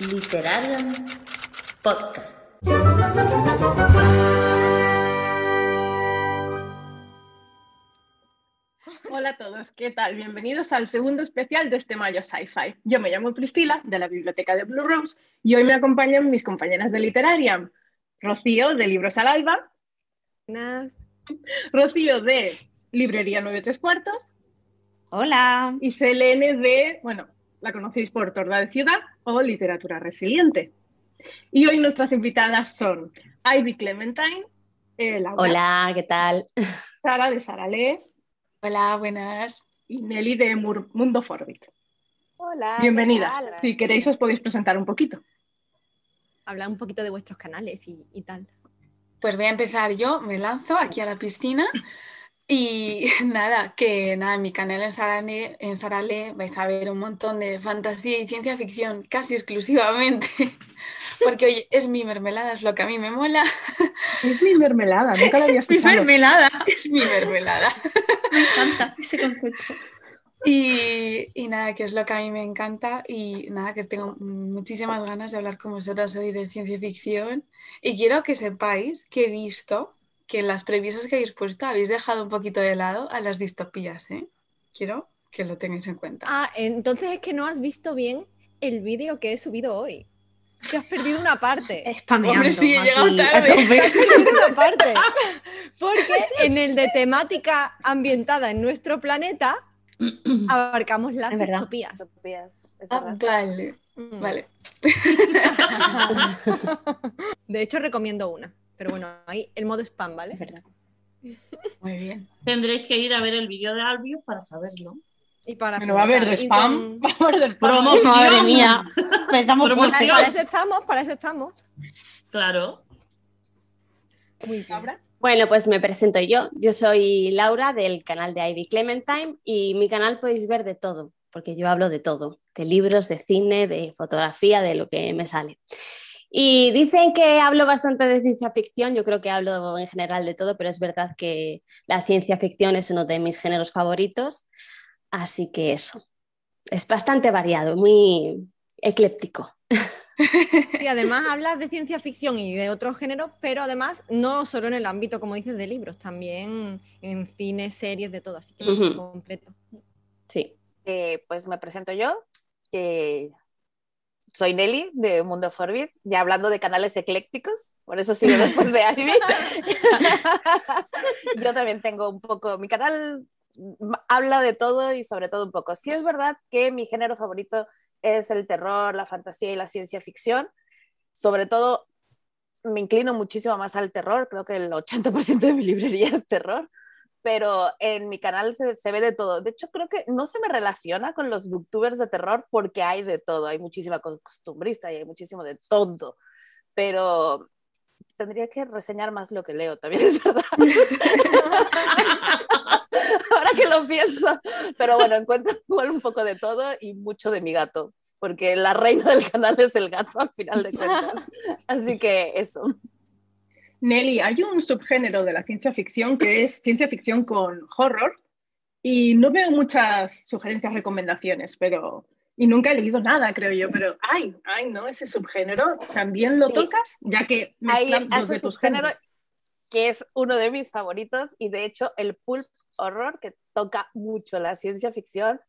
Literarium Podcast. Hola a todos, ¿qué tal? Bienvenidos al segundo especial de este Mayo Sci-Fi. Yo me llamo Priscila, de la Biblioteca de Blue Rose, y hoy me acompañan mis compañeras de Literarium. Rocío, de Libros al Alba. Buenas. Rocío, de Librería 93 Cuartos. Hola. Y Selene, de, bueno, la conocéis por Torda de Ciudad o Literatura Resiliente. Y hoy nuestras invitadas son Ivy Clementine, eh, Laura, Hola, ¿qué tal? Sara de Sarale Hola, buenas. y Nelly de Mur- Mundo Forbit. Hola. Bienvenidas. Si queréis os podéis presentar un poquito. Hablar un poquito de vuestros canales y, y tal. Pues voy a empezar yo, me lanzo aquí a la piscina. Y nada, que nada, en mi canal en Sarale, en Sarale vais a ver un montón de fantasía y ciencia ficción casi exclusivamente. Porque oye, es mi mermelada, es lo que a mí me mola. Es mi mermelada, nunca la había Mi escuchado. mermelada. Es mi mermelada. Me encanta ese concepto. Y, y nada, que es lo que a mí me encanta y nada, que tengo muchísimas ganas de hablar con vosotras hoy de ciencia ficción y quiero que sepáis que he visto que en las previsas que habéis puesto habéis dejado un poquito de lado a las distopías, ¿eh? Quiero que lo tengáis en cuenta. Ah, entonces es que no has visto bien el vídeo que he subido hoy. Te has perdido una parte. Spameando. Hombre, sí, he llegado tarde. tope. Te has perdido una parte. Porque en el de temática ambientada en nuestro planeta abarcamos las Es distopías. Es Ah, vale, Mm. vale. De hecho, recomiendo una. Pero bueno, ahí el modo spam, ¿vale? Es verdad. Muy bien. Tendréis que ir a ver el vídeo de Albion para saberlo. Y para Bueno, va a haber de spam. Va a haber de spam. Promoción. Madre mía. Empezamos Promoción. Para eso estamos, para eso estamos. Claro. Muy bien. Laura. Bueno, pues me presento yo. Yo soy Laura del canal de Ivy Clementine y mi canal podéis ver de todo, porque yo hablo de todo, de libros, de cine, de fotografía, de lo que me sale. Y dicen que hablo bastante de ciencia ficción, yo creo que hablo en general de todo, pero es verdad que la ciencia ficción es uno de mis géneros favoritos, así que eso. Es bastante variado, muy ecléptico. Y además hablas de ciencia ficción y de otros géneros, pero además no solo en el ámbito, como dices, de libros, también en cine, series, de todo, así que es completo. Sí. Eh, pues me presento yo, que soy Nelly de Mundo Forbid, ya hablando de canales eclécticos, por eso sigo después de Ivy. yo también tengo un poco, mi canal habla de todo y sobre todo un poco. Sí es verdad que mi género favorito es el terror, la fantasía y la ciencia ficción, sobre todo me inclino muchísimo más al terror, creo que el 80% de mi librería es terror, pero en mi canal se, se, ve de todo. De hecho, creo que no se me relaciona con los booktubers de terror porque hay de todo, hay muchísima costumbrista y hay muchísimo de todo, pero tendría que reseñar más lo que leo, también es verdad. Ahora que lo pienso, pero bueno, encuentro igual un poco de todo y mucho de mi gato, porque la reina del canal es el gato al final de cuentas. Así que eso. Nelly, hay un subgénero de la ciencia ficción que es ciencia ficción con horror y no veo muchas sugerencias, recomendaciones, pero... Y nunca he leído nada, creo yo, pero ay, ay, no, ese subgénero también lo Sí. tocas, ya que Hay dos de tus subgénero géneros. que es uno de mis favoritos y de hecho el pulp horror que toca mucho la ciencia ficción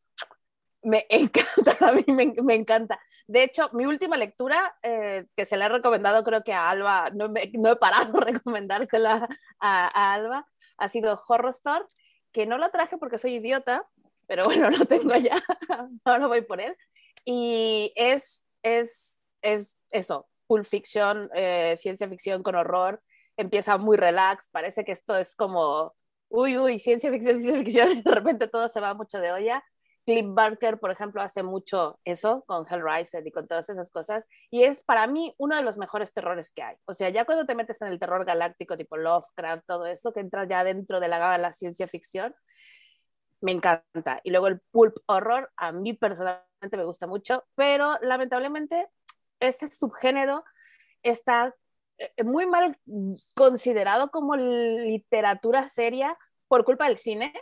me encanta, a mí me, me encanta. De hecho, mi última lectura, eh, que se la he recomendado creo que a Alba, no, me- no he parado de recomendársela a, a Alba, ha sido Horror Store, que no lo traje porque soy idiota, pero bueno, lo tengo ya, ahora voy por él. Y es, es, es eso, pulp fiction, eh, ciencia ficción con horror, empieza muy relax, parece que esto es como, uy, uy, ciencia ficción, ciencia ficción, y de repente todo se va mucho de olla. Cliff Barker, por ejemplo, hace mucho eso con Hellraiser y con todas esas cosas, y es para mí uno de los mejores terrores que hay. O sea, ya cuando te metes en el terror galáctico tipo Lovecraft, todo eso, que entra ya dentro de la gama de la ciencia ficción, me encanta. Y luego el pulp horror, a mí personalmente me gusta mucho, pero lamentablemente este subgénero está eh, muy mal considerado como literatura seria por culpa del cine,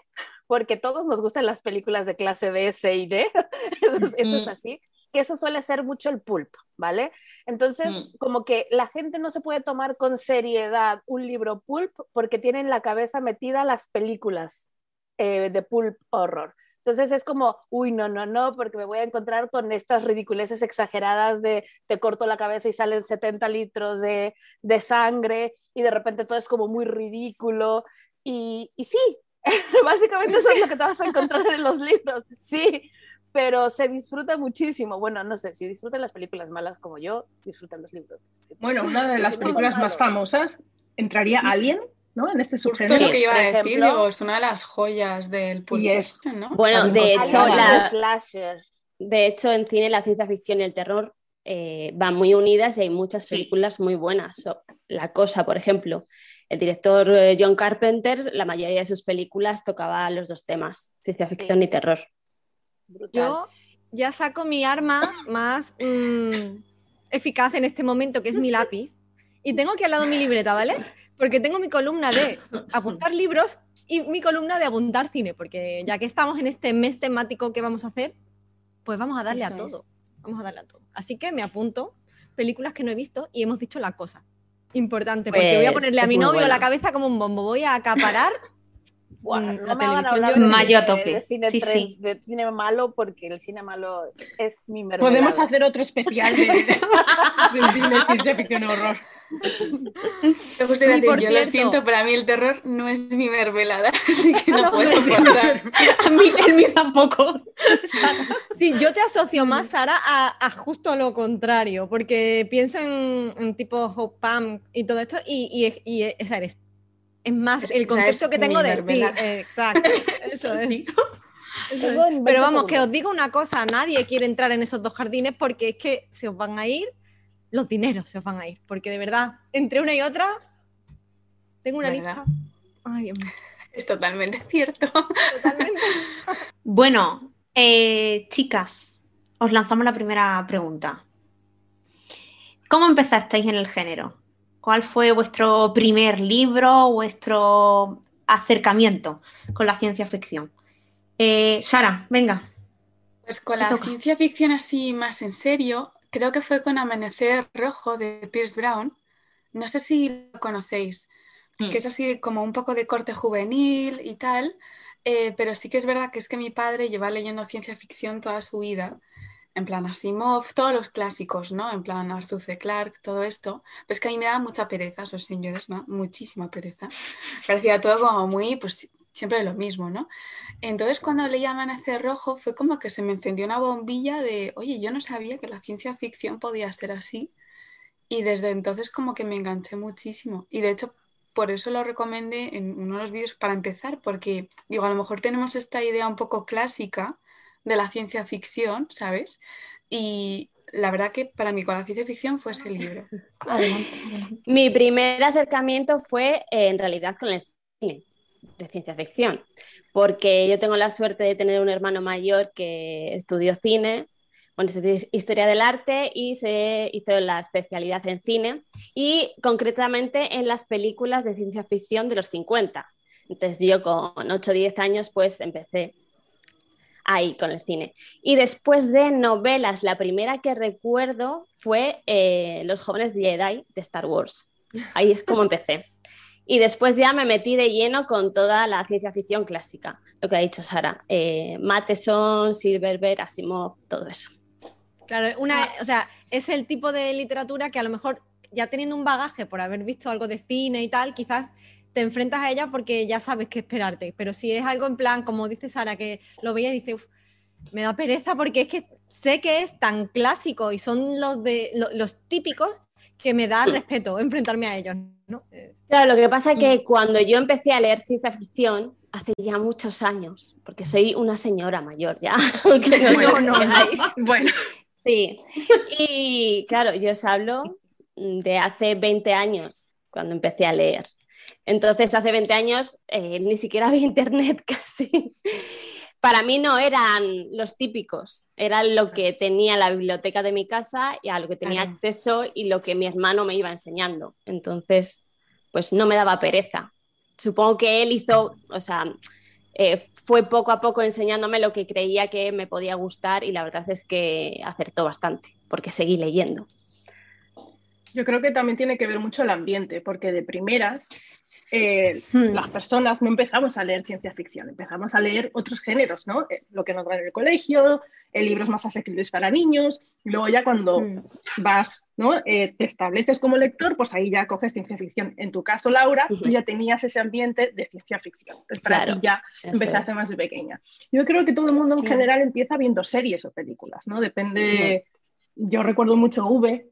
porque todos nos gustan las películas de clase B, C y D, eso, es- eso es así. que eso suele ser mucho el pulp, ¿vale? Entonces, Mm. como que la gente no se puede tomar con seriedad un libro pulp porque tiene en la cabeza metida las películas eh, de pulp horror. Entonces es como, uy, no, no, no, porque me voy a encontrar con estas ridiculeces exageradas de te corto la cabeza y salen 70 litros de, de sangre y de repente todo es como muy ridículo. Y, y sí, básicamente eso es lo que te vas a encontrar en los libros, sí, pero se disfruta muchísimo. Bueno, no sé, si disfrutan las películas malas como yo, disfrutan los libros. Bueno, una de las películas más famosas entraría Alien, ¿no? En este Justo subgénero. lo que iba a decir, ejemplo. digo, es una de las joyas del Pulp Y es- Fiction, ¿no? Bueno, de hecho, la- de hecho, en cine la ciencia ficción y el terror eh, van muy unidas y hay muchas Sí. películas muy buenas. So- la Cosa, por ejemplo. El director eh, John Carpenter, la mayoría de sus películas tocaba los dos temas, ciencia ficción y terror. Brutal. Yo ya saco mi arma más mm, eficaz en este momento, que es mi lápiz. Y tengo aquí al lado mi libreta, ¿vale? Porque tengo mi columna de apuntar libros y mi columna de apuntar cine, porque ya que estamos en este mes temático que vamos a hacer, pues vamos a darle a es. todo. Vamos a darle a todo. Así que me apunto películas que no he visto y hemos dicho la cosa. Importante, porque voy a Pues, ponerle a mi novio buena. la cabeza como un bombo. Voy a acaparar Buah, no la me van a televisión hablar de, Mayo a cine- tope. de cine Sí, tres- sí. de cine malo porque el cine malo es mi mermelada. Podemos hacer otro especial de, de, del cine, ciencia ficción y horror. Me gustaría Y decir, por yo lo cierto- siento, para mí el terror no es mi mermelada, así que no No, puedo soportar. A mí, el mío tampoco. Sí, yo te asocio más, Sara, a, a justo lo contrario, porque pienso en, en tipo Hope Pam y todo esto, y, y- y esa eres. Es más Es- el es que tengo de ti. eh, Exacto. Eso es. Sí. eso es. Tengo en 20 Pero vamos, que os digo una cosa, nadie quiere entrar en esos dos jardines porque es que se os van a ir, los dineros se os van a ir, porque de verdad, entre una y otra, tengo una ¿Verdad? lista. Ay, Dios mío, Es totalmente cierto. totalmente. Bueno, eh, chicas, os lanzamos la primera pregunta. ¿Cómo empezasteis en el género? ¿Cuál fue vuestro primer libro, vuestro acercamiento con la ciencia ficción? Eh, Sara, venga. Pues con la toca. ciencia ficción así más en serio, creo que fue con Amanecer Rojo de Pierce Brown. No sé si lo conocéis, Mm. que es así como un poco de corte juvenil y tal, eh, pero sí que es verdad que es que mi padre lleva leyendo ciencia ficción toda su vida, en plan Asimov, todos los clásicos, ¿no? En plan Arthur C. Clarke, todo esto. Pero es que a mí me da mucha pereza, esos señores, ¿no? Muchísima pereza. Parecía todo como muy, pues siempre lo mismo, ¿no? Entonces, cuando leí Amanecer Rojo, fue como que se me encendió una bombilla de, oye, yo no sabía que la ciencia ficción podía ser así. Y desde entonces como que me enganché muchísimo. Y de hecho, por eso lo recomendé en uno de los vídeos para empezar, porque digo, a lo mejor tenemos esta idea un poco clásica de la ciencia ficción, ¿sabes? Y la verdad que para mí con la ciencia ficción fue ese libro. Mi primer acercamiento fue eh, en realidad con el cine de ciencia ficción, porque yo tengo la suerte de tener un hermano mayor que estudió cine, bueno, estudió historia del arte y se hizo la especialidad en cine y concretamente en las películas de ciencia ficción de los 50. Entonces yo con 8 o 10 años pues empecé ahí con el cine. Y después de novelas, la primera que recuerdo fue eh, Los jóvenes Jedi de Star Wars. Ahí es como empecé. Y después ya me metí de lleno con toda la ciencia ficción clásica, lo que ha dicho Sara. Eh, Matheson, Silverberg, Asimov, todo eso. Claro, una, o sea, es el tipo de literatura que a lo mejor ya teniendo un bagaje por haber visto algo de cine y tal, quizás te enfrentas a ella porque ya sabes qué esperarte. Pero si es algo en plan, como dice Sara, que lo veía y dice, "Uf, me da pereza porque es que sé que es tan clásico y son los de lo- los típicos que me da respeto enfrentarme a ellos. ¿no? Claro, lo que pasa es que cuando yo empecé a leer ciencia ficción, hace ya muchos años, porque soy una señora mayor ya, aunque no, Bueno, no. Bueno, Sí, y claro, yo os hablo de hace 20 años, cuando empecé a leer. Entonces, hace 20 años eh, ni siquiera había internet casi. Para mí no eran los típicos, eran lo que tenía la biblioteca de mi casa y a lo que tenía acceso y lo que mi hermano me iba enseñando. Entonces, pues no me daba pereza. Supongo que él hizo, o sea, eh, fue poco a poco enseñándome lo que creía que me podía gustar y la verdad es que acertó bastante, porque seguí leyendo. Yo creo que también tiene que ver mucho el ambiente, porque de primeras eh, Hmm. las personas no empezamos a leer ciencia ficción, empezamos a leer otros géneros, ¿no? Eh, lo que nos dan en el colegio, eh, libros más asequibles para niños, y luego ya cuando Hmm. vas, ¿no? Eh, te estableces como lector, pues ahí ya coges ciencia ficción. En tu caso, Laura, tú ya tenías ese ambiente de ciencia ficción. Entonces, para Claro, ti ya empezaste es. más de pequeña. Yo creo que todo el mundo en general empieza viendo series o películas, ¿no? Depende. Yo recuerdo mucho V,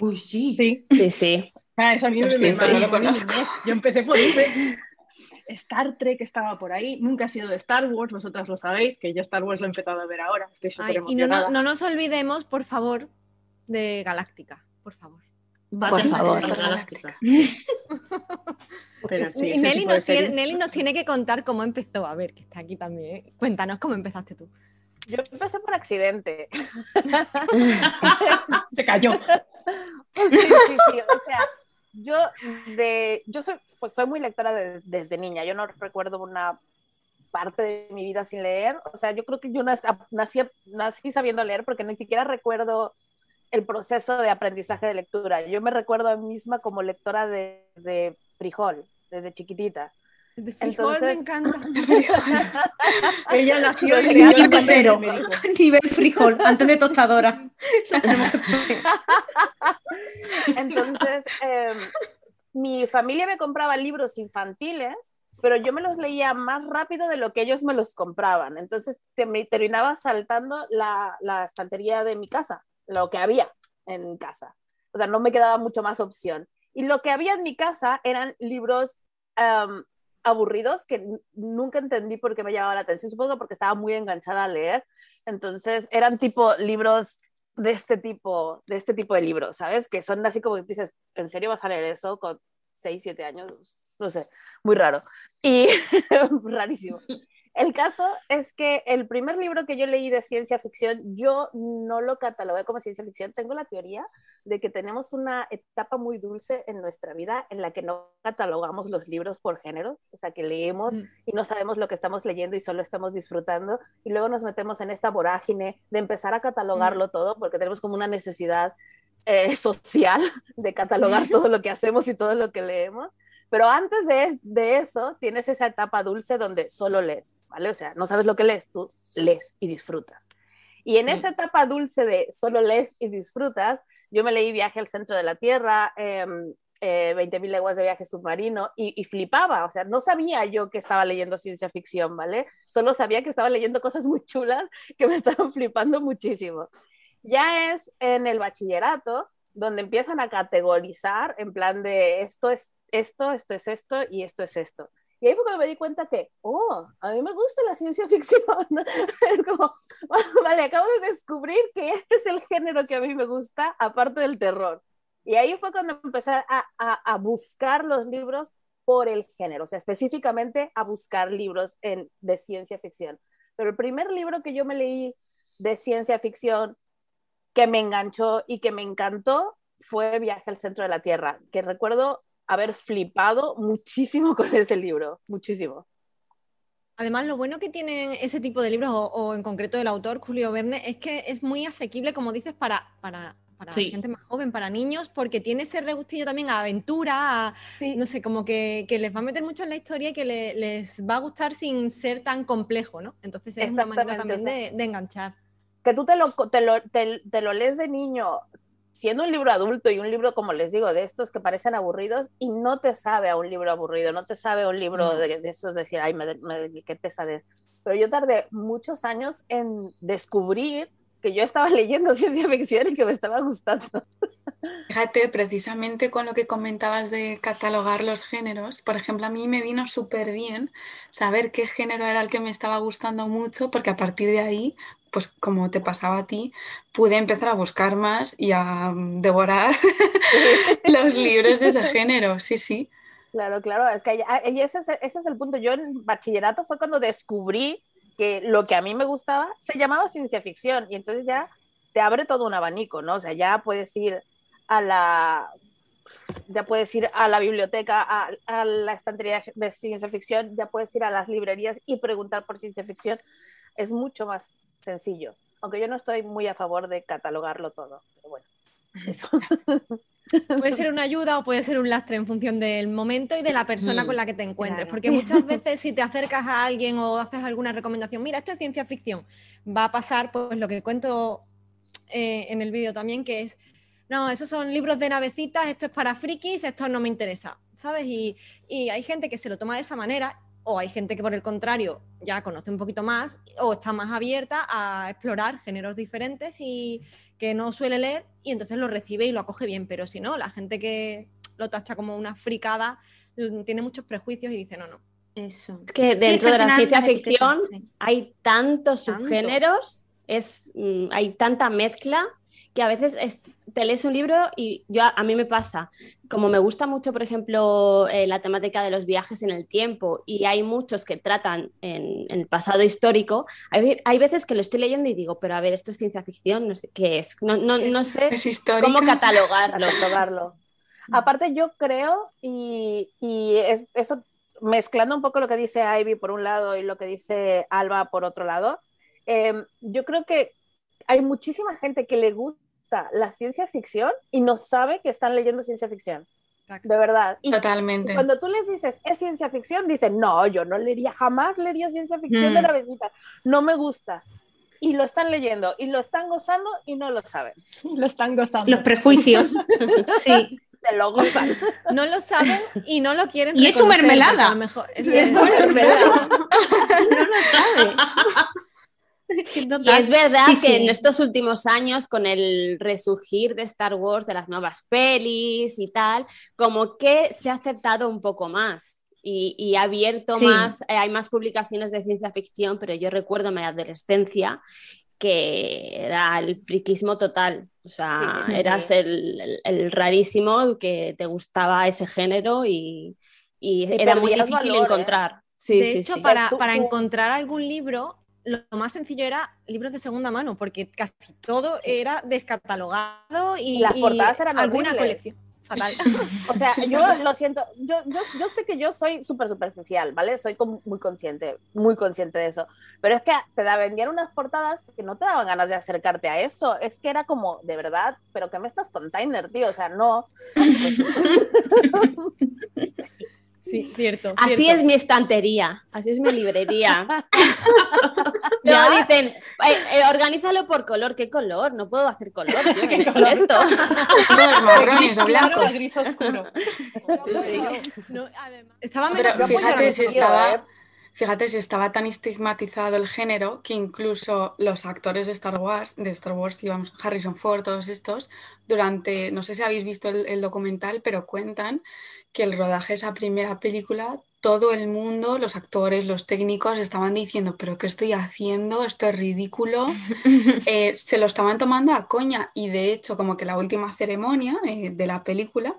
Uy, sí. sí. Sí, sí. Ah, eso a mí Pues me, sí, me conozco. Yo empecé por V. Star Trek estaba por ahí. Nunca he sido de Star Wars, vosotras lo sabéis, que yo Star Wars lo he empezado a ver ahora. Estoy súper y no, no, no nos olvidemos, por favor, de Galáctica, por favor. Battlestar favor. Galáctica. Pero sí, y nos, tiene. Nelly nos tiene que contar cómo empezó. A ver, que está aquí también. ¿eh? Cuéntanos cómo empezaste tú. Yo empecé por accidente. Se cayó. Sí, sí, sí. O sea, yo, de, yo soy, pues, soy muy lectora de- desde niña. Yo no recuerdo una parte de mi vida sin leer. O sea, yo creo que yo nac- nací, nací sabiendo leer porque ni siquiera recuerdo el proceso de aprendizaje de lectura. Yo me recuerdo a mí misma como lectora de- desde frijol, desde chiquitita. De frijol me Entonces- encanta. Ella nació y Nivel le Nivel frijol, antes de tostadora. Entonces, em, mi familia me compraba libros infantiles, pero yo me los leía más rápido de lo que ellos me los compraban. Entonces, te- me terminaba saltando la, la estantería de mi casa, lo que había en casa. O sea, no me quedaba mucho más opción. Y lo que había en mi casa eran libros em, aburridos que nunca entendí por qué me llamaban la atención. Supongo porque estaba muy enganchada a leer. Entonces, eran tipo libros de este tipo, de este tipo de libros, ¿sabes? Que son así como que dices, ¿en serio vas a leer eso con 6, 7 años? No sé, muy raro. Y rarísimo. El caso es que el primer libro que yo leí de ciencia ficción, yo no lo catalogué como ciencia ficción. Tengo la teoría de que tenemos una etapa muy dulce en nuestra vida en la que no catalogamos los libros por géneros, o sea, que leemos Mm. y no sabemos lo que estamos leyendo y solo estamos disfrutando y luego nos metemos en esta vorágine de empezar a catalogarlo todo porque tenemos como una necesidad eh, social de catalogar todo lo que hacemos y todo lo que leemos. Pero antes de, de eso, tienes esa etapa dulce donde solo lees, ¿vale? O sea, no sabes lo que lees, tú lees y disfrutas. Y en esa etapa dulce de solo lees y disfrutas, yo me leí Viaje al centro de la Tierra, eh, eh, 20.000 leguas de viaje submarino y, y, flipaba, o sea, no sabía yo que estaba leyendo ciencia ficción, ¿vale? Solo sabía que estaba leyendo cosas muy chulas que me estaban flipando muchísimo. Ya es en el bachillerato donde empiezan a categorizar en plan de esto es esto, esto es esto y esto es esto. Y ahí fue cuando me di cuenta que, oh, a mí me gusta la ciencia ficción. es como, vale, acabo de descubrir que este es el género que a mí me gusta, aparte del terror. Y ahí fue cuando empecé a, a, a buscar los libros por el género, o sea, específicamente a buscar libros en, de ciencia ficción. Pero el primer libro que yo me leí de ciencia ficción que me enganchó y que me encantó fue Viaje al centro de la Tierra, que recuerdo haber flipado muchísimo con ese libro, muchísimo. Además, lo bueno que tienen ese tipo de libros, o, o en concreto el autor, Julio Verne, es que es muy asequible, como dices, para, para, para Sí. gente más joven, para niños, porque tiene ese regustillo también a aventura, a, Sí. no sé, como que, que les va a meter mucho en la historia y que le- les va a gustar sin ser tan complejo, ¿no? Entonces es una manera también o sea, de, de enganchar. Que tú te lo, te, lo, te, te lo lees de niño siendo un libro adulto y un libro, como les digo, de estos que parecen aburridos y no te sabe a un libro aburrido, no te sabe a un libro de, de esos de decir, ay, me, me, qué pesadez. Pero yo tardé muchos años en descubrir que yo estaba leyendo ciencia ficción y que me estaba gustando. Fíjate, precisamente con lo que comentabas de catalogar los géneros, por ejemplo, a mí me vino súper bien saber qué género era el que me estaba gustando mucho, porque a partir de ahí, pues como te pasaba a ti, pude empezar a buscar más y a mm, devorar los libros de ese género, sí, sí. Claro, claro, es que y ese, es, ese es el punto. Yo en bachillerato fue cuando descubrí que lo que a mí me gustaba se llamaba ciencia ficción y entonces ya te abre todo un abanico, ¿no? O sea, ya puedes ir a la ya puedes ir a la biblioteca, a, a la estantería de ciencia ficción, ya puedes ir a las librerías y preguntar por ciencia ficción. Es mucho más sencillo, aunque yo no estoy muy a favor de catalogarlo todo. Pero bueno, eso. Puede ser una ayuda o puede ser un lastre en función del momento y de la persona Mm, con la que te encuentres. claro. Porque muchas veces si te acercas a alguien o haces alguna recomendación, mira, esto es ciencia ficción, va a pasar pues lo que cuento eh, en el vídeo también, que es, no, esos son libros de navecitas, esto es para frikis, esto no me interesa, ¿sabes? Y, y hay gente que se lo toma de esa manera o hay gente que por el contrario ya conoce un poquito más o está más abierta a explorar géneros diferentes y que no suele leer y entonces lo recibe y lo acoge bien, pero si no, la gente que lo tacha como una fricada mm, tiene muchos prejuicios y dice, no, no. Eso. Es que dentro de la ciencia ficción sí. hay tantos Tanto. subgéneros, es, mm, hay tanta mezcla que a veces es- te lees un libro y yo a, a mí me pasa, como me gusta mucho, por ejemplo, eh, la temática de los viajes en el tiempo y hay muchos que tratan en, en el pasado histórico, hay, hay veces que lo estoy leyendo y digo, pero a ver, esto es ciencia ficción, no sé qué es, no, no, no sé cómo catalogarlo. catalogarlo. Aparte, yo creo, y, y es- eso mezclando un poco lo que dice Ivy por un lado y lo que dice Alba por otro lado, eh, yo creo que hay muchísima gente que le gusta la ciencia ficción y no sabe que están leyendo ciencia ficción. De verdad. Y Totalmente. cuando tú les dices, ¿es ciencia ficción? Dicen, no, yo no leería, jamás leería ciencia ficción de Mm. la besita. No me gusta. Y lo están leyendo y lo están gozando y no lo saben. Lo están gozando. Los prejuicios. Sí. Se lo gozan. No lo saben y no lo quieren Y es su mermelada. mejor- es- es es- su mermelada. No lo sabe. Y es verdad Sí, que sí. en estos últimos años, con el resurgir de Star Wars, de las nuevas pelis y tal, como que se ha aceptado un poco más y, y ha abierto Sí. más, eh, hay más publicaciones de ciencia ficción, pero yo recuerdo en mi adolescencia que era el friquismo total, o sea, Sí, sí, sí, eras sí. El, el- el rarísimo que te gustaba ese género y, era muy difícil valor, ¿eh? encontrar. Sí, de sí, hecho, sí. para, para encontrar algún libro, lo más sencillo era libros de segunda mano, porque casi todo era descatalogado y, Y las portadas eran alguna horribles. colección. Fatal. O sea, yo lo siento, yo, yo, yo sé que yo soy súper superficial, ¿vale? Soy como muy consciente, muy consciente de eso. Pero es que te da, vendían unas portadas que no te daban ganas de acercarte a eso. Es que era como, de verdad, pero ¿qué me estás container, tío? O sea, no. Sí, cierto. Así cierto. es mi estantería, así es mi librería. Luego dicen, eh, eh, organízalo por color. ¿Qué color? No puedo hacer color. tío, ¿Qué color? esto. Los marrones o claro blancos. o gris oscuro. No, además- estaba Pero fíjate si estaba, ¿eh? Fíjate si estaba tan estigmatizado el género que incluso los actores de Star Wars, de Star Wars, íbamos, Harrison Ford, todos estos, durante, no sé si habéis visto el, el documental, pero cuentan que el rodaje de esa primera película, todo el mundo, los actores, los técnicos, estaban diciendo, pero ¿qué estoy haciendo? Esto es ridículo. Eh, se lo estaban tomando a coña y de hecho como que la última ceremonia eh, de la película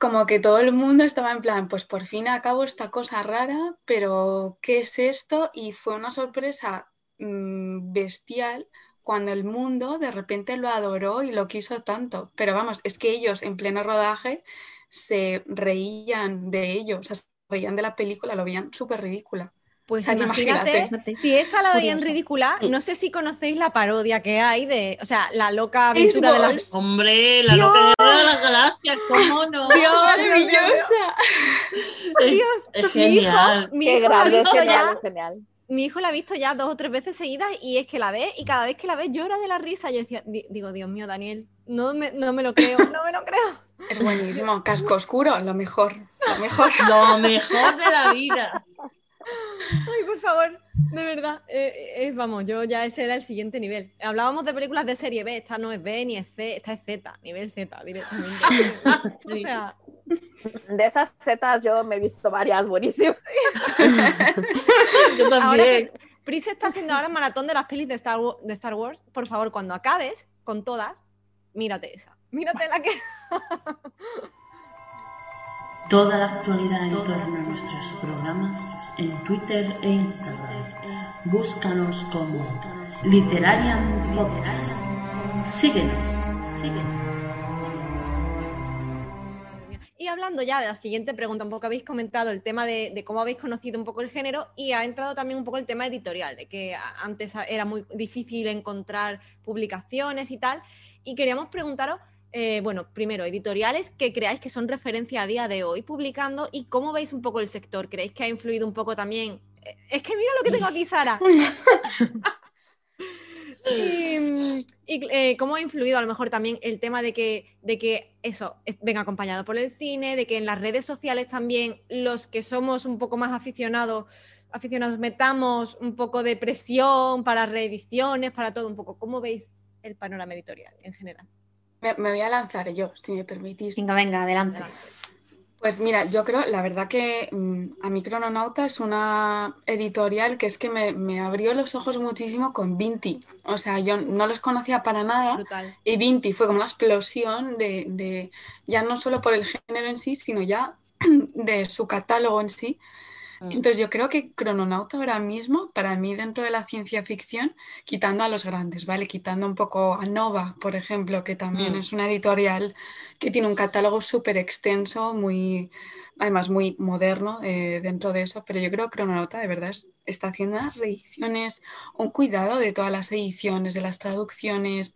como que todo el mundo estaba en plan, pues por fin acabo esta cosa rara, pero ¿qué es esto? Y fue una sorpresa mm, bestial cuando el mundo de repente lo adoró y lo quiso tanto. Pero vamos, es que ellos en pleno rodaje se reían de ellos, o sea, se reían de la película, lo veían súper ridícula. Pues O sea, que imagínate, imagínate. si esa la veían ridícula, Mm. no sé si conocéis la parodia que hay de, o sea, la loca aventura de las... Hombre, la loca guerra de las galaxias, ¿cómo no? ¡Maravillosa! Es, Dios, es mi hijo, genial. mi Qué hijo la ha grande, es visto genial, ya, es genial. mi hijo la ha visto ya dos o tres veces seguidas y es que la ve y cada vez que la ve llora de la risa. Yo decía, di- digo, Dios mío, Daniel, no me, no me lo creo, no me lo creo. Es buenísimo, casco oscuro, lo mejor, lo mejor. Lo mejor de la vida. Ay, por favor, de verdad. eh, eh, vamos, yo ya ese era el siguiente nivel. Hablábamos de películas de serie B, esta no es B ni es C, esta es Z, nivel Z directamente. O sea, De esas setas yo me he visto varias buenísimas. Yo ahora también. Pris está haciendo ahora el maratón de las pelis de Star, de Star Wars, por favor, cuando acabes con todas, mírate esa. Mírate la que. Toda la actualidad en torno a nuestros programas en Twitter e Instagram. Búscanos como Literarian Podcast. Síguenos, síguenos. Y hablando ya de la siguiente pregunta, un poco habéis comentado el tema de, de, cómo habéis conocido un poco el género y ha entrado también un poco el tema editorial, de que antes era muy difícil encontrar publicaciones y tal. Y queríamos preguntaros, eh, bueno, primero, editoriales que creáis que son referencia a día de hoy publicando y cómo veis un poco el sector. ¿Creéis que ha influido un poco también? Eh, es que mira lo que tengo aquí, Sara. Y, y eh, cómo ha influido a lo mejor también el tema de que, de que eso venga acompañado por el cine, de que en las redes sociales también los que somos un poco más aficionados, aficionados metamos un poco de presión para reediciones, para todo un poco. ¿Cómo veis el panorama editorial en general? Me, me voy a lanzar yo, si me permitís. Venga, venga, adelante. Pues mira, yo creo, la verdad que mm, a mí Crononauta es una editorial que es que me, me, abrió los ojos muchísimo con Vinti. O sea, yo no los conocía para nada. Brutal. Y Vinti fue como una explosión de, de, ya no solo por el género en sí, sino ya de su catálogo en sí. Entonces yo creo que Crononauta ahora mismo, para mí dentro de la ciencia ficción, quitando a los grandes, ¿vale? Quitando un poco a Nova, por ejemplo, que también Mm. es una editorial que tiene un catálogo súper extenso, muy, además muy moderno eh, dentro de eso, pero yo creo que Crononauta de verdad es- está haciendo unas reediciones, un cuidado de todas las ediciones, de las traducciones,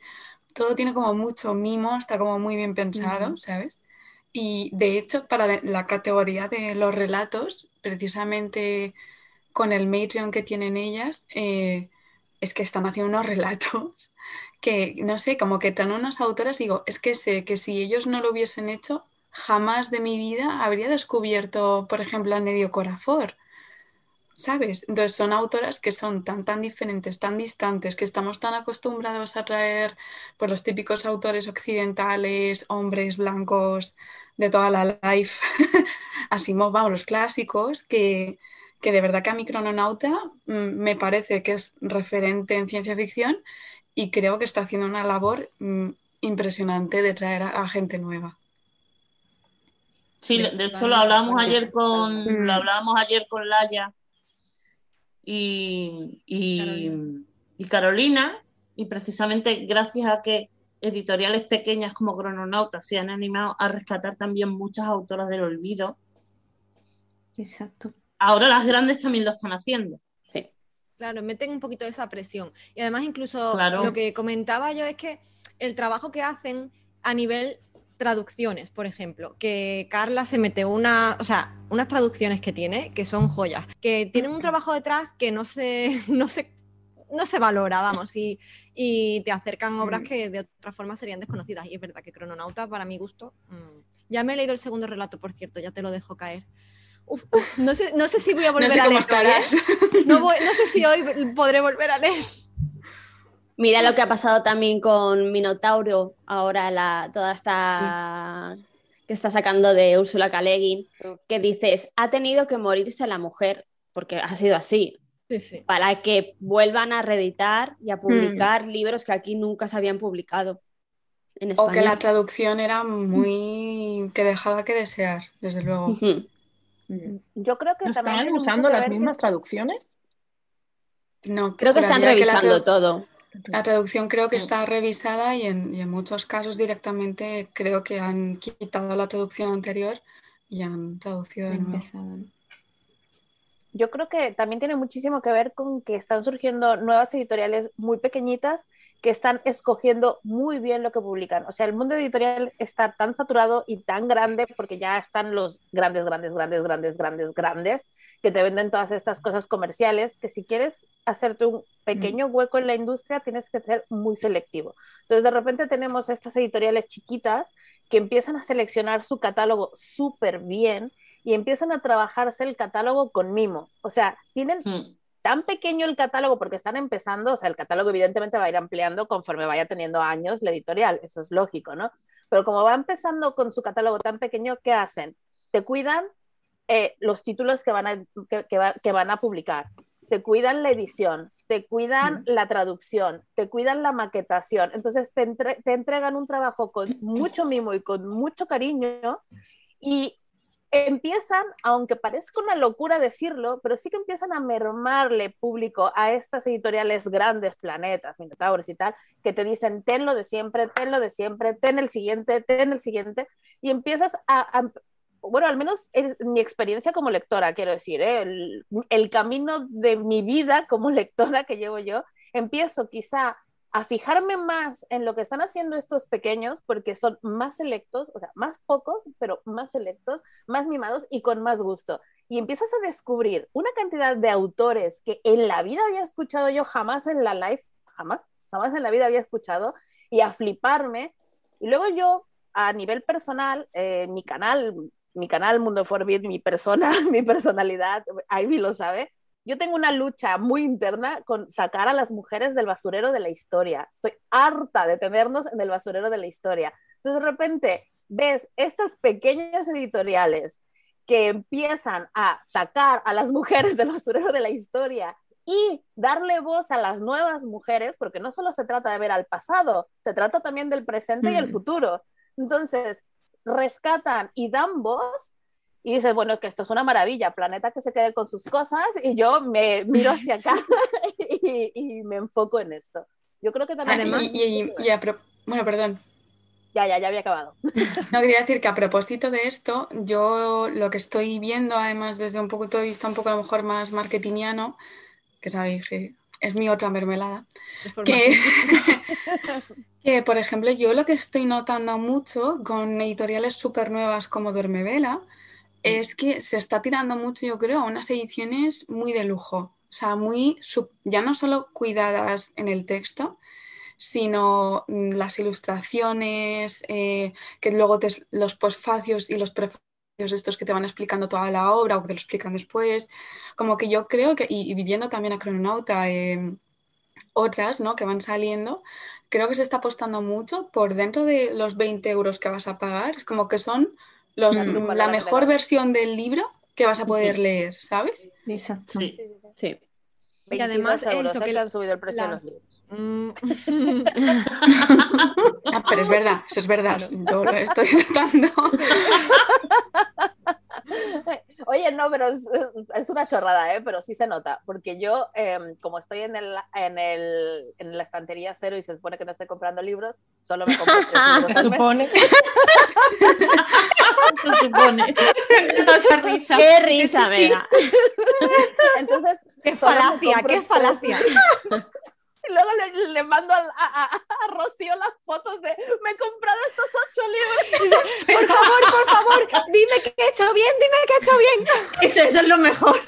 todo tiene como mucho mimo, está como muy bien pensado. ¿sabes? Y de hecho, para la categoría de los relatos, precisamente con el Matreon que tienen ellas, eh, es que están haciendo unos relatos que, no sé, como que traen unas autoras, digo, es que sé que si ellos no lo hubiesen hecho, jamás de mi vida habría descubierto, por ejemplo, a Nedio Corafor. ¿Sabes? Entonces son autoras que son tan, tan diferentes, tan distantes, que estamos tan acostumbrados a traer por los típicos autores occidentales, hombres blancos de toda la life, Asimov, vamos, los clásicos, que, que de verdad que a mi crononauta mm, me parece que es referente en ciencia ficción y creo que está haciendo una labor mm, impresionante de traer a, a gente nueva. Sí, de hecho lo hablábamos ayer con lo hablábamos ayer con Laia y, y Carolina, y precisamente gracias a que editoriales pequeñas como Crononauta se han animado a rescatar también muchas autoras del olvido, Exacto. ahora las grandes también lo están haciendo. Sí. Claro, meten un poquito de esa presión. Y además incluso Claro. lo que comentaba yo es que el trabajo que hacen a nivel traducciones, por ejemplo, que Carla se mete una, o sea, unas traducciones que tiene que son joyas, que tienen un trabajo detrás que no se, no se, no se valora, vamos, y, y te acercan obras Mm. que de otra forma serían desconocidas. Y es verdad que Crononauta, para mi gusto, mm, ya me he leído el segundo relato, por cierto, ya te lo dejo caer. Uf, uf, no, sé, no sé si voy a No volver sé a cómo leer hoy, ¿eh? estarás. No, voy- no sé si hoy podré volver a leer. Mira lo que ha pasado también con Minotauro, ahora la, toda esta que está sacando de Úrsula K. Le Guin, que dices, ha tenido que morirse la mujer, porque ha sido así, Sí, sí. para que vuelvan a reeditar y a publicar libros que aquí nunca se habían publicado en O que la traducción era muy... que dejaba que desear, desde luego. Yo creo que ¿No también mucho usando las que mismas traducciones? No, Creo que están juraría que la revisando todo. La traducción creo que Mm. está revisada y en, y en muchos casos directamente creo que han quitado la traducción anterior y han traducido de nuevo. Yo creo que también tiene muchísimo que ver con que están surgiendo nuevas editoriales muy pequeñitas que están escogiendo muy bien lo que publican. O sea, el mundo editorial está tan saturado y tan grande porque ya están los grandes, grandes, grandes, grandes, grandes, grandes que te venden todas estas cosas comerciales que si quieres hacerte un pequeño hueco en la industria tienes que ser muy selectivo. Entonces, de repente tenemos estas editoriales chiquitas que empiezan a seleccionar su catálogo súper bien y empiezan a trabajarse el catálogo con mimo. O sea, tienen Mm. tan pequeño el catálogo porque están empezando, o sea, el catálogo evidentemente va a ir ampliando conforme vaya teniendo años la editorial, eso es lógico, ¿no? Pero como va empezando con su catálogo tan pequeño, ¿qué hacen? Te cuidan eh, los títulos que van, a, que, que va- que van a publicar, te cuidan la edición, te cuidan la traducción, te cuidan la maquetación. Entonces te, entre- te entregan un trabajo con mucho mimo y con mucho cariño y empiezan, aunque parezca una locura decirlo, pero sí que empiezan a mermarle público a estas editoriales grandes, planetas, minotauros y tal, que te dicen, ten lo de siempre, ten lo de siempre, ten el siguiente, ten el siguiente, y empiezas a, bueno, al menos en mi experiencia como lectora, quiero decir, ¿eh? el, el camino de mi vida como lectora que llevo yo, empiezo quizá a fijarme más en lo que están haciendo estos pequeños, porque son más selectos, o sea, más pocos, pero más selectos, más mimados y con más gusto. Y empiezas a descubrir una cantidad de autores que en la vida había escuchado yo jamás en la live, jamás, jamás en la vida había escuchado, y a fliparme. Y luego yo, a nivel personal, eh, mi canal, mi canal Mundo Forbid, mi persona, mi personalidad, Ivy lo sabe, yo tengo una lucha muy interna con sacar a las mujeres del basurero de la historia. Estoy harta de tenernos en el basurero de la historia. Entonces de repente ves estas pequeñas editoriales que empiezan a sacar a las mujeres del basurero de la historia y darle voz a las nuevas mujeres, porque no solo se trata de ver al pasado, se trata también del presente y el Mm. futuro. Entonces, rescatan y dan voz y dices, bueno, que esto es una maravilla, planeta que se quede con sus cosas y yo me miro hacia acá y, y me enfoco en esto. Yo creo que también... Además- Y, y- y a pro- bueno, perdón. Ya, ya, ya había acabado. No, quería decir que a propósito de esto, yo lo que estoy viendo, además desde un punto de vista un poco a lo mejor más marketingiano, que sabéis que es mi otra mermelada, que, que, por ejemplo yo lo que estoy notando mucho con editoriales súper nuevas como Duermevela es que se está tirando mucho, yo creo, a unas ediciones muy de lujo, o sea, muy, ya no solo cuidadas en el texto, sino mm, las ilustraciones, eh, que luego te, los postfacios y los prefacios estos que te van explicando toda la obra o que te lo explican después, como que yo creo que, y, viviendo también a Crononauta, eh, otras ¿no? que van saliendo, creo que se está apostando mucho por dentro de los 20 euros que vas a pagar, es como que son los, Mm. La la mejor versión del libro que vas a poder leer, ¿sabes? Exacto. Sí. Sí. Y además 22 euros, eso, ¿eh? que que han subido el precio de las- los libros. Mm. Ah, pero es verdad, eso es verdad, yo lo estoy notando. Oye, no, pero es, es una chorrada, ¿eh? pero sí se nota, porque yo, em, como estoy en, el, en, el, en la estantería cero y se supone que no estoy comprando libros, solo me compro tres Se supone. Se supone. Risa. ¡Qué risa, Sí! Entonces, ¡Qué falacia! ¡Qué falacia! Y luego le, le mando a, a- a Rocío las fotos de me he comprado estos ocho libros. Por favor, por favor, dime que he hecho bien, dime que he hecho bien. Eso, eso es lo mejor.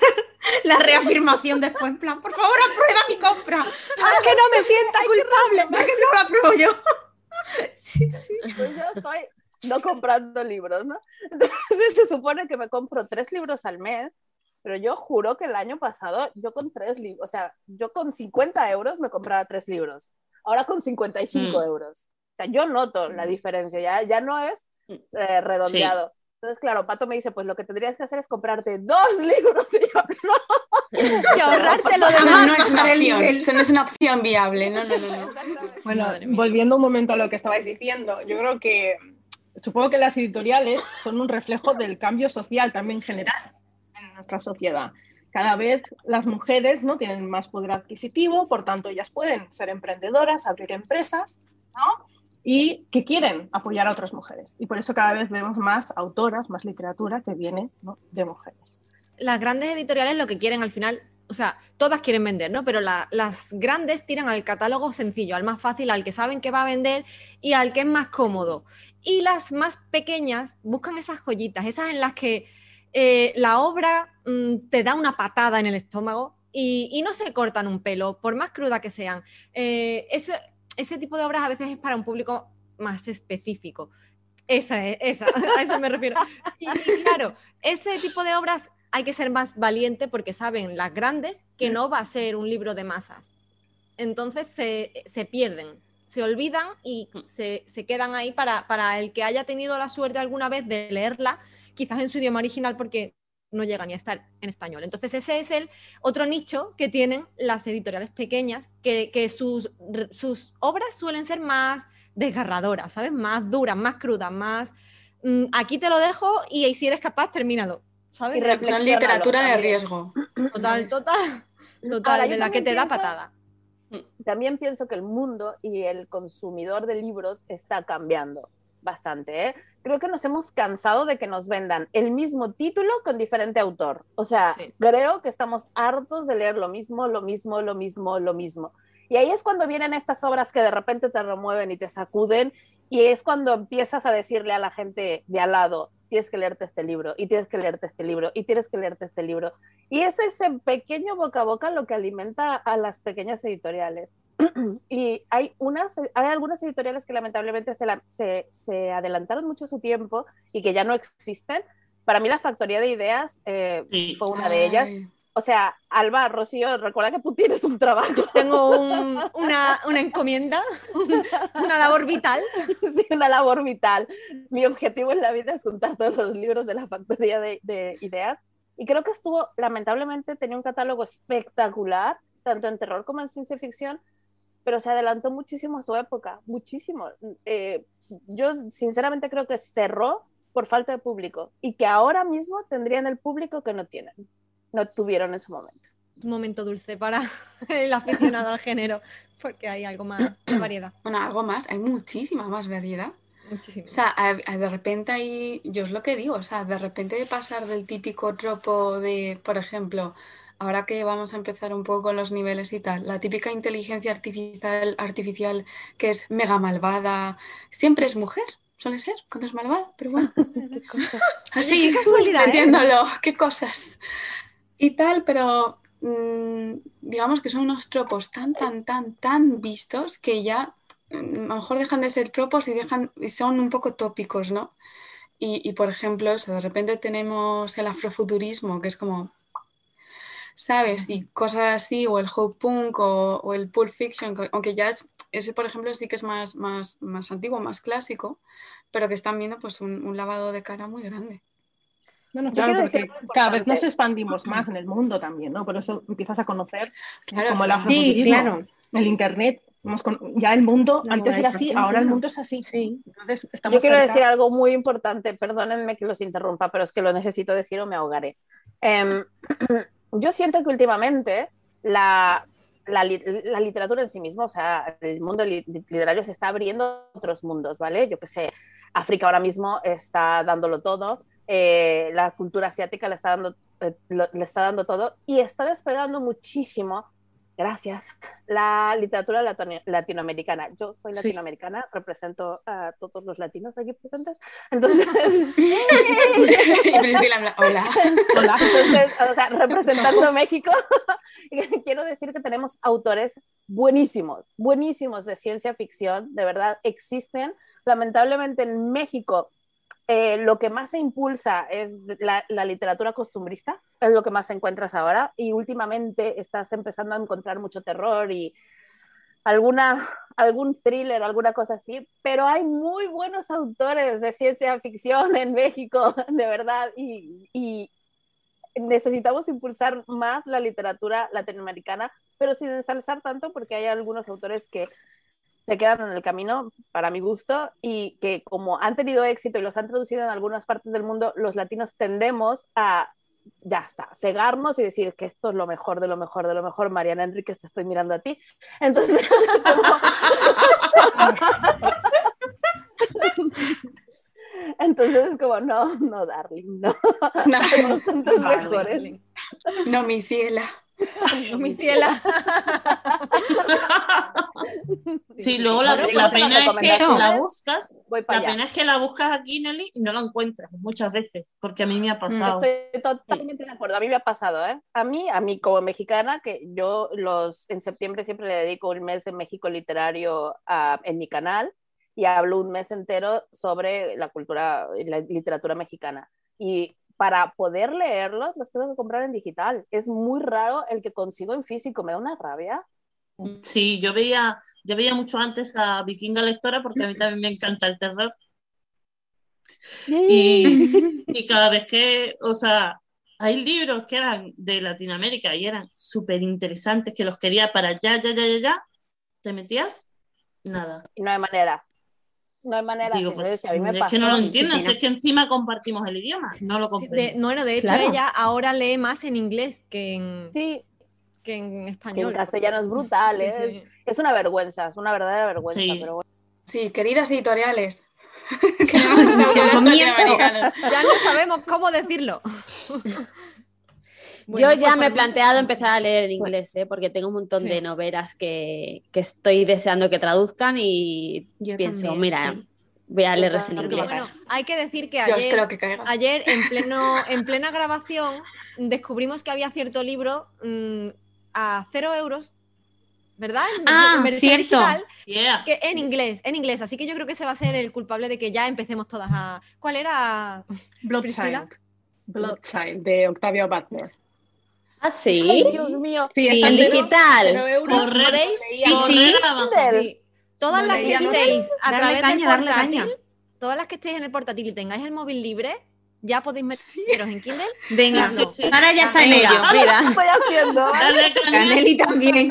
La reafirmación después, en plan, por favor, aprueba mi compra. ¡Ah, que no me sienta culpable! ¿Para que no la apruebo yo? Sí, sí. Pues yo estoy no comprando libros, ¿no? Entonces se supone que me compro tres libros al mes, pero yo juro que el año pasado yo con tres libros, o sea, yo con 50 euros me compraba tres libros, ahora con 55 Mm. euros. O sea, yo noto la diferencia, ya, ya no es eh, redondeado. Entonces, claro, Pato me dice, pues lo que tendrías que hacer es comprarte dos libros. Y yo, no. Y ahorrártelo de Eso Jamás no es una opción, eso no es una opción viable, no, no, no. no. Bueno, volviendo un momento a lo que estabais diciendo, yo creo que supongo que las editoriales son un reflejo del cambio social también general en nuestra sociedad. Cada vez las mujeres no tienen más poder adquisitivo, por tanto ellas pueden ser emprendedoras, abrir empresas, ¿no? Y que quieren apoyar a otras mujeres. Y por eso cada vez vemos más autoras, más literatura que viene de mujeres. Las grandes editoriales lo que quieren al final, o sea, todas quieren vender, ¿no? Pero la- las grandes tiran al catálogo sencillo, al más fácil, al que saben que va a vender y al que es más cómodo. Y las más pequeñas buscan esas joyitas, esas en las que eh, la obra mm, te da una patada en el estómago y, no se cortan un pelo, por más cruda que sean. Eh, ese, tipo de obras a veces es para un público más específico. Esa es, esa, a eso me refiero. Y, claro, ese tipo de obras hay que ser más valiente porque saben las grandes que no va a ser un libro de masas. Entonces se, pierden, se olvidan y se, se quedan ahí para, para el que haya tenido la suerte alguna vez de leerla, quizás en su idioma original porque no llega ni a estar en español. Entonces ese es el otro nicho que tienen las editoriales pequeñas, que, que sus, sus obras suelen ser más desgarradoras, ¿sabes? Más duras, más crudas, más... mm, aquí te lo dejo y si eres capaz, termínalo. ¿Sabes? Y Son literatura de riesgo. Total, total. Total, Ahora, de la que te da pienso- patada. También pienso que el mundo y el consumidor de libros está cambiando. Bastante, ¿eh? Creo que nos hemos cansado de que nos vendan el mismo título con diferente autor. O sea, Sí. creo que estamos hartos de leer lo mismo, lo mismo, lo mismo, lo mismo. Y ahí es cuando vienen estas obras que de repente te remueven y te sacuden y es cuando empiezas a decirle a la gente de al lado, tienes que leerte este libro, y tienes que leerte este libro, y tienes que leerte este libro. Y es ese pequeño boca a boca lo que alimenta a las pequeñas editoriales. y hay, unas, hay algunas editoriales que lamentablemente se, la- se, se adelantaron mucho su tiempo y que ya no existen. Para mí la Factoría de Ideas eh, Sí. fue una de ellas. Ay, O sea, Alba, Rocío, recuerda que tú tienes un trabajo, Tengo un- una, una encomienda, una labor vital. sí, una labor vital. Mi objetivo en la vida es juntar todos los libros de la Factoría de, de Ideas. Y creo que estuvo, lamentablemente, tenía un catálogo espectacular, tanto en terror como en ciencia ficción, pero se adelantó muchísimo a su época, muchísimo. Eh, yo sinceramente creo que cerró por falta de público y que ahora mismo tendrían el público que no tienen, no tuvieron en su momento. Un momento dulce para el aficionado al género, porque hay algo más de variedad. Bueno, algo más, hay muchísima más variedad. Muchísimo. O sea, a- a- de repente ahí, yo es lo que digo, o sea, de repente de pasar del típico tropo de, por ejemplo, ahora que vamos a empezar un poco con los niveles y tal, la típica inteligencia artificial, artificial que es mega malvada, siempre es mujer, suele ser, cuando es malvada, pero bueno. Así, qué casualidad, ¿eh? entiéndolo, qué cosas. Y tal, pero mm, digamos que son unos tropos tan, tan, tan, tan vistos que ya mm, a lo mejor dejan de ser tropos y, dejan, y son un poco tópicos, ¿no? Y, y, por ejemplo, eso, de repente tenemos el afrofuturismo, que es como, ¿sabes? Y cosas así, o el hope punk o, o el pulp fiction, que- aunque ya es, ese, por ejemplo, sí que es más, más, más antiguo, más clásico, pero que están viendo pues un, un lavado de cara muy grande. Bueno, claro, porque cada vez nos expandimos más en el mundo también, ¿no? Por eso empiezas a conocer Claro, como el claro. Sí, claro. el internet. Ya el mundo La antes era así, ahora el mundo es así. Sí. Entonces, estamos Yo quiero cerca- decir algo muy importante, perdónenme que los interrumpa, pero es que lo necesito decir o me ahogaré. Em, yo siento que últimamente la, la, la literatura en sí misma, o sea, el mundo li- literario se está abriendo a otros mundos, ¿vale? Yo que sé, África ahora mismo está dándolo todo, eh, la cultura asiática le está, dando, eh, lo- le está dando todo y está despegando muchísimo, gracias, la literatura latino- latinoamericana. Yo soy Sí. latinoamericana, represento a todos los latinos aquí presentes, entonces... y Priscila, hola. Hola. Entonces, o sea, representando México, quiero decir que tenemos autores buenísimos, buenísimos de ciencia ficción, de verdad existen. Lamentablemente en México eh, lo que más se impulsa es la, literatura costumbrista, es lo que más encuentras ahora, y últimamente estás empezando a encontrar mucho terror y alguna, algún thriller, alguna cosa así, pero hay muy buenos autores de ciencia ficción en México, de verdad, y, y necesitamos impulsar más la literatura latinoamericana, pero sin ensalzar tanto porque hay algunos autores que se quedan en el camino, para mi gusto, y que como han tenido éxito y los han traducido en algunas partes del mundo, los latinos tendemos a, ya está, cegarnos y decir que esto es lo mejor de lo mejor de lo mejor, Mariana Enríquez, te estoy mirando a ti. Entonces, es como- Entonces es como, no, no, darling, no. No, Hay Vale. mejores. no, mi ciela. Mi ciela. Sí, luego la, Bueno, la pues pena es que la buscas, Voy para la allá. pena es que la buscas aquí, Nelly, y no la encuentras muchas veces, porque a mí me ha pasado. Estoy totalmente de acuerdo. A mí me ha pasado, ¿eh? A mí, a mí como mexicana, que yo los en septiembre siempre le dedico un mes en México literario a- en mi canal y hablo un mes entero sobre la cultura y la literatura mexicana. Y para poder leerlos, los tengo que comprar en digital. Es muy raro el que consigo en físico. Me da una rabia. Sí, yo veía, yo veía mucho antes a Vikinga Lectora porque a mí también me encanta el terror. Y, y cada vez que, o sea, hay libros que eran de Latinoamérica y eran súper interesantes, que los quería para ya, ya, ya, ya, ya, te metías, nada. Y no hay manera. No hay manera. Digo, pues, que a mí me es pasó. que no lo sí, es que encima compartimos el idioma, no lo Sí, comprendo. de- bueno, de hecho, Claro. ella ahora lee más en inglés que en, Sí, que en que español. en castellano es brutal. Sí, es, sí. es una vergüenza, es una verdadera vergüenza. Sí. Pero bueno. Sí, queridas editoriales, que no. Ya no sabemos cómo decirlo. Yo ya pues me he planteado empezar a leer en inglés, ¿eh? porque tengo un montón Sí. de novelas que, que estoy deseando que traduzcan y Yo pienso, también, mira, sí. voy a leerlas en inglés. Bueno, hay que decir que ayer, que ayer en, pleno, en plena grabación descubrimos que había cierto libro mm, a cero euros, ¿verdad? En, Ah, versión cierto. digital, Yeah. que en inglés, en inglés. Así que yo creo que ese va a ser el culpable de que ya empecemos todas a. ¿Cuál era? Bloodchild. Bloodchild de Octavio Butler. Ah, Ay, sí, Dios mío. Sí, Sí. en digital. Podéis- Sí, sí. Kindle. Sí. Todas No las que estéis a través caña, del portátil, caña. todas las que estéis en el portátil y tengáis el móvil libre, ya podéis meteros en Kindle. Venga, Sí, sí, sí. ahora ya está en ello. mira. ¿Qué estoy haciendo? Caneli también.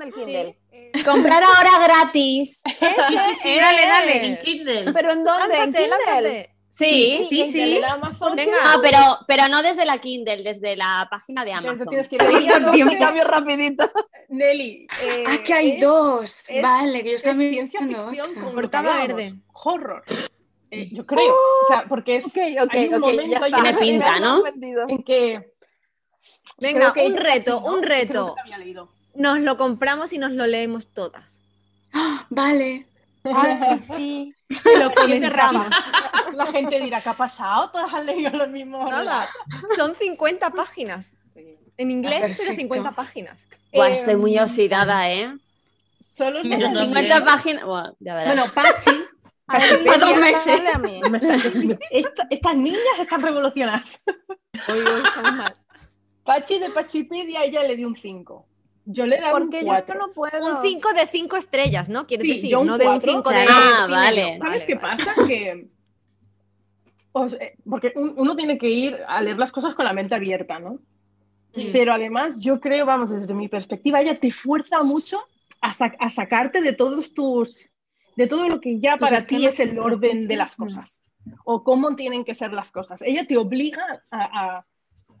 Del Kindle. Comprar ahora gratis. Sí, sí, sí, Dale, dale. En Kindle. ¿Pero en dónde? ¿En Kindle? lánzate. Sí, Sí, sí. Venga. No, pero, pero no desde la Kindle, desde la página de Amazon. tienes que ir. Cambio rapidito. Nelly. eh, Ah, que hay es- dos. es- vale, que yo Es estaba ciencia viendo ficción con Portada verde. Horror. Eh, yo creo. O sea, porque es. Ok, ok, hay un ok. momento, Ya Tiene pinta, ¿no? vendido. en que. Venga, que un reto, sí, ¿no? un reto. Nos lo compramos y nos lo leemos todas. Ah, Vale. Ay, sí. Y lo comentamos. La gente dirá, ¿qué ha pasado? Todas han leído lo mismo. Nada, son 50 páginas. En inglés, pero perfecto. 50 páginas. Buah, estoy muy Em, oxidada, ¿eh? Solo también. 50 páginas. Bueno, ya verás. Bueno, Pachi. A Por dos meses. a mí. me estas niñas están revolucionadas. Hoy, hoy estamos mal. Pachi de Pachipedia, ella le dio un 5. Yo le daba un Porque yo 4. no puedo. Un 5 de 5 estrellas, ¿no? Quieres Sí, decir, yo un no de un cuatro, 5 de. Ah, vale. ¿Sabes qué vale. pasa? Que. eh, porque un- uno tiene que ir a leer las cosas con la mente abierta, ¿no? Sí. Pero además, yo creo, vamos, desde mi perspectiva, ella te fuerza mucho a, sa- a sacarte de todos tus. de todo lo que ya para ti es el de orden de las cosas. O cómo tienen que ser las cosas. Ella te obliga a, a-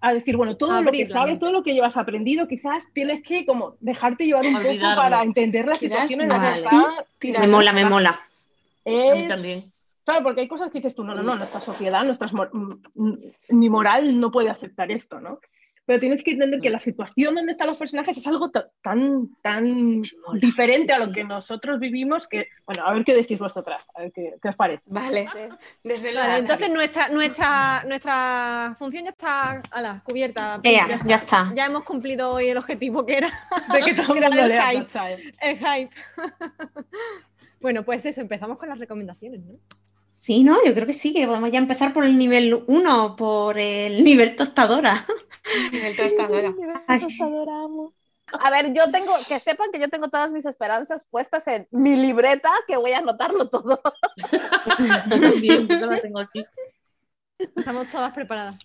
a decir, bueno, todo lo que sabes, todo lo que llevas aprendido, quizás tienes que como dejarte llevar un poco para entender la Tiras situación en la que vale. está. Tiras Me mola, me mola. Es... mí también. Claro, porque hay cosas que dices tú, no, no, no, nuestra sociedad, nuestra ni moral no puede aceptar esto, ¿no? Pero tienes que entender que la situación donde están los personajes es algo ta- tan, tan diferente a lo que nosotros vivimos que, bueno, a ver qué decís vosotras, a ver qué, qué os parece. Vale. Desde Vale, luego. entonces nuestra, nuestra, nuestra función ya está ala, cubierta. Ea, ya está. Ya hemos cumplido hoy el objetivo que era De que todo el hype. El hype. bueno, pues eso, empezamos con las recomendaciones, ¿no? Sí, no, yo creo que sí, que podemos ya empezar por el nivel 1, por el nivel tostadora. Nivel tostadora. Ay. A ver, yo tengo, que sepan que yo tengo todas mis esperanzas puestas en mi libreta, que voy a anotarlo todo. También, yo la tengo aquí. Estamos todas preparadas.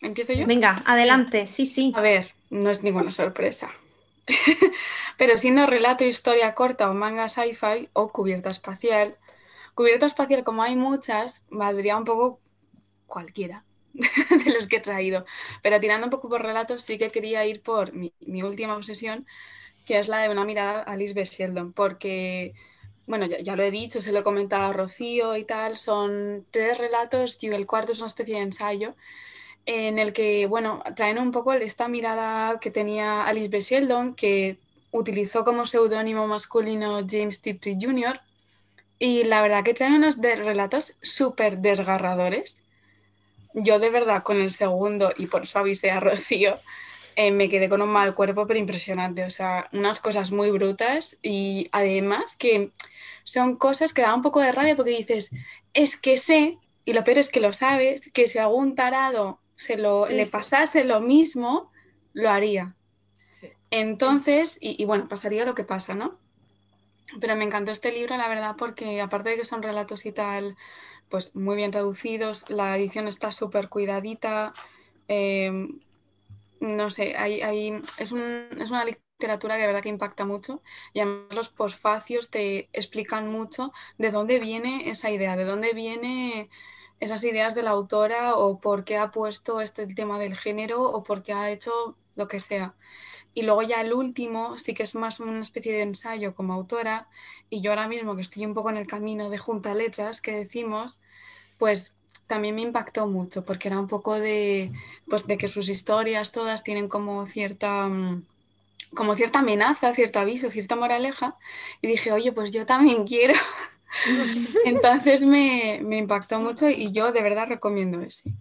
¿Empiezo yo? Venga, adelante, sí, sí. A ver, no es ninguna sorpresa. Pero siendo relato, historia corta o manga sci-fi o cubierta espacial, cubierta espacial como hay muchas, valdría un poco cualquiera de los que he traído. Pero tirando un poco por relatos, sí que quería ir por mi, última obsesión, que es la de una mirada a Lisbeth Sheldon, porque, bueno, ya, ya lo he dicho, se lo he comentado a Rocío y tal, son tres relatos y el cuarto es una especie de ensayo en el que, bueno, traen un poco esta mirada que tenía Alice B. Sheldon, que utilizó como seudónimo masculino James Tiptree Jr. Y la verdad que traen unos de relatos súper desgarradores. Yo de verdad con el segundo, y por eso avisé a Rocío, eh, me quedé con un mal cuerpo, pero impresionante. O sea, unas cosas muy brutas y además que son cosas que da un poco de rabia porque dices, es que sé, y lo peor es que lo sabes, que si algún tarado se lo, le pasase lo mismo, lo haría. Sí. Entonces, y, y bueno, pasaría lo que pasa, ¿no? Pero me encantó este libro, la verdad, porque aparte de que son relatos y tal, pues muy bien reducidos, la edición está súper cuidadita, eh, no sé, hay, hay- es, un- es una literatura que de verdad que impacta mucho y además los posfacios te explican mucho de dónde viene esa idea, de dónde viene esas ideas de la autora o por qué ha puesto este tema del género o por qué ha hecho lo que sea. Y luego ya el último sí que es más una especie de ensayo como autora y yo ahora mismo que estoy un poco en el camino de junta letras que decimos, pues también me impactó mucho porque era un poco de, pues de que sus historias todas tienen como cierta, mm, como cierta amenaza, cierto aviso, cierta moraleja y dije, oye, pues yo también quiero. Entonces me, me impactó mucho y yo de verdad recomiendo ese.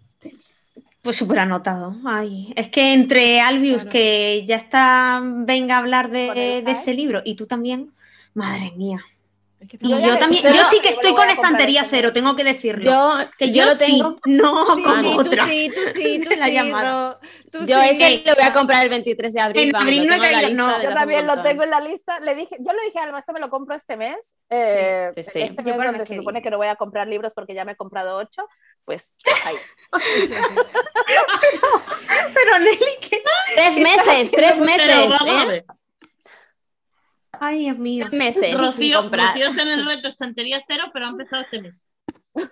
Pues súper anotado. Ay, es que entre Albius, Claro. que ya está, venga a hablar de, ese libro, y tú también, madre mía. Es que Y Yo también, yo sí que estoy con estantería este cero, tengo que decirlo. Yo, que yo yo, lo sí, tengo. no Sí, como sí, tú otras. sí, tú sí, tú La sí, llamada. Ro, tú Yo sí. ese lo voy a comprar el 23 de abril. En vamos, abril no he la caído, no. Yo también lo tengo en la lista. Le dije, yo le dije a Alba, esto me lo compro este mes. eh, Sí, sí, sí. Este Yo mes donde se supone que no voy a comprar libros porque ya me he comprado ocho. Pues ahí. Sí, sí, sí. Pero Nelly, que... Tres meses, tres meses. Pero vamos a ¿eh? ver. Ay, Dios mío. Tres meses. Rocío. Rocío está en el reto estantería cero, pero ha empezado este mes.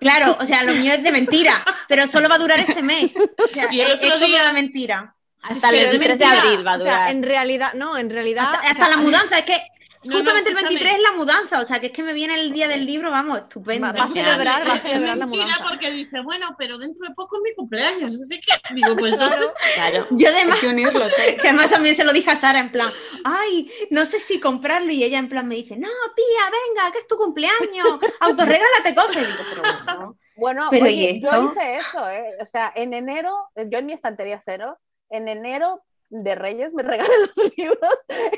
Claro, o sea, lo mío es de mentira, pero solo va a durar este mes. O sea, Y el es, otro es día- de mentira. Hasta el Pero es 23 de abril va a o sea, durar. en realidad, no, en realidad. Hasta, o hasta sea, la mudanza, es que No, justamente no, el 23 escúchame. es la mudanza, o sea, que es que me viene el día del libro, vamos, estupendo. Va- va a celebrar, va a celebrar la mentira mudanza. porque dice, bueno, pero dentro de poco es mi cumpleaños. Así que, digo, pues entonces, Claro. Yo además, que unirlo todo. que además también se lo dije a Sara en plan, ay, no sé si comprarlo y ella en plan me dice, no, tía, venga, que es tu cumpleaños, autorregálate cosas. Y digo, pero bueno, Bueno, Pero, oye, ¿y yo hice eso, ¿eh? O sea, en enero, yo en mi estantería cero, en enero de Reyes me regalé los libros,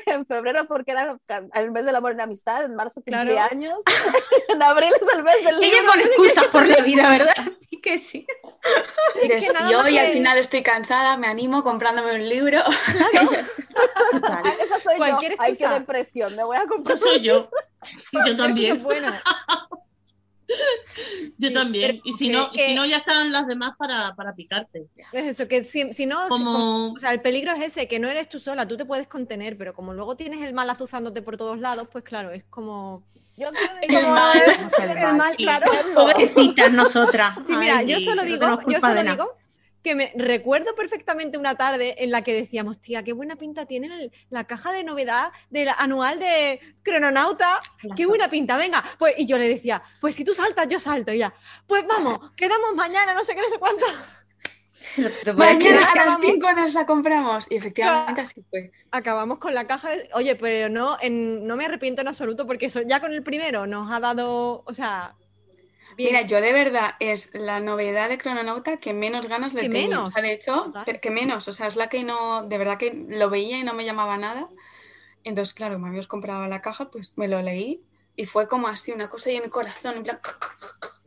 en febrero porque era el mes del amor y la amistad, en marzo Claro. cumpleaños, en abril es el mes del ella libro. pone excusas por la vida, ¿verdad? Así que sí. Y Es que eso, y al que- final estoy cansada, me animo comprándome un libro. Total. Ah, Esa soy Cualquier yo. Ay, qué excusa. depresión, me voy a eso comprar. soy yo. Yo Eso también, bueno. Yo Sí, también. pero Y si que- no, y si no ya están las demás para, para picarte. Es eso, que si, si no, si- Como, o sea, el peligro es ese, que no eres tú sola, tú te puedes contener, pero como luego tienes el mal azuzándote por todos lados, pues claro, es como... Yo quiero El decir, mal. No sé, el el mal. mal, Sí. claro, Pobrecitas nosotras. Sí, mira, Ay, yo solo digo, yo solo digo que me recuerdo perfectamente una tarde en la que decíamos, tía, qué buena pinta tiene el- la caja de novedad del anual de Crononauta, qué buena pinta, venga. Pues, y yo le decía, pues si tú saltas, yo salto, y ya. Pues vamos, quedamos mañana, no sé qué, no sé cuánto. Mañana a las acabamos. 5 nos la compramos. Y efectivamente así fue. Acabamos con la caja de... Oye, pero no, en- no me arrepiento en absoluto porque eso, ya con el primero nos ha dado, o sea... bien. Mira, yo de verdad es la novedad de Crononauta que menos ganas le Que tengo. menos, O sea, de hecho, total. que menos. O sea, es la que no, de verdad que lo veía y no me llamaba nada. Entonces, claro, me habías comprado la caja, pues me lo leí y fue como así, una cosa ahí en el corazón, en plan.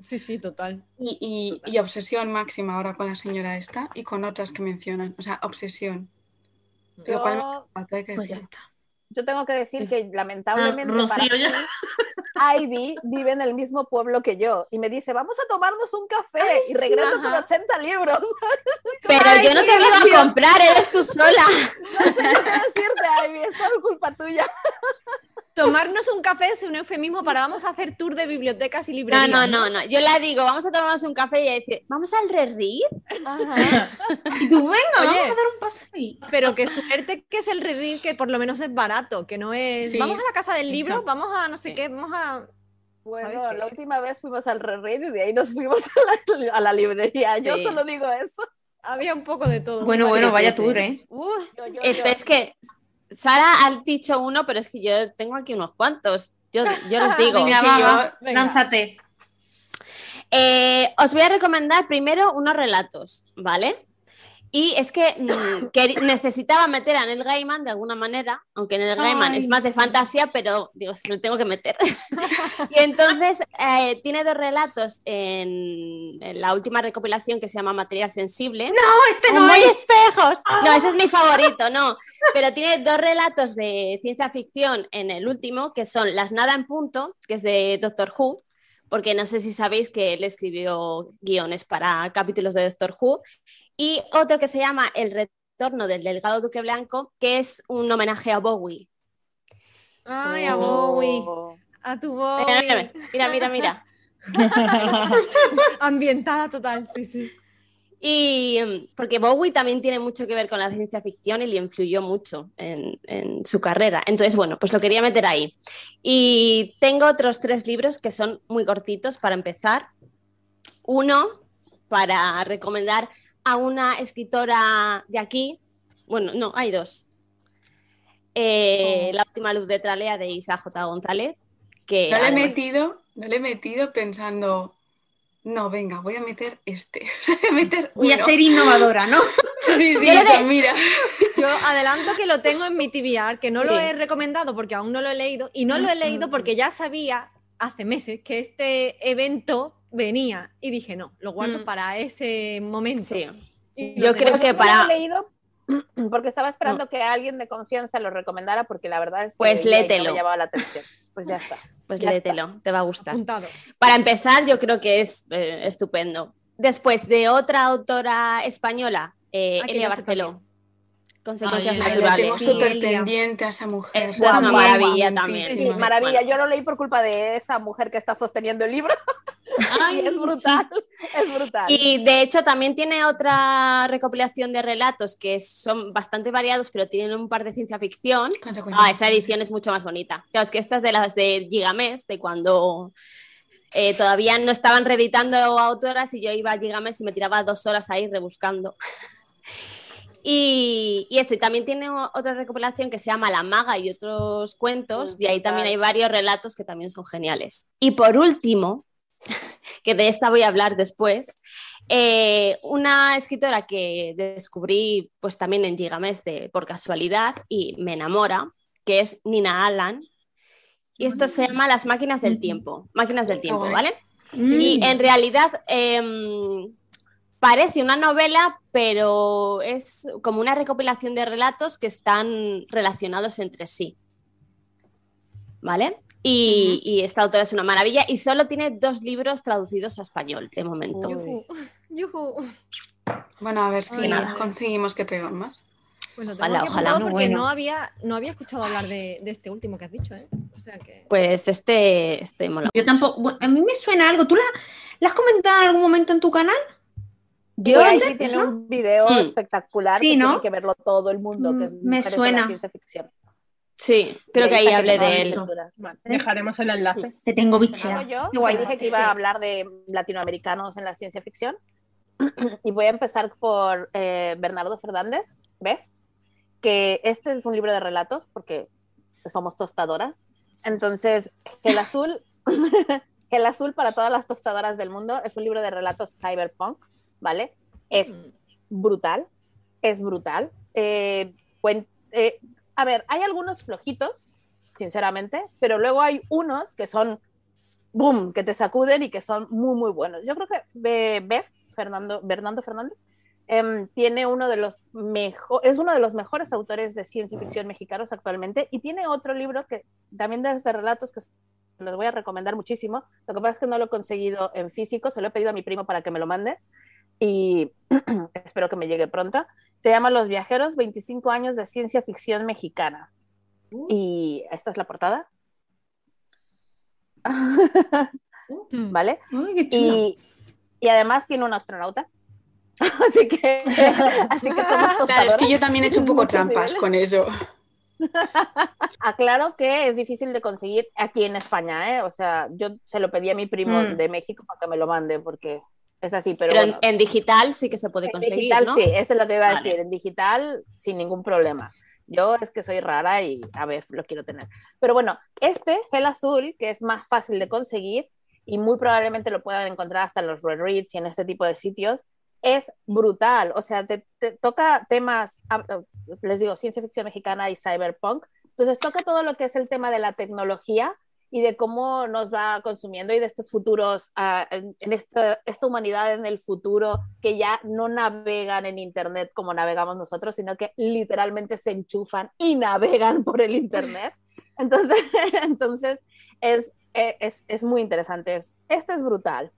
Sí, sí, total. Y, y- y obsesión máxima ahora con la señora esta y con otras que mencionan. O sea, obsesión. Lo cual me yo, Pues ya está. yo tengo que decir que lamentablemente Ah, para mí, ya. Ivy vive en el mismo pueblo que yo y me dice, vamos a tomarnos un café y regresa con Ajá. 80 libros. Pero Ay, yo no te obligo a comprar, eres tú sola. No sé qué decirte, Ivy, es todo culpa tuya. Tomarnos un café es un eufemismo para vamos a hacer tour de bibliotecas y No, librerías. no, no, no. Yo la digo, vamos a tomarnos un café y ella dice, ¿vamos al re-read? Ajá. Y tú, venga, vamos Oye. a dar un paso ahí. Pero que suerte que es el reread que por lo menos es barato, que no es. Sí, vamos a la casa del libro, eso. vamos a no sé Sí. qué, vamos a. Bueno, ¿Sabes qué? la última vez fuimos al Reread y de ahí nos fuimos a la, a la librería. Yo Sí. solo digo eso. Había un poco de todo. Bueno, bueno, vaya sí. tour, ¿eh? Uf, Yo, yo, Eh, yo. es que Sara ha dicho uno, pero es que yo tengo aquí unos cuantos. Yo, yo les digo. Venga, sí, va, yo- va, venga. lánzate. Eh, os voy a recomendar primero unos relatos, ¿vale? Y es que, mm, que necesitaba meter a Neil Gaiman de alguna manera, aunque Neil Gaiman es Ay. más de fantasía, pero digo, es que lo tengo que meter. y entonces eh, tiene dos relatos en, en la última recopilación que se llama Material Sensible. No, este no ¡Como hay es. espejos! No, ese es mi favorito, no. Pero tiene dos relatos de ciencia ficción en el último, que son Las Nada en Punto, que es de Doctor Who, porque no sé si sabéis que él escribió guiones para capítulos de Doctor Who, y otro que se llama El Retorno del Delgado Duque Blanco, que es un homenaje a Bowie. Ay, a Bowie. Oh. A tu Mira, Bowie. mira, mira, mira. Ambientada total, sí, sí. Y mm, porque Bowie también tiene mucho que ver con la ciencia ficción y le influyó mucho en, en, su carrera. Entonces, bueno, pues lo quería meter ahí. Y tengo otros tres libros que son muy cortitos para empezar. Uno, para recomendar a una escritora de aquí. Bueno, no, hay dos. Eh, oh. La última luz de Tralea de Isa J. González. Que no le he metido, no le he metido pensando no, venga, voy a meter este. voy a ser innovadora, ¿no? sí, sí, yo mira. Yo adelanto que lo tengo en mi TBR, que no lo he recomendado porque aún no lo he leído, y no lo he leído porque ya sabía hace meses que este evento venía y dije, no, lo guardo para ese momento. Yo creo que para... Lo he leído porque estaba esperando que alguien de confianza lo recomendara porque la verdad es que pues léetelo. me llamaba la atención. Pues ya está. Pues léetelo, te va a gustar. Para empezar, yo creo que es eh, estupendo. Después de otra autora española, eh, Elia Barceló. Consecuencias naturales. Tengo súper pendiente a esa mujer. es una maravilla también. Sí, maravilla. Yo lo leí por culpa de esa mujer que está sosteniendo el libro. Ay, es brutal, es brutal. Y de hecho también tiene otra recopilación de relatos que son bastante variados, pero tienen un par de ciencia ficción. Ah, esa edición es mucho más bonita. Claro, es que esta es de las de Gigamés, de cuando eh, todavía no estaban reeditando autoras y yo iba a Gigamés y me tiraba dos horas ahí rebuscando. Y, eso, y también tiene otra recopilación que se llama La Maga y otros cuentos, y ahí también hay varios relatos que también son geniales. Y por último, que de esta voy a hablar después, eh, una escritora que descubrí pues también en Gigames por casualidad y me enamora, que es Nina Allan, y esto se llama Las máquinas del tiempo, máquinas del tiempo, ¿vale? Y en realidad... Em, parece una novela, pero es como una recopilación de relatos que están relacionados entre sí. ¿Vale? Y, esta autora es una maravilla y solo tiene dos libros traducidos a español de momento. Bueno, a ver si conseguimos que traigan más. Bueno, ojalá, ojalá. Porque no, había, no había escuchado hablar de, este último que has dicho, ¿eh? Pues este, este mola. Yo tampoco, a mí me suena algo. ¿Tú la, has comentado en algún momento en tu canal? Yo sí tiene un video mm. espectacular sí, que ¿no? tiene que verlo todo el mundo, que es mm, me suena. ciencia ficción. Sí, creo que ahí hablé de él. dejaremos el enlace. Te tengo bicheado. Yo Igual dije que iba a hablar de latinoamericanos en la ciencia ficción. y voy a empezar por eh, Bernardo Fernández, ¿ves? Que este es un libro de relatos, porque somos tostadoras. Entonces, el azul, el azul para todas las tostadoras del mundo es un libro de relatos cyberpunk, ¿vale? Es brutal, es brutal. Eh, eh, a ver, hay algunos flojitos, sinceramente, pero luego hay unos que son, boom, que te sacuden y que son muy, muy buenos. Yo creo que Bef, Fernando, Fernando Fernández, em, tiene uno de los mejor, es uno de los mejores autores de ciencia ficción mexicanos actualmente y tiene otro libro que también de relatos que los voy a recomendar muchísimo. Lo que pasa es que no lo he conseguido en físico, se lo he pedido a mi primo para que me lo mande y espero que me llegue pronto. Se llama Los Viajeros, 25 años de ciencia ficción mexicana. Uh. Y esta es la portada. Mm. ¿Vale? y, y, además tiene un astronauta. así que, así que somos Claro, es que yo también he hecho un poco trampas con eso. Aclaro que es difícil de conseguir aquí en España, ¿eh? O sea, yo se lo pedí a mi primo mm. de México para que me lo mande porque es así, pero, en, digital sí que se puede conseguir. En digital sí, eso es lo que iba a decir. En digital sin ningún problema. Yo es que soy rara y a ver, lo quiero tener. Pero bueno, este gel azul, que es más fácil de conseguir y muy probablemente lo puedan encontrar hasta en los Red Reads y en este tipo de sitios, es brutal. O sea, te, te toca temas, ah, les digo, ciencia ficción mexicana y cyberpunk. Entonces toca todo lo que es el tema de la tecnología y de cómo nos va consumiendo y de estos futuros, ah, en, esta, esta, humanidad en el futuro que ya no navegan en Internet como navegamos nosotros, sino que literalmente se enchufan y navegan por el Internet. Entonces, entonces es, e, es, es muy interesante. Es, este es brutal.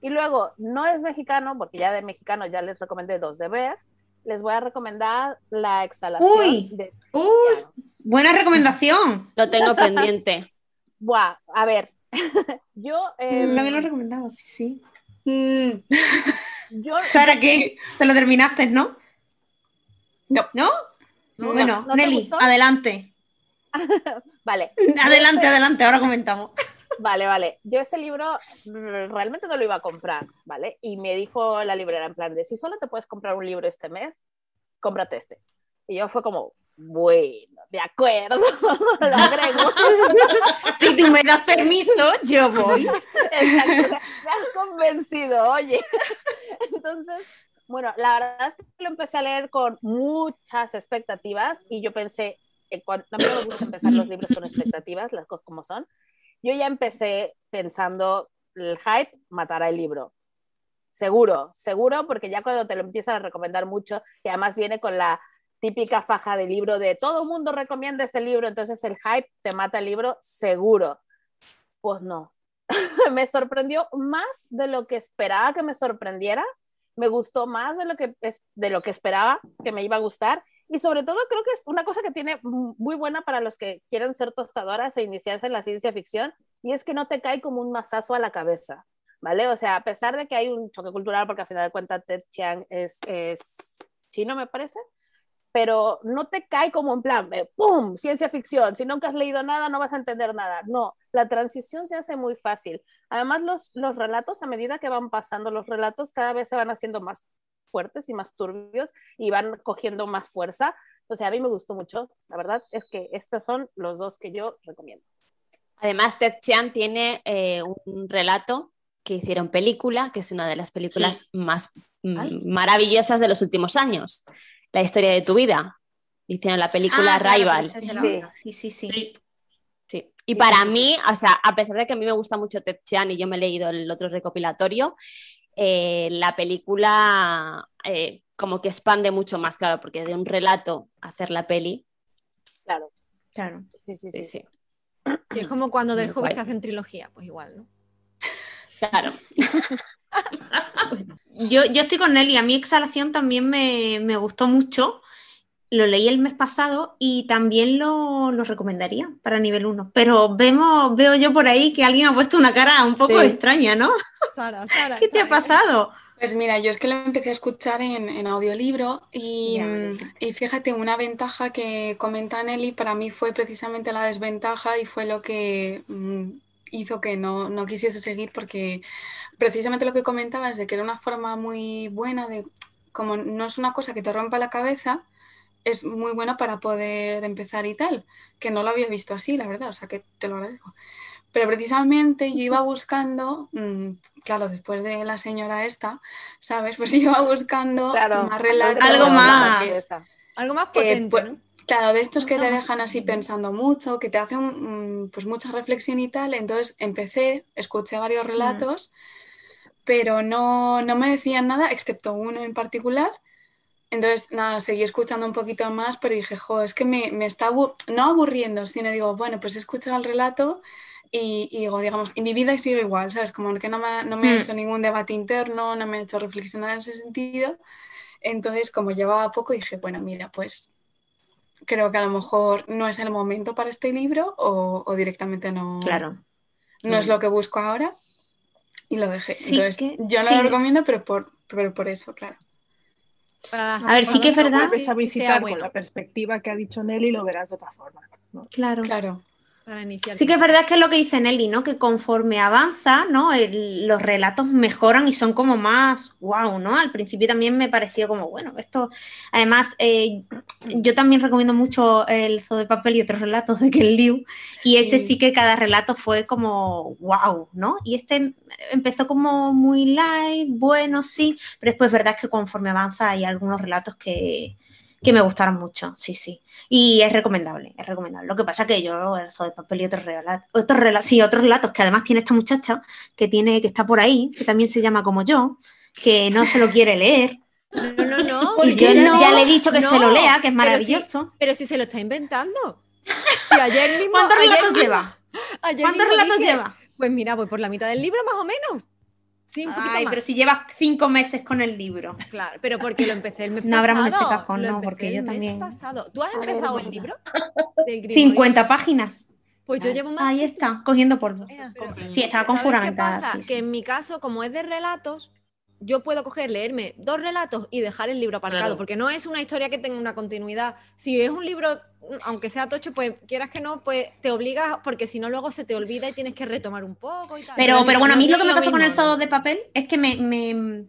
Y luego, no es mexicano, porque ya de mexicano ya les recomendé dos de Beth. Les voy a recomendar la exhalación de... Uy, buena recomendación. Lo tengo pendiente. Buah, a ver, yo... Eh, También lo recomendamos, sí, sí. Mm. Yo, Sara, ¿qué? ¿Te lo terminaste, no? No. ¿No? No, bueno, ¿no te Nelly, adelante. Vale, Adelante, adelante, ahora comentamos. vale, vale. Yo este libro realmente no lo iba a comprar, ¿vale? Y me dijo la librera en plan de, si solo te puedes comprar un libro este mes, cómprate este. Y yo fue como, bueno, de acuerdo, lo agrego. Si tú me das permiso, yo voy. Exacto, me has convencido, oye. Entonces, bueno, la verdad es que lo empecé a leer con muchas expectativas y yo pensé, eh, cuando, a mí me gusta empezar los libros con expectativas, las cosas como son. Yo ya empecé pensando, el hype matará el libro. Seguro, seguro, porque ya cuando te lo empiezan a recomendar mucho, y además viene con la típica faja de libro de todo el mundo recomienda este libro, entonces el hype te mata el libro, seguro. Pues no. me sorprendió más de lo que esperaba que me sorprendiera. Me gustó más de lo que, de lo que esperaba que me iba a gustar. Y sobre todo creo que es una cosa que tiene muy buena para los que quieren ser tostadoras e iniciarse en la ciencia ficción, y es que no te cae como un mazazo a la cabeza. ¿Vale? O sea, a pesar de que hay un choque cultural, porque al final de cuentas Ted Chiang es, es chino, me parece, pero no te cae como en plan, ¡pum! Ciencia ficción. Si nunca has leído nada, no vas a entender nada. No, la transición se hace muy fácil. Además, los, los relatos, a medida que van pasando los relatos, cada vez se van haciendo más fuertes y más turbios y van cogiendo más fuerza. O sea, a mí me gustó mucho. La verdad es que estos son los dos que yo recomiendo. Además, Ted Chiang tiene eh, un relato que hicieron película, que es una de las películas más mm, maravillosas de los últimos años. La historia de tu vida. Hicieron la película Ah, Rival. Sí, sí, sí. Sí. Sí. Y para mí, o sea, a pesar de que a mí me gusta mucho Ted Chiang y yo me he leído el otro recopilatorio, eh, la película eh, como que expande mucho más, claro, porque de un relato a hacer la peli, Claro. Claro. Sí, sí, sí, sí. sí. Y es como cuando del guay. te hacen trilogía, pues igual, ¿no? Claro. Yo, yo estoy con Nelly, a mí Exhalación también me, me gustó mucho. Lo leí el mes pasado y también lo, lo recomendaría para nivel 1. Pero vemos, veo yo por ahí que alguien ha puesto una cara un poco Sí. extraña, ¿no? Sara, Sara. ¿Qué te ha pasado? Pues mira, yo es que lo empecé a escuchar en, en audiolibro y, y fíjate, una ventaja que comenta Nelly para mí fue precisamente la desventaja y fue lo que mm, hizo que no, no quisiese seguir porque precisamente lo que comentaba es de que era una forma muy buena de, como no es una cosa que te rompa la cabeza, es muy buena para poder empezar y tal, que no lo había visto así, la verdad, o sea que te lo agradezco. Pero precisamente yo iba buscando, mm, claro, después de la señora esta, ¿sabes? Pues iba buscando Claro. más relatos. Algo más. Algo más Eh, potente, pues, ¿no? Claro, de estos que te dejan así pensando mucho, que te hacen mm, pues mucha reflexión y tal. Entonces empecé, escuché varios relatos, pero no, no me decían nada, excepto uno en particular. Entonces, nada, seguí escuchando un poquito más, pero dije, jo, es que me, me está no aburriendo, sino digo, bueno, pues he escuchado el relato y, y digo, digamos, y mi vida sigue igual, ¿sabes? Como que no me, ha- no me ha Mm. hecho ningún debate interno, no me ha hecho reflexionar en ese sentido. Entonces, como llevaba poco, dije, bueno, mira, pues creo que a lo mejor no es el momento para este libro o, o directamente no, Claro. no es Mm. lo que busco ahora y lo dejé. Sí Entonces, que- yo no sí. lo recomiendo, pero por, pero por eso, claro. Para A ver, sí que es verdad. vuelves a visitar bueno. con la perspectiva que ha dicho Nelly, lo verás de otra forma. ¿no? Claro. Claro. Para iniciar. Sí que es verdad que es lo que dice Nelly, ¿no? Que conforme avanza, ¿no? El- los relatos mejoran y son como más wow, ¿no? Al principio también me pareció como, bueno, esto... Además, eh, yo también recomiendo mucho el Zoo de Papel y otros relatos de Ken Liu y ese sí que cada relato fue como wow, ¿no? Y este empezó como muy light, bueno, sí, pero después es verdad que conforme avanza hay algunos relatos que, que me gustaron mucho, sí, sí. Y es recomendable, es recomendable. Lo que pasa que yo, el zoo de papel y otros relatos, otros rela- sí, otros relatos que además tiene esta muchacha que tiene, que está por ahí, que también se llama como yo, que no se lo quiere leer. No, no, no. Y yo porque ya le he dicho que no, se lo lea, que es pero maravilloso. Pero si se lo está inventando. Si ayer mismo. ¿Cuántos ayer relatos mismo- lleva? ayer ¿Cuántos relatos dije, lleva? Pues mira, voy por la mitad del libro más o menos. Sí, un poquito Ay, más. pero si llevas cinco meses con el libro. Claro, pero porque lo empecé el mes No abramos pasado. ese cajón, lo no, porque el yo mes también- pasado. ¿Tú has A ver, empezado el libro? Del Grimorio? 50 páginas. Pues yo llevo más. Ahí está, cogiendo polvo. Sí, estaba con ¿Sabes qué juramentada. pasa? sí, sí. Que en mi caso, como es de relatos, yo puedo coger, leerme dos relatos y dejar el libro aparcado, Claro. porque no es una historia que tenga una continuidad. Si es un libro, aunque sea tocho, pues quieras que no, pues te obligas, porque si no luego se te olvida y tienes que retomar un poco y tal. Pero, pero bueno, a mí lo que me pasó con el zoo de papel es que me, me-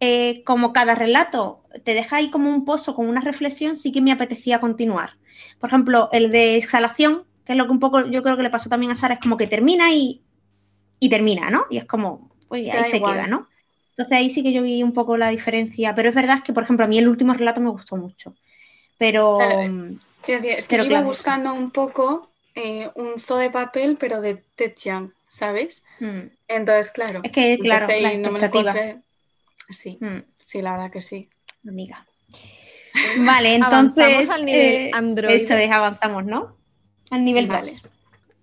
eh, como cada relato te deja ahí como un pozo con una reflexión, sí que me apetecía continuar. Por ejemplo, el de exhalación, que es lo que un poco yo creo que le pasó también a Sara, es como que termina y, y termina, ¿no? Y es como, pues Te ahí se igual. queda, ¿no? Entonces ahí sí que yo vi un poco la diferencia, pero es verdad que, por ejemplo, a mí el último relato me gustó mucho. Pero Claro, mm, es que Pero iba claro, buscando un poco eh, un zoo de papel, pero de Ted Chiang, ¿sabes? mm, Entonces, claro. es que, claro, las no me. Sí, mm, sí, la verdad que sí. amiga. Vale, Avanzamos entonces al nivel eh, Android. Eso es, avanzamos, ¿no? Al nivel Vale. 2.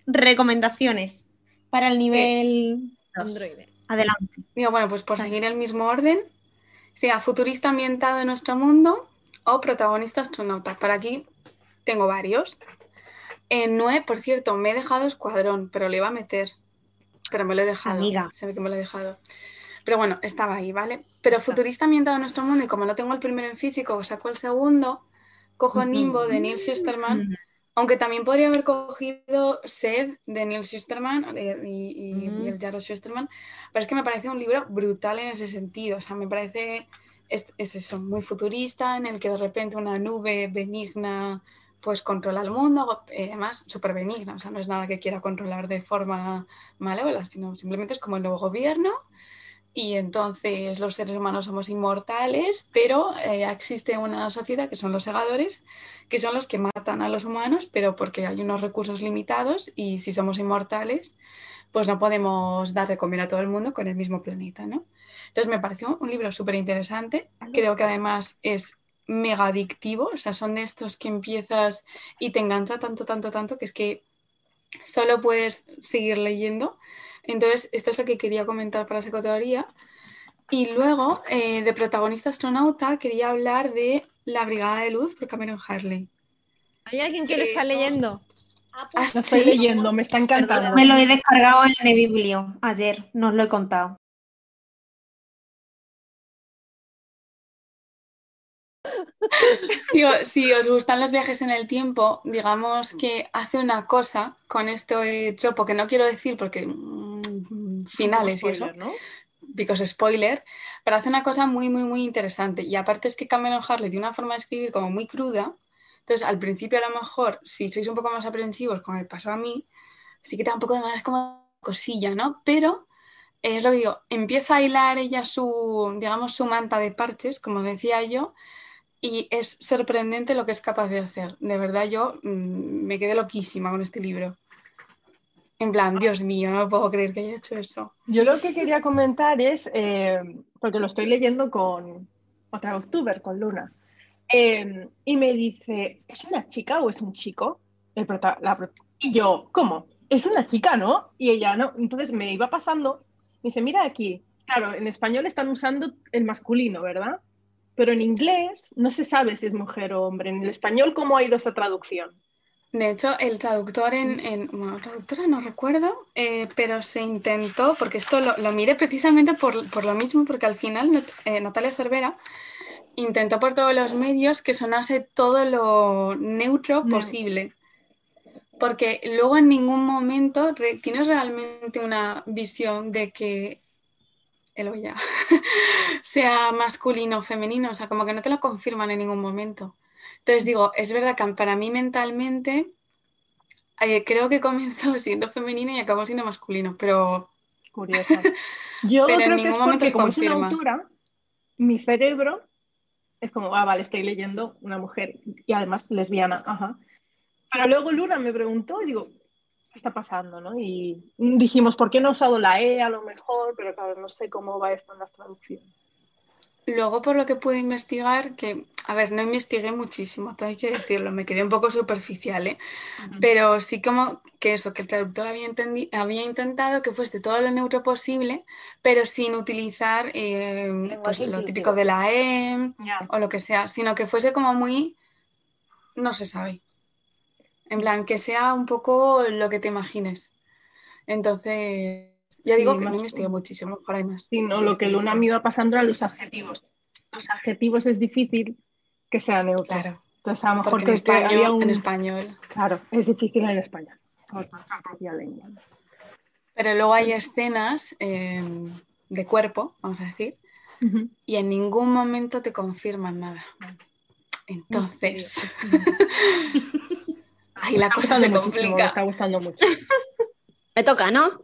Recomendaciones para el nivel dos. Android. Adelante. Digo, bueno, pues por Sí. seguir el mismo orden, sea futurista ambientado en nuestro mundo o protagonista astronauta. Para aquí tengo varios. En por cierto, me he dejado escuadrón, pero le iba a meter. Pero me lo he dejado. Amiga. Se ve que me lo he dejado. Pero bueno, estaba ahí, ¿vale? Pero futurista ambientado en nuestro mundo, y como no tengo el primero en físico, saco el segundo, cojo. Nimbo de Neil Schusterman, aunque también podría haber cogido Sed de Neil Schusterman eh, y, y- Mm. y el Schusterman, pero es que me parece un libro brutal en ese sentido. O sea, me parece, es, es eso, muy futurista, en el que de repente una nube benigna pues controla el mundo, eh, además súper benigna, o sea, no es nada que quiera controlar de forma malévola, sino simplemente es como el nuevo gobierno y entonces los seres humanos somos inmortales, pero eh, existe una sociedad que son los segadores, que son los que matan a los humanos, pero porque hay unos recursos limitados y si somos inmortales, pues no podemos dar de comer a todo el mundo con el mismo planeta, ¿no? Entonces me pareció un libro súper interesante, creo que además es mega adictivo, o sea, son de estos que empiezas y te engancha tanto, tanto, tanto, que es que solo puedes seguir leyendo. Entonces, esto es lo que quería comentar para esa categoría. Y luego, eh, de protagonista astronauta, quería hablar de La Brigada de Luz por Cameron Harley. ¿Hay alguien que lo Eh, está leyendo? Ah, Lo estoy ¿sí? leyendo, me está encantando. Me lo he descargado en el biblio ayer, no os lo he contado. Digo, si os gustan los viajes en el tiempo, digamos que hace una cosa con este tropo que no quiero decir porque mm, finales y eso, Spoiler, ¿no? because spoiler, pero hace una cosa muy, muy, muy interesante. Y aparte es que Cameron Harley tiene una forma de escribir como muy cruda. Entonces, al principio a lo mejor, si sois un poco más aprensivos, como me pasó a mí, sí que da un poco de más como cosilla, ¿no? Pero es lo que digo, empieza a hilar ella su, digamos, su manta de parches, como decía yo, y es sorprendente lo que es capaz de hacer. De verdad, yo mm, me quedé loquísima con este libro. En plan, Dios mío, no puedo creer que haya hecho eso. Yo lo que quería comentar es, eh, porque lo estoy leyendo con otra Octuber, con Luna, eh, y me dice, ¿es una chica o es un chico? El y yo, ¿cómo? Es una chica, ¿no? Y ella no. Entonces me iba pasando, me dice, mira aquí, claro, en español están usando el masculino, ¿verdad? Pero en inglés no se sabe si es mujer o hombre. En el español, ¿cómo ha ido esa traducción? De hecho, el traductor en, en- bueno, traductora no recuerdo, eh, pero se intentó, porque esto lo, lo miré precisamente por, por lo mismo, porque al final eh, Natalia Cervera intentó por todos los medios que sonase todo lo neutro posible. Porque luego en ningún momento tienes realmente una visión de que el olla sea masculino o femenino, o sea, como que no te lo confirman en ningún momento. Entonces digo, es verdad que para mí mentalmente eh, creo que comenzó siendo femenino y acabó siendo masculino, pero Curiosa. Yo Pero en creo que es momento porque como es una autora, mi cerebro es como, ah, vale, estoy leyendo una mujer y además lesbiana, ajá. Pero luego Luna me preguntó y digo, ¿qué está pasando? ¿no? Y dijimos, ¿por qué no ha usado la E a lo mejor? Pero claro, no sé cómo va esto en las traducciones. luego por lo que pude investigar, que, a ver, no investigué muchísimo, todo hay que decirlo, me quedé un poco superficial, ¿eh? Pero sí como que eso, que el traductor había, había intentado que fuese todo lo neutro posible, pero sin utilizar eh, pues, lo típico de la E o lo que sea, sino que fuese como muy, no se sabe. En plan, que sea un poco lo que te imagines. Entonces, Ya digo Sí, que no investigo muchísimo, por ahí más. Sí, no, lo que Luna me iba pasando eran los adjetivos. Los adjetivos es difícil que sea neutro. Claro, Entonces, a lo mejor en que- que español, un... en español. Claro, es difícil en español. Por nuestra propia lengua. Pero luego hay escenas eh, de cuerpo, vamos a decir, y en ningún momento te confirman nada. Entonces, ahí la cosa se muchísimo, me complica. está gustando mucho. Me toca, ¿no?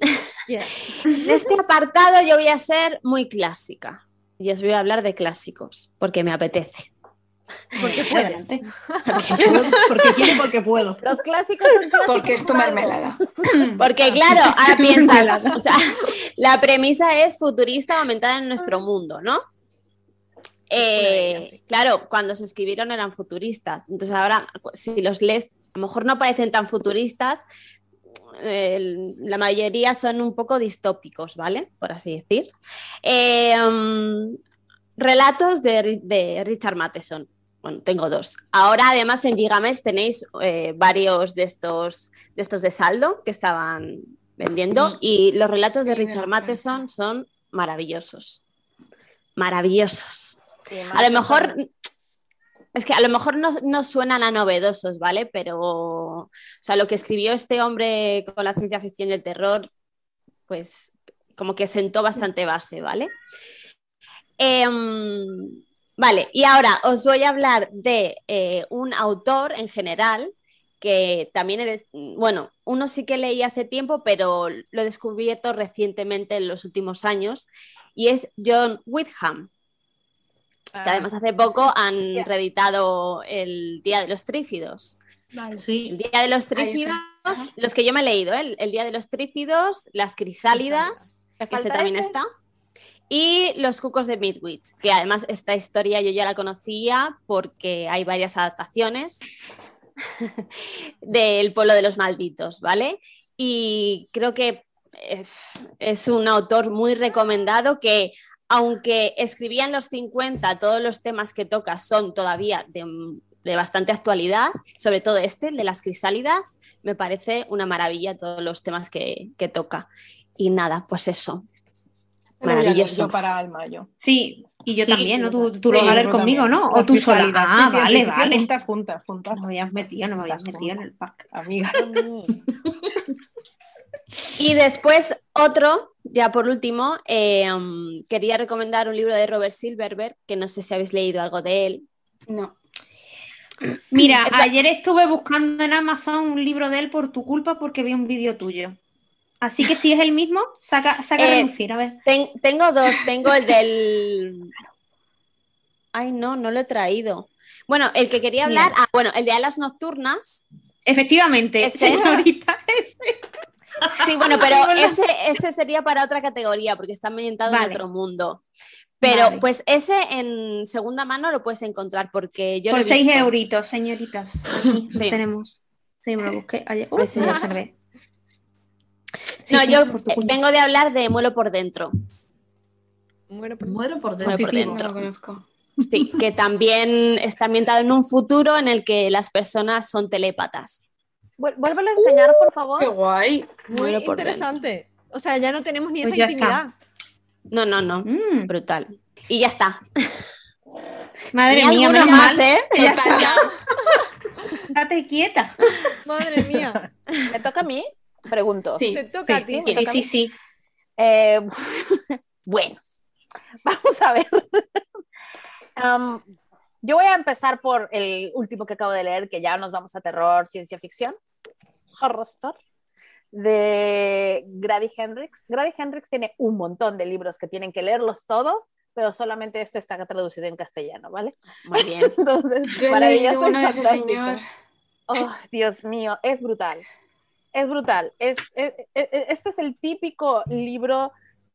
Yeah. En este apartado yo voy a ser muy clásica y os voy a hablar de clásicos porque me apetece. Porque adelante. Porque quiero y porque puedo. Los clásicos son clásicos. Porque es tu mermelada. Porque claro, ahora piensas, o sea, la premisa es futurista aumentada en nuestro mundo, ¿no? Eh, claro, cuando se escribieron eran futuristas, entonces ahora si los lees, a lo mejor no parecen tan futuristas, la mayoría son un poco distópicos, ¿vale? Por así decir. Eh, mm, relatos de, Ri- de Richard Matheson. Bueno, tengo dos. Ahora, además, en Gigamesh tenéis eh, varios de estos, de estos de saldo que estaban vendiendo y los relatos de Richard Matheson son maravillosos. Maravillosos. A lo mejor, es que a lo mejor no, suenan a novedosos, ¿vale? Pero, o sea, lo que escribió este hombre con la ciencia ficción y el terror, pues como que sentó bastante base, ¿vale? Em, vale, y ahora os voy a hablar de eh, un autor en general que también eres, bueno, uno sí que leí hace tiempo, pero lo he descubierto recientemente en los últimos años, y es John Whitham que además hace poco han reeditado el Día de los Trífidos. El Sí, Día de los Trífidos, los que yo me he leído, ¿eh? el, el Día de los Trífidos, las Crisálidas, ¿Me que también ese? está, y los Cucos de Midwich, que además esta historia yo ya la conocía porque hay varias adaptaciones del pueblo de los malditos, ¿vale? Y creo que es, es un autor muy recomendado que aunque escribía en los 50, todos los temas que toca son todavía de, de bastante actualidad, sobre todo este, el de las crisálidas, me parece una maravilla todos los temas que, que toca. Y nada, pues eso. Maravilloso. yo para el mayo. Sí, y yo Sí, también, ¿no? Tú, Sí, lo vas a leer yo conmigo, también. ¿no? O tú sola. Ah, sí, sí, al vale, vale. Juntas, juntas, juntas. No me habías metido, no me habías Juntas, metido en el pack. Amigas. Y después otro, ya por último, eh, um, quería recomendar un libro de Robert Silverberg, que no sé si habéis leído algo de él. No. Mira, ayer estuve buscando en Amazon un libro de él por tu culpa porque vi un vídeo tuyo. Así que si es el mismo, saca, saca a Eh, relucir, a ver. Ten- tengo dos, tengo el del... Ay, no, no lo he traído. Bueno, el que quería hablar, ah, bueno, el de Alas Nocturnas. Efectivamente, Ese. señorita, ese. Sí, bueno, pero ese, ese sería para otra categoría porque está ambientado en otro mundo. Pero Vale. pues ese en segunda mano lo puedes encontrar porque yo lo Por he 6 visto. euritos, señoritas. Aquí lo Sí. tenemos. Sí, me lo busqué ayer. Pues Uh, me lo sí. observé. Sí, No, sí, yo eh, vengo de hablar de Muelo por dentro. Muero por- muero por Muero dentro. por Positivo. No dentro. lo conozco. Sí, que también está ambientado en un futuro en el que las personas son telépatas. Vuélvelo a enseñar, por favor. Qué guay. Muy interesante. O sea, ya no tenemos ni Pues esa ya está. intimidad. No, no, no. Mm, Brutal. Y ya está. madre Y mía, menos más. ¿eh? Ya Total, ya. Estate quieta. Madre mía. ¿Me toca a mí? Pregunto. Sí. Te toca Sí, a ti. sí, sí, sí, sí. Eh, bueno, vamos a ver. Am, yo voy a empezar por el último que acabo de leer, que ya nos vamos a terror, ciencia ficción, horror story, de Grady Hendrix. Grady Hendrix tiene un montón de libros que tienen que leerlos todos, pero solamente este está traducido en castellano, ¿¿vale? Muy bien. Entonces, Yo he para ella leído es uno de ese señor. Oh, Dios mío, es brutal. Es brutal. Es, es- es- este es el típico libro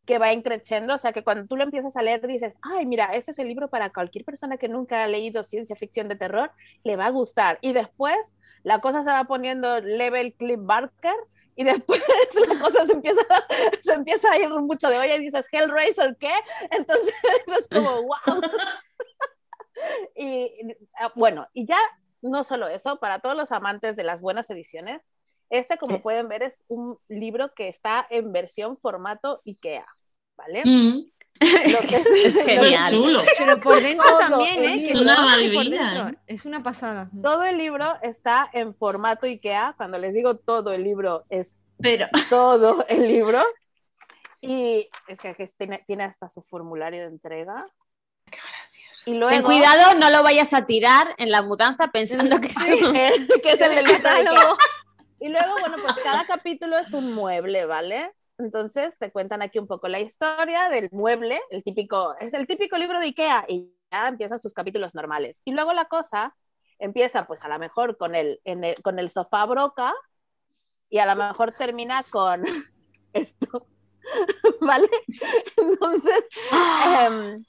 que va increciendo, o sea que cuando tú lo empiezas a leer dices, ay, mira, este es el libro para cualquier persona que nunca ha leído ciencia ficción de terror, le va a gustar. Y después la cosa se va poniendo level Cliff Barker y después la cosa se empieza, se empieza a ir mucho de olla y dices, Hellraiser, ¿qué? Entonces es como, wow. y ah, bueno, y ya no solo eso, para todos los amantes de las buenas ediciones, Este, como pueden ver, es un libro que está en versión formato IKEA, ¿vale? Mm. Lo que- Es lo- genial. chulo. Pero por dentro Todo también, ¿eh? Todo Una maravilla. Es una pasada. Todo el libro está en formato IKEA. Cuando les digo todo el libro, es Pero todo el libro. Y es que, tiene, tiene hasta su formulario de entrega. Y luego, Ten cuidado, no lo vayas a tirar en la mudanza pensando que sí. eh, que es el del libro de Ikea. Catálogo. Y luego, bueno, pues cada capítulo es un mueble, ¿vale? Entonces te cuentan aquí un poco la historia del mueble, el típico, es el típico libro de Ikea y ya empiezan sus capítulos normales. Y luego la cosa empieza pues a lo mejor con el, en el- con el sofá broca y a lo mejor termina con esto, ¿vale? Entonces, em,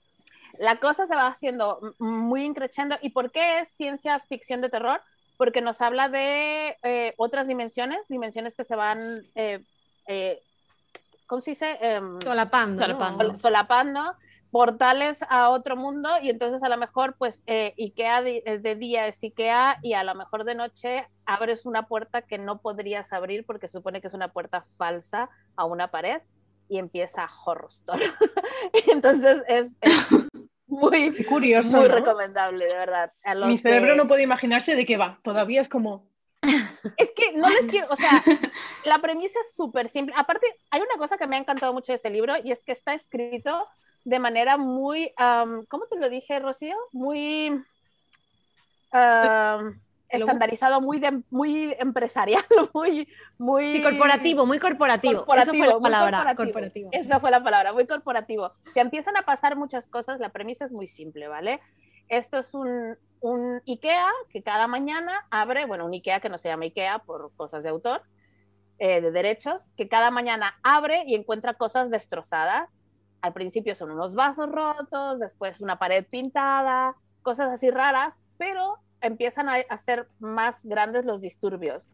la cosa se va haciendo muy increciendo. ¿Y por qué es ciencia ficción de terror? Porque nos habla de eh, otras dimensiones, dimensiones que se van, eh, eh, ¿cómo se dice? Em, Solapando. ¿no? Solapando. solapando, portales a otro mundo y entonces a lo mejor pues eh, Ikea de, eh, de día es Ikea y a lo mejor de noche abres una puerta que no podrías abrir porque se supone que es una puerta falsa a una pared y empieza Horror Story. entonces es, es muy, curioso. muy ¿no? recomendable, de verdad. A los Mi cerebro que- no puede imaginarse de qué va. Todavía es como. Es que no les quiero, o sea, la premisa es súper simple. Aparte, hay una cosa que me ha encantado mucho de este libro y es que está escrito de manera muy, am, ¿cómo te lo dije, Rocío? Muy estandarizado, muy, de- muy empresarial, muy, muy... Sí, corporativo, muy corporativo. corporativo, Esa fue la palabra, corporativo. corporativo. Esa fue la palabra, muy corporativo. Si empiezan a pasar muchas cosas, la premisa es muy simple, ¿vale? Esto es un, un IKEA que cada mañana abre, bueno, un IKEA que no se llama IKEA por cosas de autor, eh, de derechos, que cada mañana abre y encuentra cosas destrozadas. Al principio son unos vasos rotos, después una pared pintada, cosas así raras, pero empiezan a hacer más grandes los disturbios,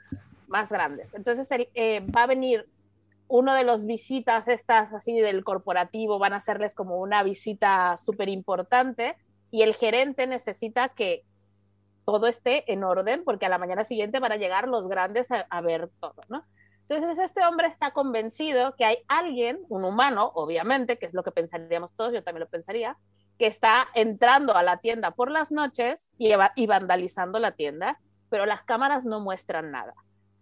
más grandes. Entonces eh, va a venir uno de los visitas estas así del corporativo, van a hacerles como una visita súper importante y el gerente necesita que todo esté en orden porque a la mañana siguiente van a llegar los grandes a, ver todo, ¿no? Entonces este hombre está convencido que hay alguien, un humano, obviamente, que es lo que pensaríamos todos, yo también lo pensaría, que está entrando a la tienda por las noches y, y vandalizando la tienda, pero las cámaras no muestran nada.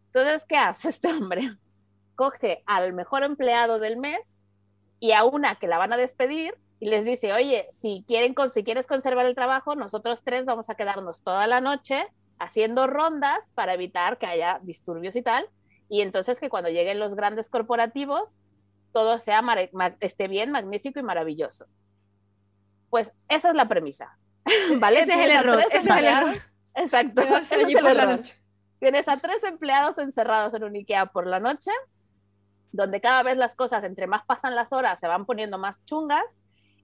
Entonces, ¿qué hace este hombre? Coge al mejor empleado del mes y a una que la van a despedir y les dice, oye, si, quieren, si quieres conservar el trabajo, nosotros tres vamos a quedarnos toda la noche haciendo rondas para evitar que haya disturbios y tal. Y entonces que cuando lleguen los grandes corporativos, todo sea esté bien, magnífico y maravilloso. Pues esa es la premisa. ¿Vale? Ese es el error, ese es el error. Exacto. Ese es el error. Tienes a tres empleados encerrados en un IKEA por la noche, donde cada vez las cosas, entre más pasan las horas, se van poniendo más chungas.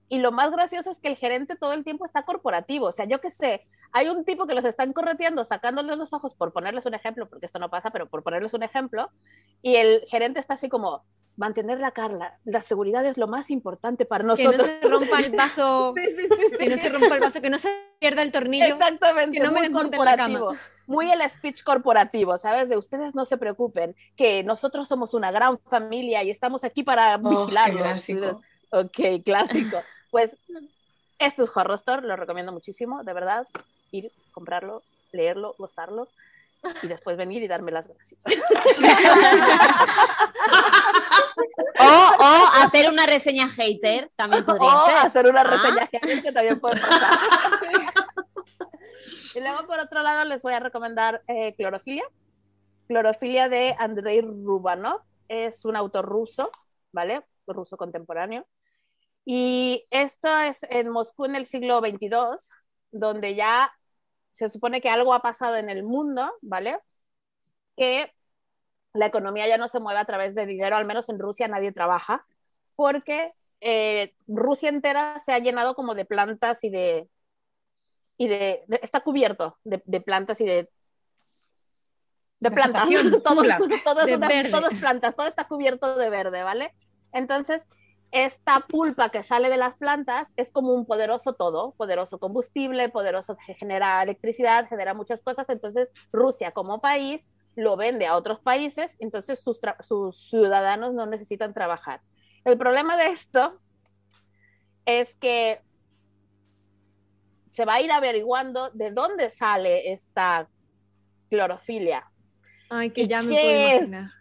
Y lo más gracioso es que el gerente todo el tiempo está corporativo. O sea, yo qué sé, hay un tipo que los están correteando, sacándoles los ojos, por ponerles un ejemplo, porque esto no pasa, pero por ponerles un ejemplo. Y el gerente está así como, mantener la carla, la seguridad es lo más importante para Que no nosotros. se rompa el vaso, Sí, sí, sí, que no se rompa el vaso, que no se pierda el tornillo. Exactamente, que no me muy desmonten la corporativo. Muy el speech corporativo, ¿sabes? De ustedes no se preocupen, que nosotros somos una gran familia y estamos aquí para Oh, vigilarlos. Ok, clásico. Pues esto es Horror Store, lo recomiendo muchísimo, de verdad. Ir, comprarlo, leerlo, gozarlo y después venir y darme las gracias. O, o hacer una reseña hater, también podría o ser. hacer una Ah. reseña que que también puede pasar. Y luego, por otro lado, les voy a recomendar eh, Clorofilia. Clorofilia de Andrei Rubanov. Es un autor ruso, ¿vale? Ruso contemporáneo. Y esto es en Moscú en el siglo XXII, donde ya se supone que algo ha pasado en el mundo, ¿vale? Que la economía ya no se mueve a través de dinero, al menos en Rusia nadie trabaja, porque eh, Rusia entera se ha llenado como de plantas y de... Y de, de- está cubierto de, de plantas y de... De plantas, todo, todo es De una- verde. todo es plantas, todo está cubierto de verde, ¿vale? Entonces, esta pulpa que sale de las plantas es como un poderoso todo, poderoso combustible, poderoso que genera electricidad, genera muchas cosas. Entonces, Rusia como país lo vende a otros países, entonces sus, sus ciudadanos no necesitan trabajar. El problema de esto es que se va a ir averiguando de dónde sale esta clorofilia. Ay, que ya me puedo imaginar.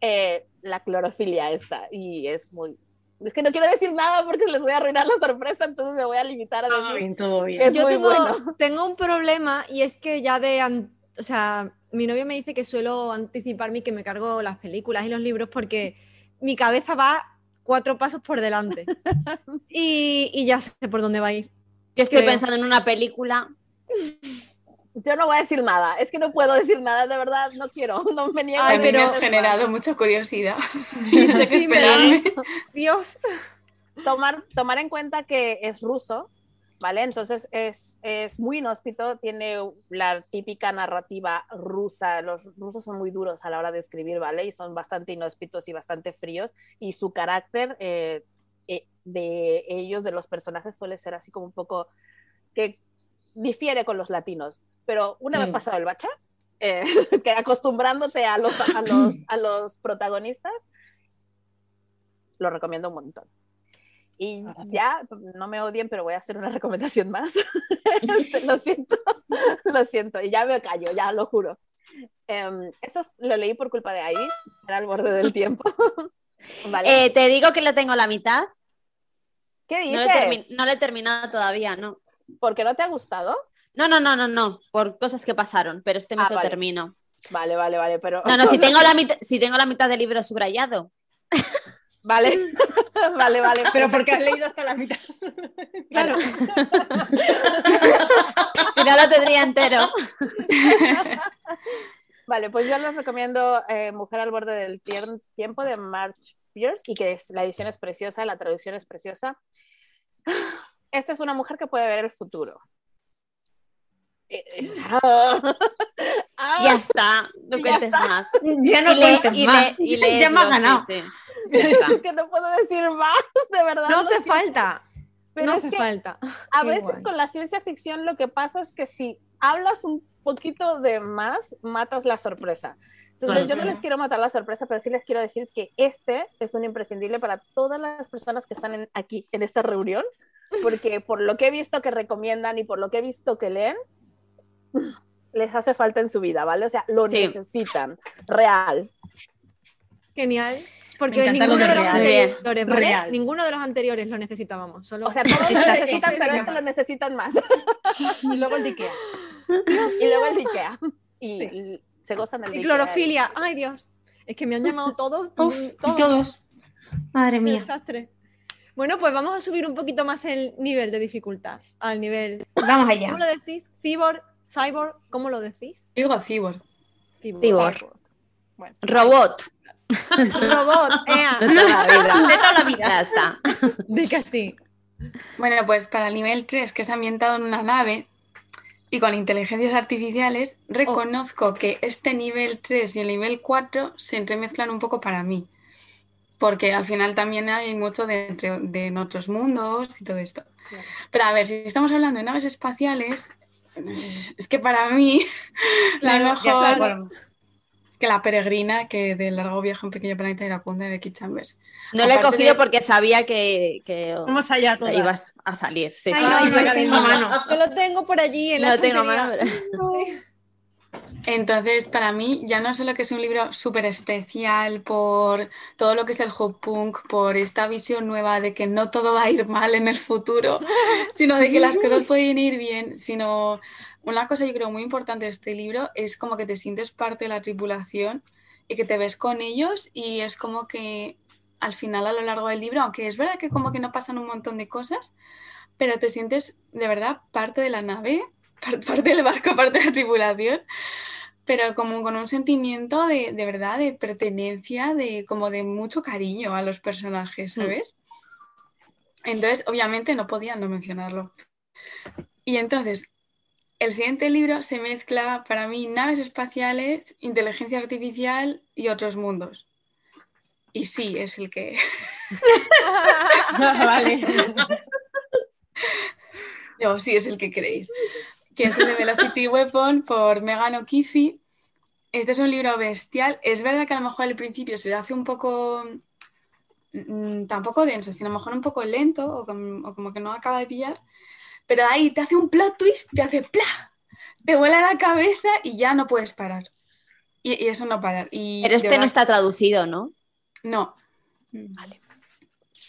Eh, la clorofilia esta, y es muy... Es que no quiero decir nada porque les voy a arruinar la sorpresa, entonces me voy a limitar a decir todo bien. que es Yo muy tengo, bueno. tengo un problema y es que ya de, an- o sea, mi novio me dice que suelo anticiparme y que me cargo las películas y los libros porque mi cabeza va cuatro pasos por delante y, y ya sé por dónde va a ir. Yo estoy Creo. pensando en una película. Yo no voy a decir nada, es que no puedo decir nada, de verdad, no quiero, no me niego. Ay, a mí pero- me has generado mucha curiosidad. Sí, no sé qué sí, me. Dios. tomar, tomar en cuenta que es ruso, ¿vale? Entonces es, es muy inhóspito, tiene la típica narrativa rusa. Los rusos son muy duros a la hora de escribir, ¿vale? Y son bastante inhóspitos y bastante fríos. Y su carácter eh, eh, de ellos, de los personajes, suele ser así como un poco que difiere con los latinos. Pero una vez Mm. pasado el bacha, eh, que acostumbrándote a los, a, los, a los protagonistas, lo recomiendo un montón. Y Gracias. ya, no me odien, pero voy a hacer una recomendación más. Este, lo siento, lo siento. Y ya me callo, ya lo juro. Em, esto es- lo leí por culpa de Ivy, era al borde del tiempo. ¿Vale? Eh, te digo que lo tengo la mitad. ¿Qué No dices? he termi- no lo he terminado todavía, no. ¿Por qué no te ha gustado? No, no, no, no, no. Por cosas que pasaron, pero este mes Ah, lo vale. termino. Vale, vale, vale, pero... No, no, si tengo la mitad, si tengo la mitad del libro subrayado. Vale, vale, vale. Pero porque has leído hasta la mitad. Claro. Si no lo tendría entero. Vale, pues yo les recomiendo eh, Mujer al borde del tiempo de March Pierce y que es- la edición es preciosa, la traducción es preciosa. Esta es una mujer que puede ver el futuro. Eh, eh, ah, Ya está, no Ya cuentes está. más. Ya no cuentes y más. lee- y lees ya me has ganado. sí, sí. Ya que no puedo decir más, de verdad. No hace falta. Pero no hace falta. a Qué veces guay. con la ciencia ficción lo que pasa es que si hablas un poquito de más, matas la sorpresa. Entonces Claro. yo no les quiero matar la sorpresa, pero sí les quiero decir que este es un imprescindible para todas las personas que están en- aquí en esta reunión, porque por lo que he visto que recomiendan y por lo que he visto que leen, les hace falta en su vida, ¿vale? O sea, lo Sí. necesitan, real. Genial. Porque ninguno lo de los anteriores, ¿vale? Real. Ninguno de los anteriores lo necesitábamos. Solo O sea, todos lo necesitan, pero este lo necesitan más. Y luego el de Ikea. Y luego el de Ikea. Y se gozan del de Y clorofilia. Ay, Dios. Es que me han llamado todos. Uf, y todos. todos. Madre mía. desastre. Bueno, pues vamos a subir un poquito más el nivel de dificultad. Al nivel. Vamos allá. ¿Cómo lo decís? Cyborg, cyborg, ¿cómo lo decís? Digo cyborg. Cyborg. Bueno, Robot. Robot, ea. De toda la vida. De toda la vida. Ya está. Di que sí. Bueno, pues para el nivel 3, que es ambientado en una nave y con inteligencias artificiales, reconozco que este nivel 3 y el nivel 4 se entremezclan un poco para mí. Porque al final también hay mucho de, entre- de en otros mundos y todo esto. Claro. Pero a ver, si estamos hablando de naves espaciales, es es que para mí Claro, está, mejor bueno. que la peregrina que de largo viaje a un pequeño planeta iracundo de Becky Chambers. No lo he cogido de- porque sabía que, que vamos allá todas. ibas a salir. Sí, Ay, sí. no, Ay, lo tengo lo por allí en No la tengo mano, Sí. Entonces, para mí, ya no solo que es un libro súper especial por todo lo que es el hop punk, por esta visión nueva de que no todo va a ir mal en el futuro, sino de que las cosas pueden ir bien, sino una cosa yo creo muy importante de este libro es como que te sientes parte de la tripulación y que te ves con ellos y es como que al final a lo largo del libro, aunque es verdad que como que no pasan un montón de cosas, pero te sientes de verdad parte de la nave, parte del barco, parte de la tripulación pero como con un sentimiento de, de verdad, de pertenencia, de como de mucho cariño a los personajes, ¿sabes? Entonces, obviamente no podía no mencionarlo. Y entonces, el siguiente libro se mezcla para mí naves espaciales, inteligencia artificial y otros mundos. Y sí, es el que... vale. No, sí, es el que creéis. Que es el de Velocity Weapon por Megan O'Keefe. Este es un libro bestial. Es verdad que a lo mejor al principio se hace un poco, mm, tampoco denso, sino a lo mejor un poco lento o, com- o como que no acaba de pillar. Pero ahí te hace un plot twist, te hace ¡pla! Te vuela la cabeza y ya no puedes parar. Y, y eso no parar. Y Pero este no está traducido, ¿no? No. Vale.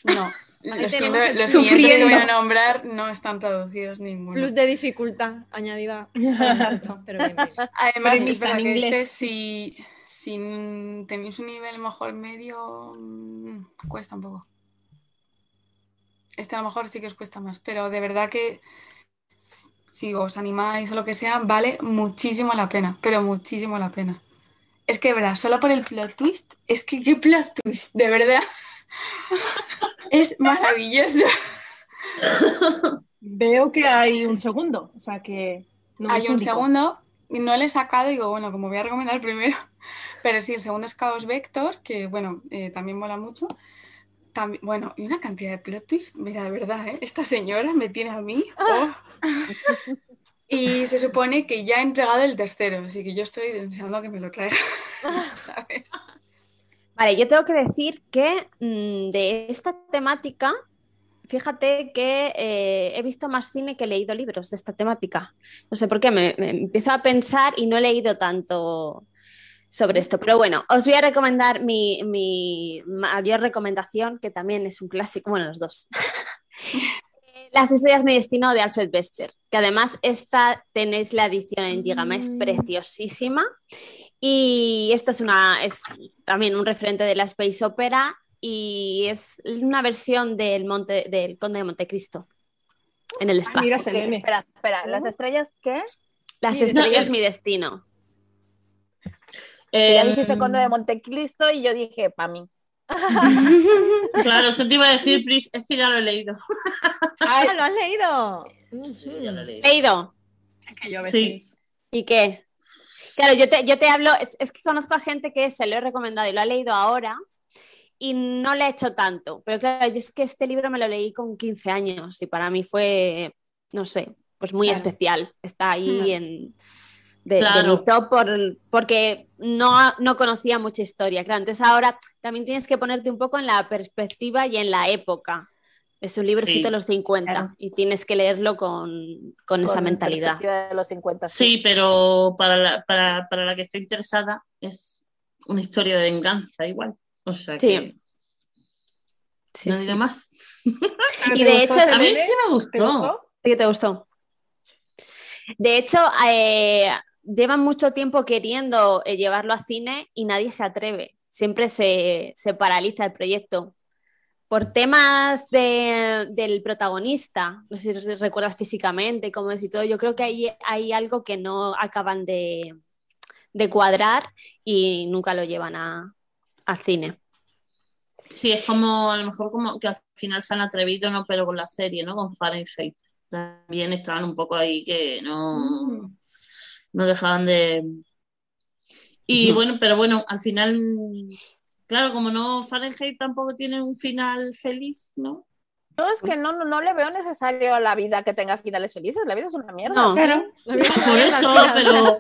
No. Los, siguientes- el los siguientes que voy a nombrar no están traducidos ninguno. Plus de dificultad añadida. Pero bien, bien. Además, en que este, inglés. si, si tenéis un nivel mejor medio, mm, cuesta un poco. Este a lo mejor sí que os cuesta más, pero de verdad que si os animáis o lo que sea, vale muchísimo la pena, pero muchísimo la pena. Es que, verdad, solo por el plot twist, es que qué plot twist, de verdad. Es maravilloso. Veo que hay un segundo, o sea que no Hay un segundo y no le he sacado, digo, bueno, como voy a recomendar el primero, pero sí, el segundo es Chaos Vector, que bueno, eh, también mola mucho. También, bueno, y una cantidad de plot twists, mira, de verdad, ¿eh? esta señora me tiene a mí. oh. Y se supone que ya he entregado el tercero, así que yo estoy deseando que me lo traiga. ¿sabes? Vale, yo tengo que decir que mm, de esta temática, fíjate que eh, he visto más cine que he leído libros de esta temática. No sé por qué, me, me empiezo a pensar y no he leído tanto sobre esto. Pero bueno, os voy a recomendar mi, mi mayor recomendación, que también es un clásico, bueno, los dos. Las estrellas de destino de Alfred Bester, que además esta tenéis la edición en Gigama, es Mm. preciosísima. Y esto es, una, es también un referente de la Space Opera y es una versión del, monte, del Conde de Montecristo en el Ah, espacio. mira, Ok, Selene. espera, espera, ¿las estrellas qué? Las estrellas, destino. mi destino. Ya Em, dijiste Conde de Montecristo y yo dije, para mí. Claro, eso te iba a decir, Pris, es que ya lo he leído. Ay, Ah, ¿lo has leído? Sí, ya lo he leído. Leído. que yo a Sí. veces- ¿Y qué? Claro, yo te, yo te hablo, es, es que conozco a gente que se lo he recomendado y lo ha leído ahora y no le he hecho tanto. Pero claro, yo es que este libro me lo leí con 15 años y para mí fue, no sé, pues muy Claro. especial. Está ahí Claro. en, de, mi top por- porque no, no conocía mucha historia. Claro, entonces ahora también tienes que ponerte un poco en la perspectiva y en la época. Es un libro Sí. escrito en los 50 Claro. y tienes que leerlo con, con esa mentalidad. De los 50. Sí, pero para la, para, para la que estoy interesada es una historia de venganza igual. O sea Sí. que Sí, no sí. diré más. ¿Pero Y te de gustó, hecho, A mí sí me ¿Te gustó. gustó? Sí que te gustó. De hecho, eh, llevan mucho tiempo queriendo eh, llevarlo a cine y nadie se atreve. Siempre se, se paraliza el proyecto. Por temas de- del protagonista, no sé si recuerdas físicamente, cómo es y todo, yo creo que hay, hay algo que no acaban de, de cuadrar y nunca lo llevan a, al cine. Sí, es como, a lo mejor como que al final se han atrevido, ¿no? Pero con la serie, ¿no? Con Fahrenheit. También estaban un poco ahí que no, no dejaban de... Y bueno, pero bueno, al final, claro, como no, Fahrenheit tampoco tiene un final feliz, ¿no? No, es que no, no, no le veo necesario a la vida que tenga finales felices. La vida es una mierda. No. Claro. Por eso, pero...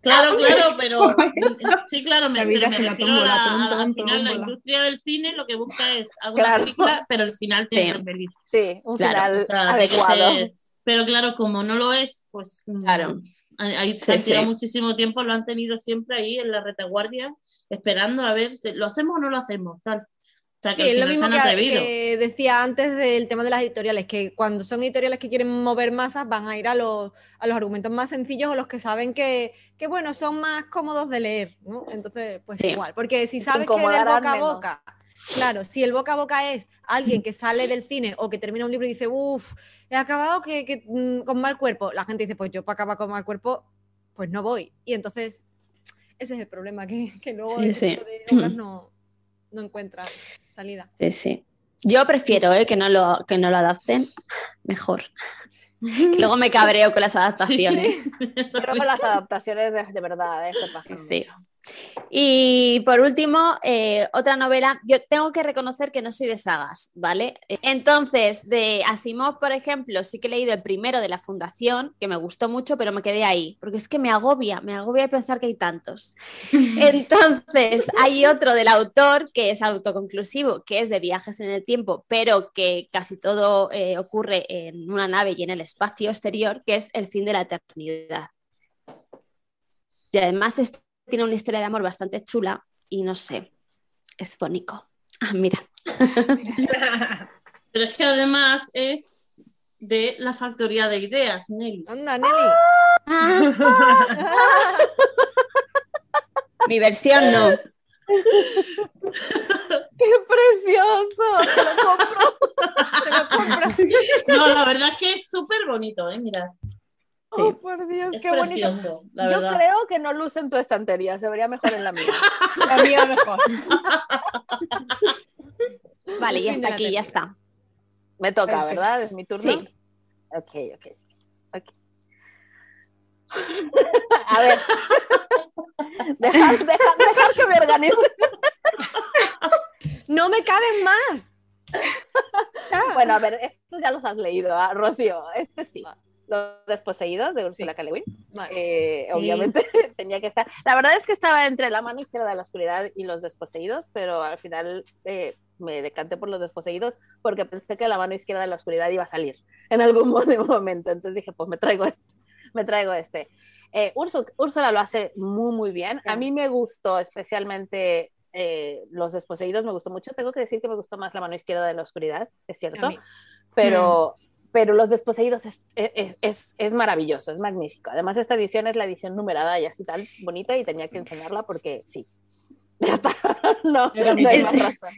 Claro, claro, pero sí, claro, me, La vida me refiero tómbola, la- a la- al final la industria del cine lo que busca es alguna Claro. película, pero el final tiene Sí. que ser feliz. Sí, un Claro, final O sea, adecuado. ser- Pero claro, como no lo es, pues mm, Claro. Ahí se Sí, han tirado sí. muchísimo tiempo, lo han tenido siempre ahí en la retaguardia, esperando a ver, si- ¿lo hacemos o no lo hacemos? Tal. O sea, que Sí, es lo mismo que, decía antes del tema de las editoriales, que cuando son editoriales que quieren mover masas van a ir a los, a los argumentos más sencillos o los que saben que, que, bueno, son más cómodos de leer, ¿no? Entonces, pues Sí. igual, porque si sabes que del boca a boca, claro, si el boca a boca es alguien que sale del cine o que termina un libro y dice, uff, he acabado que, que, mm, con mal cuerpo, la gente dice, pues yo para acabar con mal cuerpo, pues no voy. Y entonces, ese es el problema, que, que luego Sí, sí. de obras no, no encuentran salida. Sí, sí. Yo prefiero eh, que, no lo, que no lo adapten mejor. Que luego me cabreo con las adaptaciones. Pero con las adaptaciones de, de verdad, ¿eh? Sí. Y por último, eh, otra novela. Yo tengo que reconocer que no soy de sagas, ¿vale? Entonces, de Asimov, por ejemplo, sí que he leído el primero de la Fundación, que me gustó mucho, pero me quedé ahí, porque es que me agobia, me agobia pensar que hay tantos. Entonces, hay otro del autor que es autoconclusivo, que es de viajes en el tiempo, pero que casi todo eh, ocurre en una nave y en el espacio exterior, que es El fin de la eternidad. Y además este tiene una historia de amor bastante chula y no sé, es bonito. Ah, mira. Pero es que además es de la factoría de ideas, Nelly. Anda, Nelly. Mi versión no. ¡Qué precioso! Te lo compro. Te lo compro. No, la verdad es que es súper bonito, ¿eh? Mira, Oh, por Dios, es qué bonito. la Yo verdad. creo que no luce en tu estantería, se vería mejor en la mía. La mía mejor. Vale, ya está aquí, ya está. Me toca, Perfecto. ¿verdad? Es mi turno. Sí. Ok, ok. A ver. Dejar, dejar, dejar que me organice. No me caben más. Bueno, a ver, estos ya los has leído, ¿ah? Rocío. Este sí. Los desposeídos de Ursula K. Le. Eh, Sí. Obviamente tenía que estar. La verdad es que estaba entre la mano izquierda de la oscuridad y los desposeídos, pero al final eh, me decanté por los desposeídos porque pensé que la mano izquierda de la oscuridad iba a salir en algún momento. Entonces dije, pues me traigo este. Me traigo este. Eh, Úrsula, lo hace muy, muy bien. A mí me gustó especialmente eh, los desposeídos, me gustó mucho. Tengo que decir que me gustó más la mano izquierda de la oscuridad, es cierto. Mí. Pero, los desposeídos es, es, es, es maravilloso, es magnífico. Además, esta edición es la edición numerada y así tal, bonita, y tenía que enseñarla porque sí. Ya está. No, no hay más razón.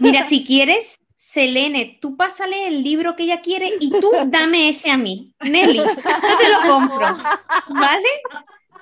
Mira, si quieres, Selene, tú pásale el libro que ella quiere y tú dame ese a mí. Nelly, yo te lo compro, ¿vale?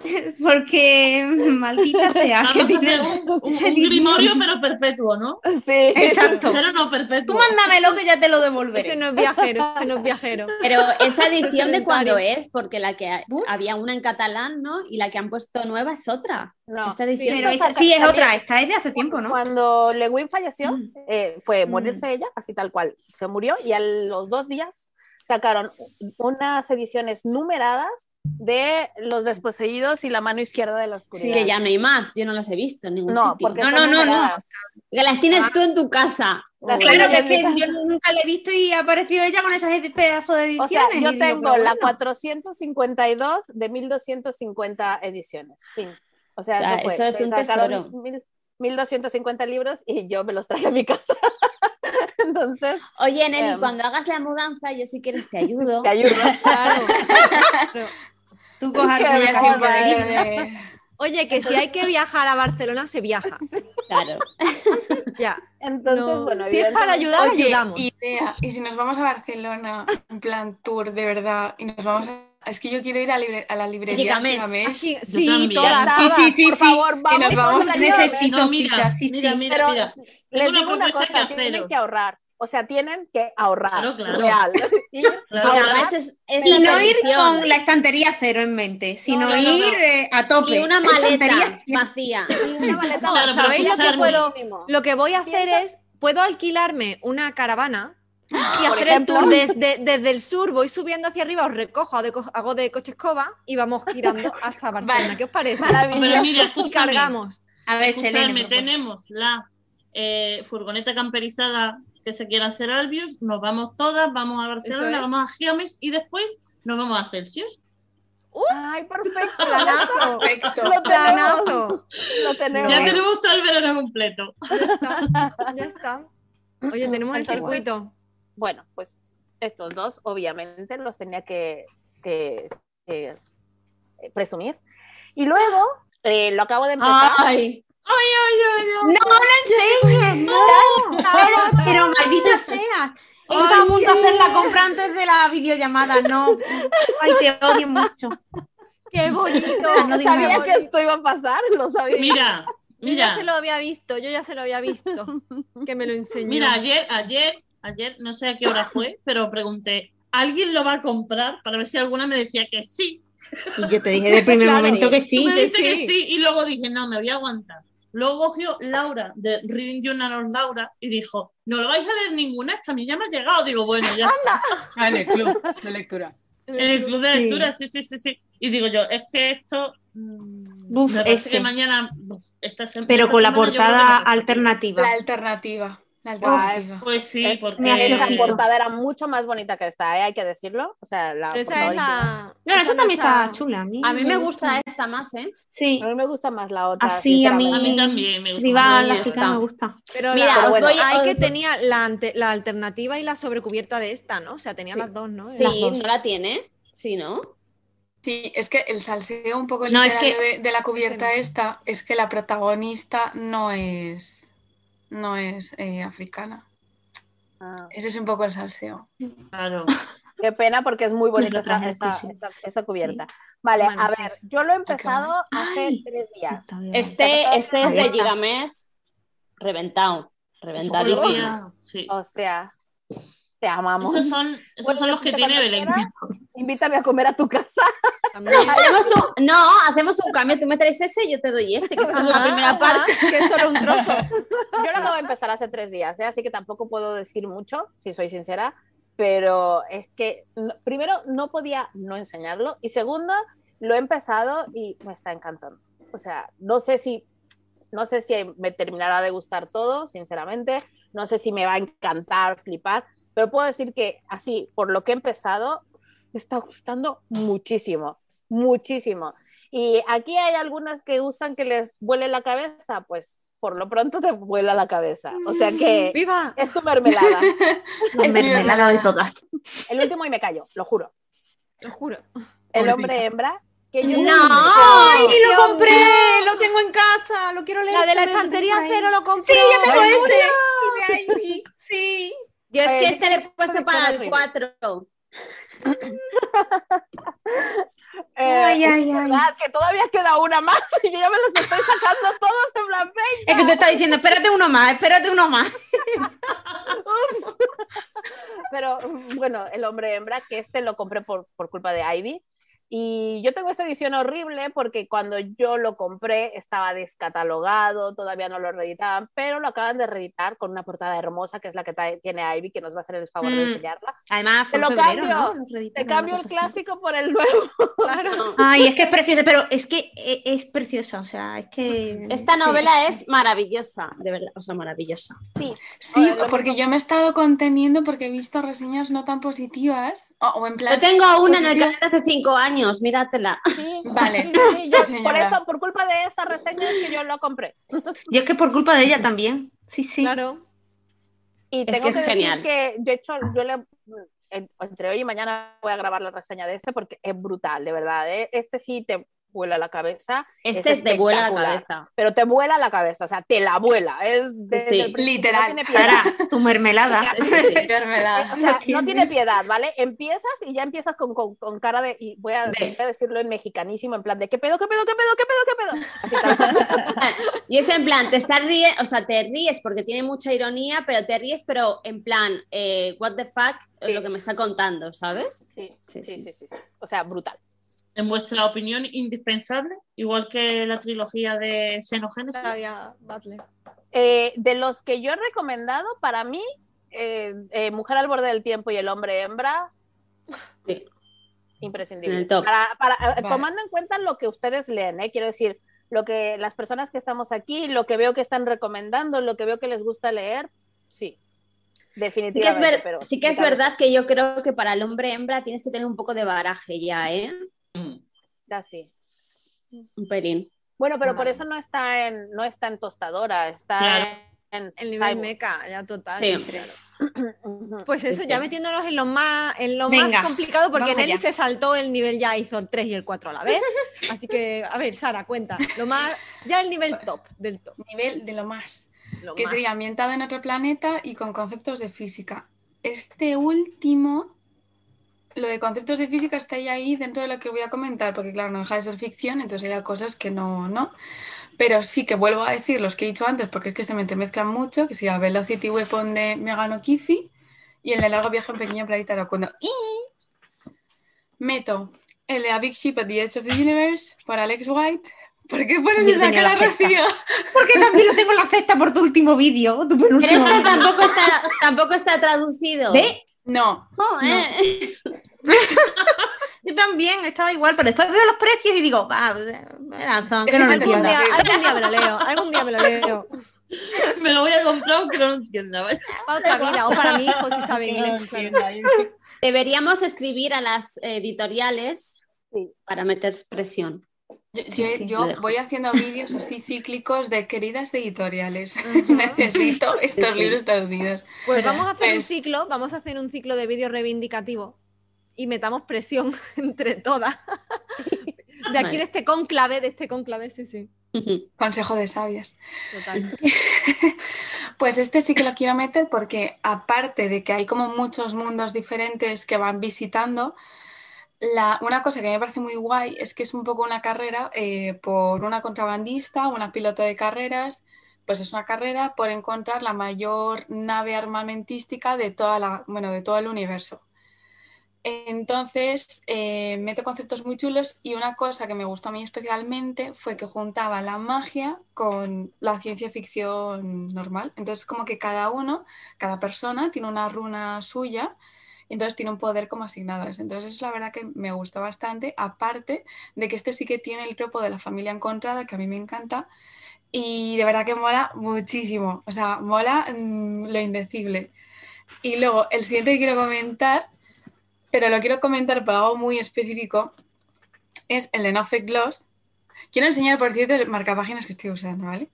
Porque maldita sea. que Vamos a tiene- hacer un, un- ese un libro. grimorio, pero perpetuo, ¿no? Sí. Exacto. Pero no Tú perpetuo. mándamelo que ya te lo Ese devolveré. no es viajero, ese no es viajero. Pero esa edición de cuándo es, porque la que había una en catalán, ¿no? Y la que han puesto nueva es otra. No. Esta edición. Pero esa sí es otra, esta es de hace tiempo, ¿no? Cuando Lewin falleció, Mm. eh, fue morirse ella, así tal cual. Se murió y a los dos días sacaron unas ediciones numeradas de Los Desposeídos y La Mano Izquierda de la Oscuridad. que ya no hay más, yo no las he visto en ningún No, sitio. porque No, no, no, no. las tienes tú en tu casa. Las Claro que que yo nunca la he visto y ha aparecido ella con esas pedazos de ediciones. O sea, yo digo, tengo pero la bueno. 452 de 1250 ediciones. Fin. O sea, O sea, eso es Se un tesoro. mil- 1250 libros y yo me los traje a mi casa. Entonces, Oye, Nelly, Em. cuando hagas la mudanza, yo si quieres te ayudo. te ayudo. Claro. Claro. Tú cojas y de- Oye, que si hay que viajar a Barcelona, se viaja. Claro. Ya. Entonces, No, bueno, si es para ayudar, Oye, ayudamos. idea. Y si nos vamos a Barcelona, en plan tour, de verdad, y nos vamos a... Es que yo quiero ir a, libre- a la librería. Aquí- sí, también. todas, Nada, Sí, sí, sí, por sí. favor, vamos, nos vamos, necesito No, mira, mira, sí. mira, Pero mira. les Tengo una digo una propuesta cosa, que tienen que ahorrar. O sea, tienen que ahorrar. Claro, claro. Real. Y Claro. ahorrar. Gigamés es, es Y la no ir con la estantería cero en mente, sino no, no, ir no. eh, a tope. Y una maleta vacía. Una maleta Claro, vacía. ¿Sabéis lo que puedo? Lo que voy a hacer Piensa- es, puedo alquilarme una caravana y Por hacer ejemplo. el tour desde, desde el sur, voy subiendo hacia arriba, os recojo, hago de, coche escoba y vamos girando hasta Barcelona. Vale. ¿Qué os parece? Maravilloso. Mira, Y escúchame. cargamos. A ver, favor. tenemos la eh, furgoneta camperizada que se quiere hacer Albius, nos vamos todas, vamos a Barcelona, es. vamos a Giames y después nos vamos a Celsius. Ay, perfecto. Planazo. Perfecto. Lo tenemos. Lo tenemos. Ya tenemos todo el verano completo. Ya está. Ya está. Oye, tenemos el circuito. Bueno, pues estos dos, obviamente, los tenía que, que- que, eh, presumir. Y luego, eh, lo acabo de empezar. Ay, No, no enseñes, no. Pero, pero maldita seas. Está a punto de hacer la compra antes de la videollamada, no. Ay, te odio mucho. ¡Qué bonito! No digas sabía que esto iba a pasar, lo sabía. Mira, Yo ya mira, se lo había visto, yo ya se lo había visto. Que me lo enseñó. mira, ayer, ayer, ayer, no sé a qué hora fue, pero pregunté, ¿alguien lo va a comprar? Para ver si alguna me decía que sí. Y yo te dije de primer Claro. momento que Tú sí. me sí, que sí. sí y luego dije, no, me voy a aguantar. Luego cogió Laura de Reading Journal of Laura y dijo, no lo vais a leer ninguna, es que a mí ya me ha llegado. Digo, bueno, ya está. Ah, en el club de lectura. En el club de Sí. lectura, sí, sí, sí, sí. Y digo yo, es que esto. mm, Uf, me parece ese. que mañana. uf, esta Pero esta con la portada alternativa. La alternativa. La Ah. Pues sí, Eh, porque. Esa portada era mucho más bonita que esta, ¿eh? hay que decirlo. O sea, la Pero esa es la. No, esa también está está- chula. A mí, A mí me gusta esta más, ¿eh? Sí, A mí me gusta más la otra. así a mí. A mí también me gusta Si va la chica está. me gusta. Pero Mira, la, os voy- hay os que tenía la, ante- la alternativa y la sobrecubierta de esta, ¿no? O sea, tenía Sí. las dos, ¿no? Sí, Las dos. no la tiene. Sí, ¿no? Sí, es que el salseo un poco No, es que- de, de la cubierta no. esta es que la protagonista no es no es eh, africana. Ah, Ese es un poco el salseo. Claro. qué pena porque es muy bonita esa, vez, esa, sí. esa- esa cubierta. Vale, Bueno. a ver, yo lo he empezado hace Ay. tres días. Este, este es de. Gigamés reventado. Reventadísimo. Sí. Hostia, te amamos. Esos son, esos Bueno, son los que tiene Belén. Invítame a comer a tu casa. Hacemos un- no, hacemos un cambio. Tú me traes ese y yo te doy este, que es la primera ajá, parte. que es solo un trozo. Yo lo acabo de empezar hace tres días, ¿eh? así que tampoco puedo decir mucho, si soy sincera, pero es que primero no podía no enseñarlo y segundo lo he empezado y me está encantando. O sea, no sé si no sé si me terminará de gustar todo, sinceramente, no sé si me va a encantar, flipar, pero puedo decir que así, por lo que he empezado, me está gustando muchísimo, muchísimo. Y aquí hay algunas que gustan que les vuele la cabeza, pues por lo pronto te vuela la cabeza. O sea que ¡Viva! es tu mermelada. La mermelada de todas. El último y me callo, lo juro. Lo juro. El hombre hembra, que yo No. ¡Ay, lo compré! Lo tengo en casa, lo quiero leer. La de la estantería cero lo compré. Sí, yo tengo ese. Sí. Yo es que este le he puesto para el horribles. 4. Eh, Ay, ay, ay. Que todavía queda una más y yo ya me los estoy sacando todos en plan, Es que tú estás diciendo, espérate uno más, espérate uno más. Pero bueno, el hombre hembra, que este lo compré por, por culpa de Ivy. Y yo tengo esta edición horrible porque cuando yo lo compré estaba descatalogado, todavía no lo reeditaban, pero lo acaban de reeditar con una portada hermosa que es la que tiene Ivy, que nos va a hacer el favor de Mm. enseñarla. Además, fue Te lo febrero, cambio, Te cambio el así. clásico por el nuevo. Claro. Ay, es que es preciosa, pero es que e- es preciosa, o sea, es que... Esta novela es maravillosa, de verdad, o sea, maravillosa. Sí, Sí, porque yo me he estado conteniendo porque he visto reseñas no tan positivas. O, o en plan. Yo tengo una en el positiva. canal de hace 5 años, míratela. sí. Vale, Sí, sí, yo- sí, por eso, por culpa de esa reseña es que yo lo compré. Y es que por culpa de ella también. Sí, sí. Claro. Y Es tengo que que, es decir genial. que yo he hecho, yo le en- entre hoy y mañana voy a grabar la reseña de este porque es brutal, de verdad. ¿eh? Este sí te vuela la cabeza. Este es de vuela la espectacular. cabeza. Pero te vuela la cabeza, o sea, te la vuela. Es Sí. principio, Literal. No tiene piedad. Sara, tu mermelada. Sí, sí. Mermelada. O sea, Lo no tiene piedad, ¿vale? Empiezas y ya empiezas con, con- con cara de. Y voy a, De- voy a decirlo en mexicanísimo, en plan de: ¿qué pedo, qué pedo, qué pedo, qué pedo, qué pedo? Así. Y es en plan, te estás riendo, o sea, te ríes porque tiene mucha ironía, pero te ríes, pero en plan, eh, what the fuck, lo que me está contando, ¿sabes? Sí, Sí, sí, sí. sí, sí, sí. O sea, brutal. En vuestra opinión, indispensable, igual que la trilogía de Xenogénesis. Eh, de los que yo he recomendado, para mí, eh, eh, Mujer al borde del tiempo y El hombre hembra, Sí. Para, para- eh, Vale. Tomando en cuenta lo que ustedes leen, ¿eh? quiero decir, lo que las personas que estamos aquí, lo que veo que están recomendando, lo que veo que les gusta leer, sí, Sí que, es definitivamente. ver- pero sí que es verdad que yo creo que para el hombre hembra tienes que tener un poco de baraje ya, ¿eh? Mm. Ya sí. Un pelín. Bueno, pero por eso no está en, no está en tostadora, está Claro. en, El nivel Cyborg. meca, ya total. Sí. claro. Ujú. Pues eso, Sí, ya metiéndonos en lo más, en lo Venga, más complicado, porque Nelly se saltó el nivel ya, hizo el 3 y el 4 a la vez. Así que, a ver, Sara, cuenta. Lo más, ya el nivel top del top. Nivel de lo más. lo que más. sería ambientado en otro planeta y con conceptos de física. Este último, lo de conceptos de física está ahí, ahí dentro de lo que voy a comentar, porque claro, no deja de ser ficción, entonces hay cosas que no, no. Pero sí que vuelvo a decir los que he dicho antes, porque es que se me entremezclan mucho, que sería Velocity Weapon de Megan O'Keefe y el de Largo Viaje en Pequeño Planeta Aracundo. Y meto El de A Big Ship at the Edge of the Universe por Alex White. ¿Por qué pones esa cara. Rocío? Porque también lo tengo en la cesta por tu último vídeo. Tu Pero penúltimo vídeo. tampoco está, tampoco está traducido. ¿Ve? No, Joder. Yo también estaba igual, pero después veo los precios y digo, va, me razón, que no lo día, algún día me lo leo, algún día me lo leo. Me lo voy a comprar aunque no lo entienda. ¿vale? Para otra vida, o para mi hijo si sabe no inglés. entienda. Deberíamos escribir a las editoriales Sí. para meter presión. Yo, Sí, yo- sí, yo lo dejo. voy haciendo vídeos así cíclicos de queridas editoriales. Necesito estos Sí, sí. libros traducidos. Pues vamos a hacer un Pues- ciclo, vamos a hacer un ciclo de vídeos reivindicativos y metamos presión entre todas. De aquí Vale. de este conclave, de este conclave, sí, sí. Consejo de sabias. Total. Pues este sí que lo quiero meter porque aparte de que hay como muchos mundos diferentes que van visitando, la, una cosa que me parece muy guay es que es un poco una carrera eh, por una contrabandista, una piloto de carreras, pues es una carrera por encontrar la mayor nave armamentística de, toda la, bueno, de todo el universo. Entonces, eh, mete conceptos muy chulos y una cosa que me gustó a mí especialmente fue que juntaba la magia con la ciencia ficción normal. Entonces, como que cada uno, cada persona tiene una runa suya, entonces tiene un poder como asignadas. Entonces, es la verdad que me gustó bastante, aparte de que este sí que tiene el tropo de la familia encontrada, que a mí me encanta. Y de verdad que mola muchísimo, o sea, mola mm, lo indecible. Y luego, el siguiente que quiero comentar pero lo quiero comentar por algo muy específico, es el de No Fake Gloss. Quiero enseñar, por cierto, el marcapáginas que estoy usando, ¿vale?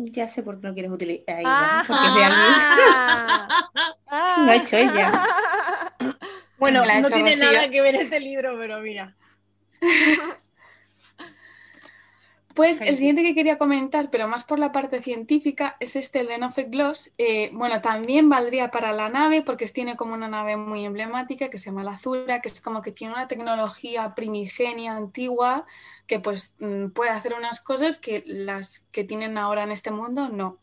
Ya sé por qué lo quieres utilizar. Ahí, Ah. Porque es de alguien. ah, Lo ha hecho ella. Bueno, no tiene nada que ver este libro, pero mira. Pues el siguiente que quería comentar, pero más por la parte científica, es este, el de No Fake Gloss. Eh, bueno, también valdría para la nave, porque tiene como una nave muy emblemática que se llama la Azura, que es como que tiene una tecnología primigenia, antigua, que pues mm, puede hacer unas cosas que las que tienen ahora en este mundo no.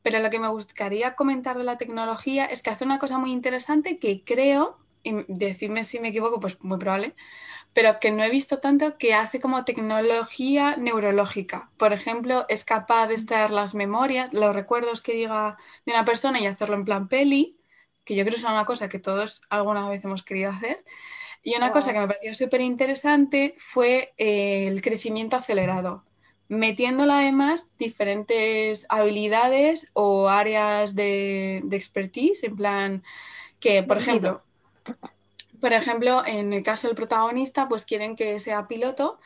Pero lo que me gustaría comentar de la tecnología es que hace una cosa muy interesante que creo, y decidme si me equivoco, pues muy probable, pero que no he visto tanto que hace como tecnología neurológica. Por ejemplo, es capaz de extraer las memorias, los recuerdos que diga de una persona y hacerlo en plan peli, que yo creo que es una cosa que todos alguna vez hemos querido hacer. Y una cosa que me pareció súper interesante fue eh, el crecimiento acelerado, metiéndole además diferentes habilidades o áreas de, de expertise, en plan que, por ejemplo, por ejemplo, en el caso del protagonista, pues quieren que sea piloto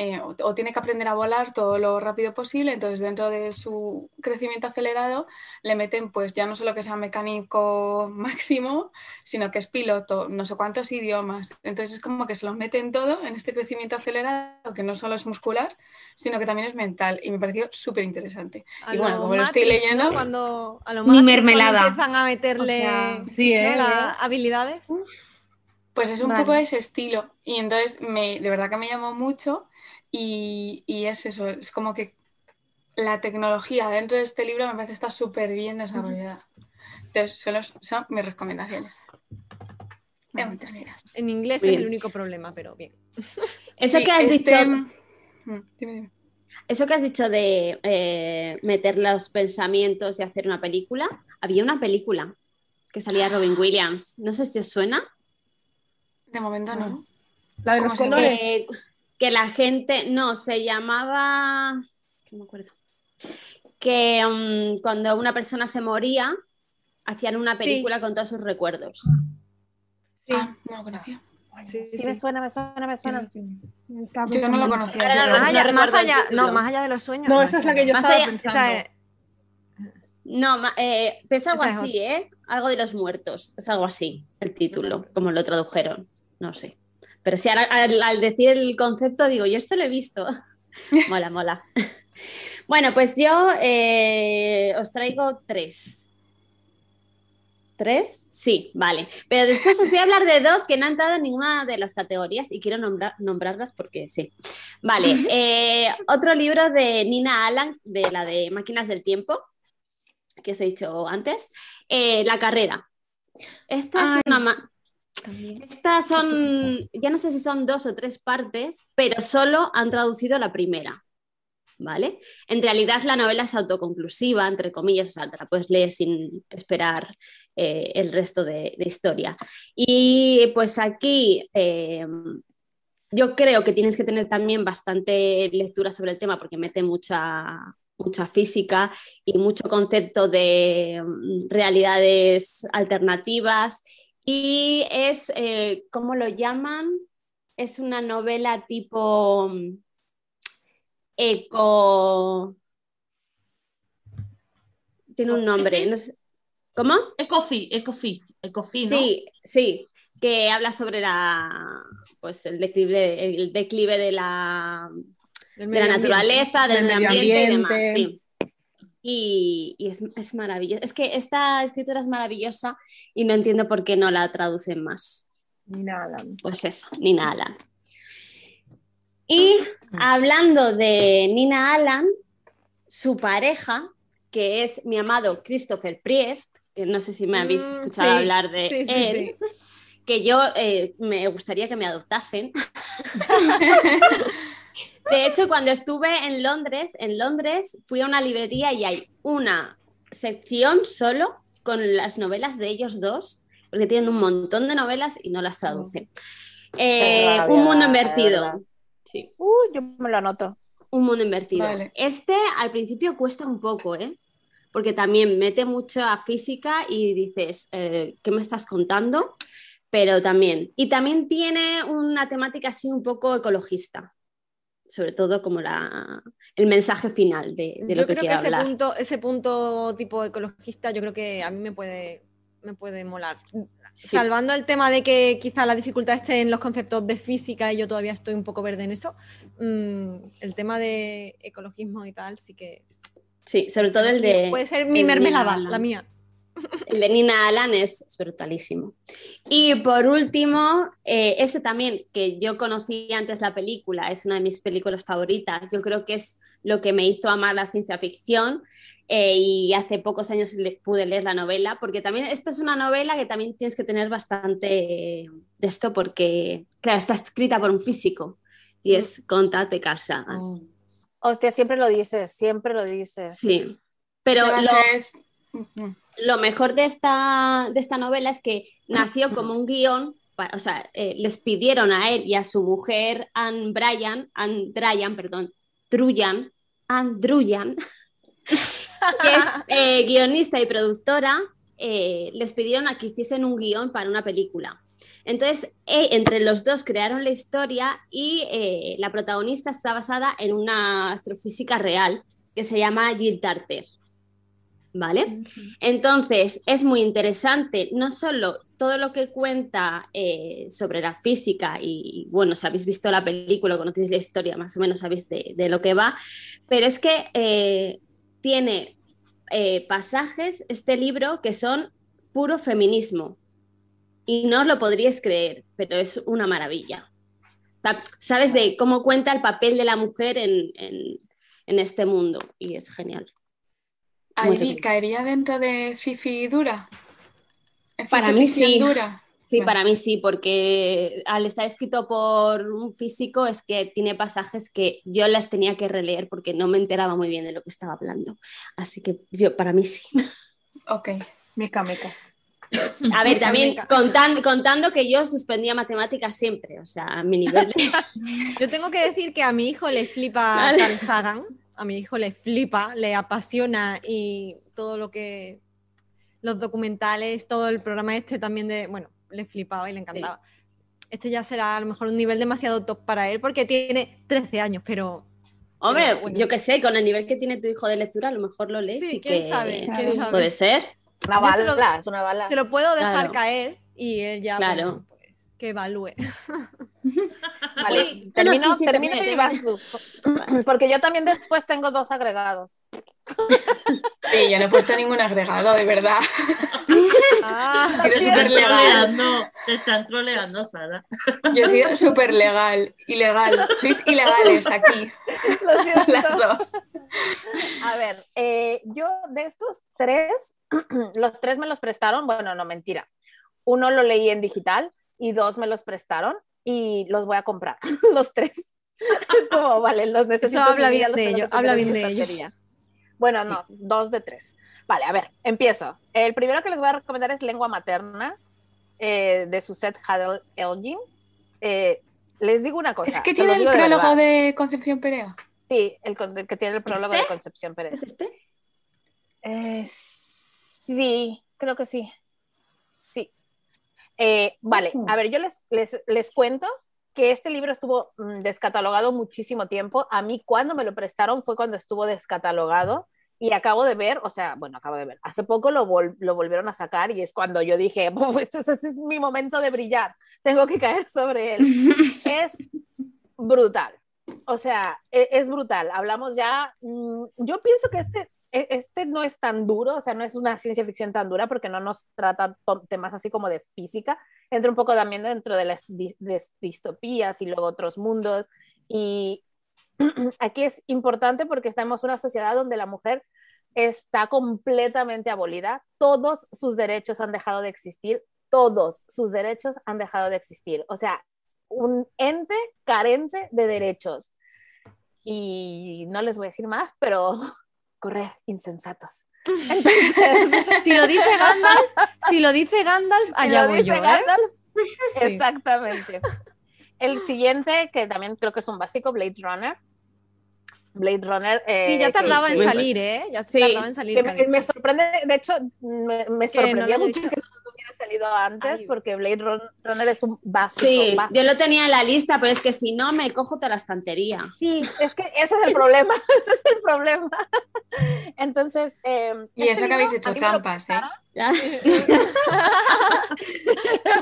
eh, o, o tiene que aprender a volar todo lo rápido posible, entonces dentro de su crecimiento acelerado le meten pues ya no solo que sea mecánico máximo, sino que es piloto, no sé cuántos idiomas, entonces es como que se los meten todo en este crecimiento acelerado, que no solo es muscular, sino que también es mental y me pareció súper interesante. Y bueno, como lo estoy leyendo- ¿no? Cuando, a lo Matrix, mermelada. cuando empiezan a meterle O sea, Sí, ¿no? ¿eh? las habilidades. Pues es un Vale. poco ese estilo y entonces me, de verdad que me llamó mucho y, y es eso, es como que la tecnología dentro de este libro me parece está súper bien desarrollada. Entonces, son, los- son mis recomendaciones. En inglés Bien. es el único problema, pero bien. Eso Sí, que has este- dicho, Mm, dime, dime. eso que has dicho de eh, meter los pensamientos y hacer una película, había una película que salía Robin Williams. No sé si os suena. De momento no. La de ¿Cómo los colores. Eh, que la gente, no, se llamaba, que no me acuerdo, que mm, cuando una persona se moría, hacían una película con todos sus recuerdos. Sí, Ah, no lo conocía. sí, Sí, sí. me suena, me suena, me suena. Yo no lo conocía. Ahora no. Más allá, no más allá- título. no, más allá de los sueños. No, esa es la que yo Más estaba allá- pensando. Esa es- No, eh, es algo Esa es así, ¿eh? Algo de los muertos, es algo así, el título, como lo tradujeron, no sé. Pero sí, ahora, al, al decir el concepto digo, yo esto lo he visto. mola, mola. Bueno, pues yo eh, os traigo tres. ¿Tres? Sí, vale. Pero después os voy a hablar de dos que no han entrado en ninguna de las categorías y quiero nombrar, nombrarlas porque sí. Vale, eh, otro libro de Nina Allan, de la de Máquinas del Tiempo, que os he dicho antes, eh, La carrera. Esta Ay. es una... Estas son, ya no sé si son dos o tres partes, pero solo han traducido la primera. ¿Vale? En realidad la novela es autoconclusiva, entre comillas, o sea, te la puedes leer sin esperar eh, el resto de, de historia. Y pues aquí eh, yo creo que tienes que tener también bastante lectura sobre el tema porque mete mucha, mucha física y mucho concepto de mm, realidades alternativas. Y es, eh, ¿cómo lo llaman? Es una novela tipo mm, eco... Tiene un nombre. no sé- ¿Cómo? Ecofi, Ecofi, Ecofi, ¿no? Sí, sí, que habla sobre la, pues el declive, el declive de la, de la ambiente. naturaleza, del, Del medio medio ambiente, y demás. ambiente. sí. Y, y es, es maravilloso. Es que esta escritora es maravillosa y no entiendo por qué no la traducen más. Nada. Pues eso, Nina Allan. Y hablando de Nina Allan, su pareja, que es mi amado Christopher Priest, que no sé si me habéis Mm, escuchado sí, hablar de sí, sí, él, que yo eh, me gustaría que me adoptasen. De hecho, cuando estuve en Londres, en Londres fui a una librería y hay una sección solo con las novelas de ellos dos, porque tienen un montón de novelas y no las traducen. Eh, rabia, un mundo invertido. Sí, Uh, yo me lo anoto. un mundo invertido. Vale. Este al principio cuesta un poco, ¿eh? Porque también mete mucha física y dices, eh, ¿qué me estás contando? Pero también. Y también tiene una temática así un poco ecologista. Sobre todo como la, el mensaje final de, de lo yo que creo que ese hablar. punto, ese punto tipo ecologista, yo creo que a mí me puede, me puede molar. Sí. Salvando el tema de que quizá la dificultad esté en los conceptos de física y yo todavía estoy un poco verde en eso, mm, el tema de ecologismo y tal, sí que Sí, sobre todo el de. puede ser mi mermelada, la mía. El de Nina Allan es, es brutalísimo. Y por último, eh, ese también, que yo conocí antes la película, es una de mis películas favoritas. Yo creo que es lo que me hizo amar la ciencia ficción. eh, y hace pocos años le- pude leer la novela, porque también esta es una novela que también tienes que tener bastante eh, de esto, porque, claro, está escrita por un físico y es Conta de Carl Sagan. Hostia, siempre lo dices, siempre lo dices. Sí. Pero lo, ser-. Lo mejor de esta, de esta novela es que nació como un guion, o sea, eh, les pidieron a él y a su mujer, Anne Bryan, Anne Dryan, perdón, Druyan, Anne Druyan, que es eh, guionista y productora, eh, les pidieron a que hiciesen un guion para una película. Entonces, entre los dos crearon la historia y la protagonista está basada en una astrofísica real que se llama Jill Tarter. ¿Vale? Entonces, es muy interesante, no solo todo lo que cuenta eh, sobre la física y, bueno, si habéis visto la película, conocéis la historia, más o menos sabéis de, de lo que va, pero es que eh, tiene eh, pasajes, este libro, que son puro feminismo. Y no os lo podríais creer, pero es una maravilla. Sabes de cómo cuenta el papel de la mujer en, en- en este mundo y es genial. Ivy. ¿caería dentro de Cifi dura? ¿Es Para mí sí. dura? Sí, para mí sí, porque al estar escrito por un físico es que tiene pasajes que yo las tenía que releer porque no me enteraba muy bien de lo que estaba hablando. Así que yo, para mí sí. Ok. Mica, mica. A ver, también contando, contando que yo suspendía matemáticas siempre, o sea, a mi nivel de... Yo tengo que decir que a mi hijo le flipa Vale. Carl Sagan, a mi hijo le flipa, le apasiona y todo lo que los documentales, todo el programa este también de, bueno, le flipaba y le encantaba. Este ya será a lo mejor un nivel demasiado top para él porque tiene 13 años, pero Hombre, Pero bueno. yo qué sé, con el nivel que tiene tu hijo de lectura, a lo mejor lo lees Sí, y quién que sabe, quién sí, sabe. puede ser. Una se lo- bala, es una bala. se lo puedo dejar Claro. caer y él ya Claro. bueno, pues, que evalúe. Vale, Uy, termino, no, sí, sí, termino mi. Basu, Porque yo también después tengo dos agregados. Sí, yo no he puesto ningún agregado, de verdad. Ah, He sido Te súper están legal. troleando, te están troleando, Sara. Yo he sido súper legal. Ilegal. Sois ilegales aquí, Lo siento. las dos. A ver, eh, yo de estos tres, los tres me los prestaron, bueno, no mentira. Uno lo leí en digital, y dos me los prestaron y los voy a comprar, los tres. Es como, vale, los necesito. Eso habla bien los de ellos, habla en bien de ellos. Bueno, no, dos de tres. Vale, a ver, empiezo. El primero que les voy a recomendar es Lengua Materna, eh, de Suzette Hadel Elgin. Eh, les digo una cosa. Es que tiene el de prólogo de Concepción Perea. Sí, el con- que tiene el prólogo de ¿Este? Concepción Pérez. ¿Es este? Eh, sí, creo que. Sí. Eh, vale, a ver, yo les, les, les cuento que este libro estuvo mm, descatalogado muchísimo tiempo. A mí cuando me lo prestaron fue cuando estuvo descatalogado y acabo de ver, o sea, bueno, acabo de ver, hace poco lo, vol- lo volvieron a sacar y es cuando yo dije, pues este es mi momento de brillar, tengo que caer sobre él. es brutal. O sea, e- es, brutal. Hablamos ya, mm, yo pienso que este, este no es tan duro, o sea, no es una ciencia ficción tan dura porque no nos trata temas así como de física, entra un poco también dentro de las distopías y luego otros mundos. Y aquí es importante porque estamos en una sociedad donde la mujer está completamente abolida, todos sus derechos han dejado de existir, todos sus derechos han dejado de existir. O sea, un ente carente de derechos. Y no les voy a decir más, pero correr, insensatos. Entonces, Si lo dice Gandalf, si lo dice Gandalf, si allá lo voy dice yo, ¿eh? Gandalf, exactamente. El siguiente, que también creo que es un básico, Blade Runner. Blade Runner. eh, Sí, ya que- tardaba en salir, ¿eh? Ya Sí, tardaba en salir. me, sorprende, de hecho, me, me no lo haya mucho que no salido antes, Ay. porque Blade Run- Runner es un básico. Sí, básico. yo lo tenía en la lista, pero es que si no me cojo toda la estantería. Sí, es que ese es el problema, ese es el problema. Entonces, eh, Y este eso que habéis hecho a trampas, ¿eh?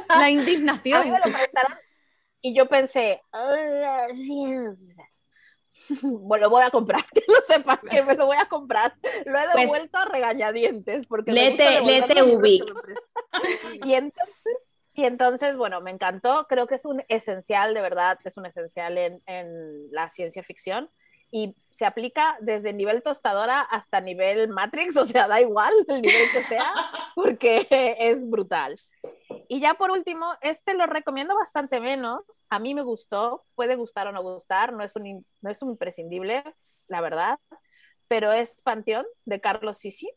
La A indignación. mí me lo prestaron y yo pensé, bueno, lo voy a comprar, que lo sepan, que me lo voy a comprar. Lo he Pues- devuelto a regañadientes porque me prestan. Y entonces, y entonces, bueno, me encantó, creo que es un esencial, de verdad, es un esencial en, en la ciencia ficción y se aplica desde nivel tostadora hasta nivel Matrix, o sea, da igual el nivel que sea, porque es brutal. Y ya por último, este lo recomiendo bastante menos. A mí me gustó, puede gustar o no gustar, no es un, no es un imprescindible, la verdad, pero es Panteón de Carlos Sisi,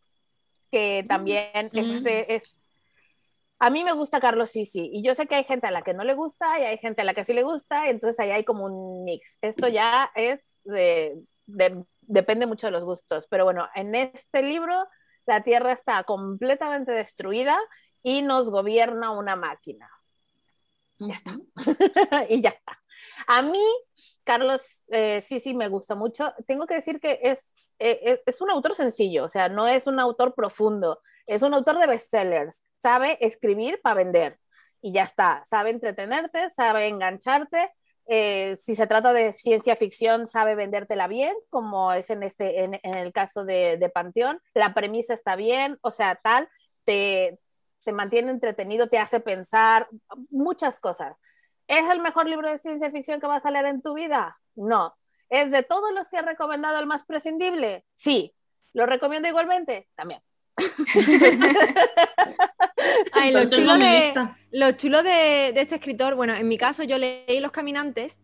que también este es... A mí me gusta Carlos Sisi y yo sé que hay gente a la que no le gusta y hay gente a la que sí le gusta, entonces ahí hay como un mix. Esto ya es de, de- depende mucho de los gustos, pero bueno, en este libro la Tierra está completamente destruida y nos gobierna una máquina. Ya está. y ya está. A mí, Carlos, eh, sí, sí, me gusta mucho. Tengo que decir que es, eh, es un autor sencillo, o sea, no es un autor profundo, es un autor de bestsellers. Sabe escribir para vender y ya está. Sabe entretenerte, sabe engancharte. Eh, si se trata de ciencia ficción, sabe vendértela bien, como es en, este, en, en el caso de, de Panteón. La premisa está bien, o sea, tal, te, te mantiene entretenido, te hace pensar muchas cosas. ¿Es el mejor libro de ciencia ficción que vas a leer en tu vida? No. ¿Es de todos los que he recomendado el más prescindible? Sí. ¿Lo recomiendo igualmente? También. Ay, lo chulo en mi de, lista. lo chulo de, de este escritor, bueno, en mi caso yo leí Los Caminantes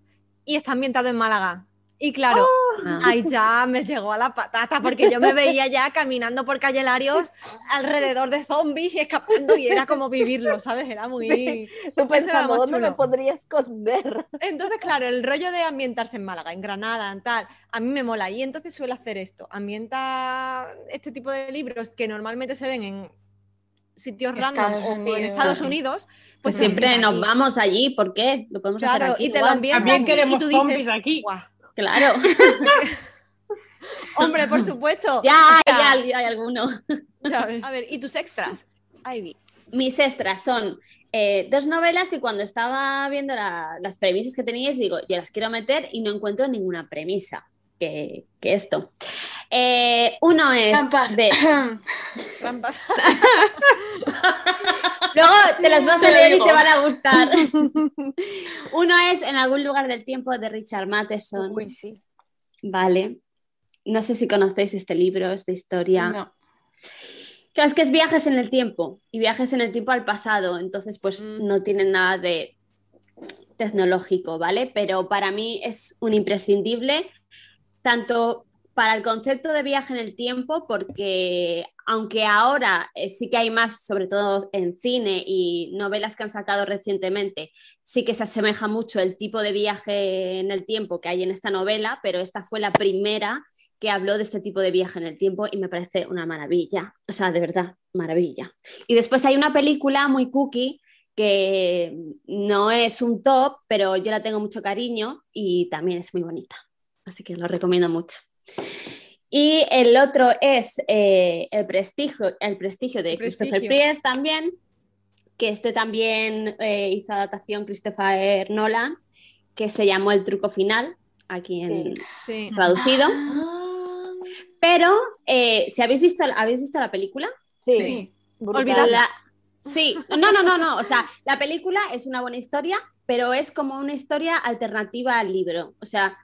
y está ambientado en Málaga. Y claro, Ah. Ahí ya me llegó a la patata porque yo me veía ya caminando por calle Larios alrededor de zombies y escapando y era como vivirlo, ¿sabes? Era muy... Tú era pensando, ¿dónde me podría esconder? Entonces, claro, el rollo de ambientarse en Málaga, en Granada, en tal, a mí me mola. Y entonces suele hacer esto. Ambienta este tipo de libros que normalmente se ven en sitios random o en. Estados Unidos. Pues Pues siempre nos aquí. vamos allí, ¿por qué? Lo podemos hacer Claro, aquí. y te lo También aquí y queremos tú zombies dices, aquí. "Guau". Claro. Hombre, por supuesto. ya, O sea, ya, ya hay alguno. ya ves. A ver, ¿y tus extras? Ivy. Mis extras son eh, dos novelas que cuando estaba viendo la- las premisas que teníais, digo, yo las quiero meter y no encuentro ninguna premisa que, que esto. Eh, uno es Trampas. de... Trampas. Luego te las vas a leer y te van a gustar. Uno es En algún lugar del tiempo de Richard Matheson. Uy, sí. Vale. No sé si conocéis este libro, esta historia. No. Claro, es que es viajes en el tiempo y viajes en el tiempo al pasado, entonces pues Mm. no tienen nada de tecnológico, ¿vale? Pero para mí es un imprescindible, tanto para el concepto de viaje en el tiempo, porque aunque ahora eh, sí que hay más, sobre todo en cine y novelas que han sacado recientemente, sí que se asemeja mucho el tipo de viaje en el tiempo que hay en esta novela, pero esta fue la primera que habló de este tipo de viaje en el tiempo y me parece una maravilla, o sea, de verdad, maravilla. Y después hay una película muy cookie que no es un top, pero yo la tengo mucho cariño y también es muy bonita, así que lo recomiendo mucho. Y el otro es eh, el, prestigio, el prestigio de El Christopher Prestigio. Priest también, que este también eh, hizo adaptación Christopher Nolan, que se llamó El truco final, aquí en Sí. traducido. Ah, Pero, eh, si habéis visto, ¿habéis visto la película? Sí, Sí. Olvidadla. La- Sí, no, no, no, no. O sea, la película es una buena historia, pero es como una historia alternativa al libro. O sea,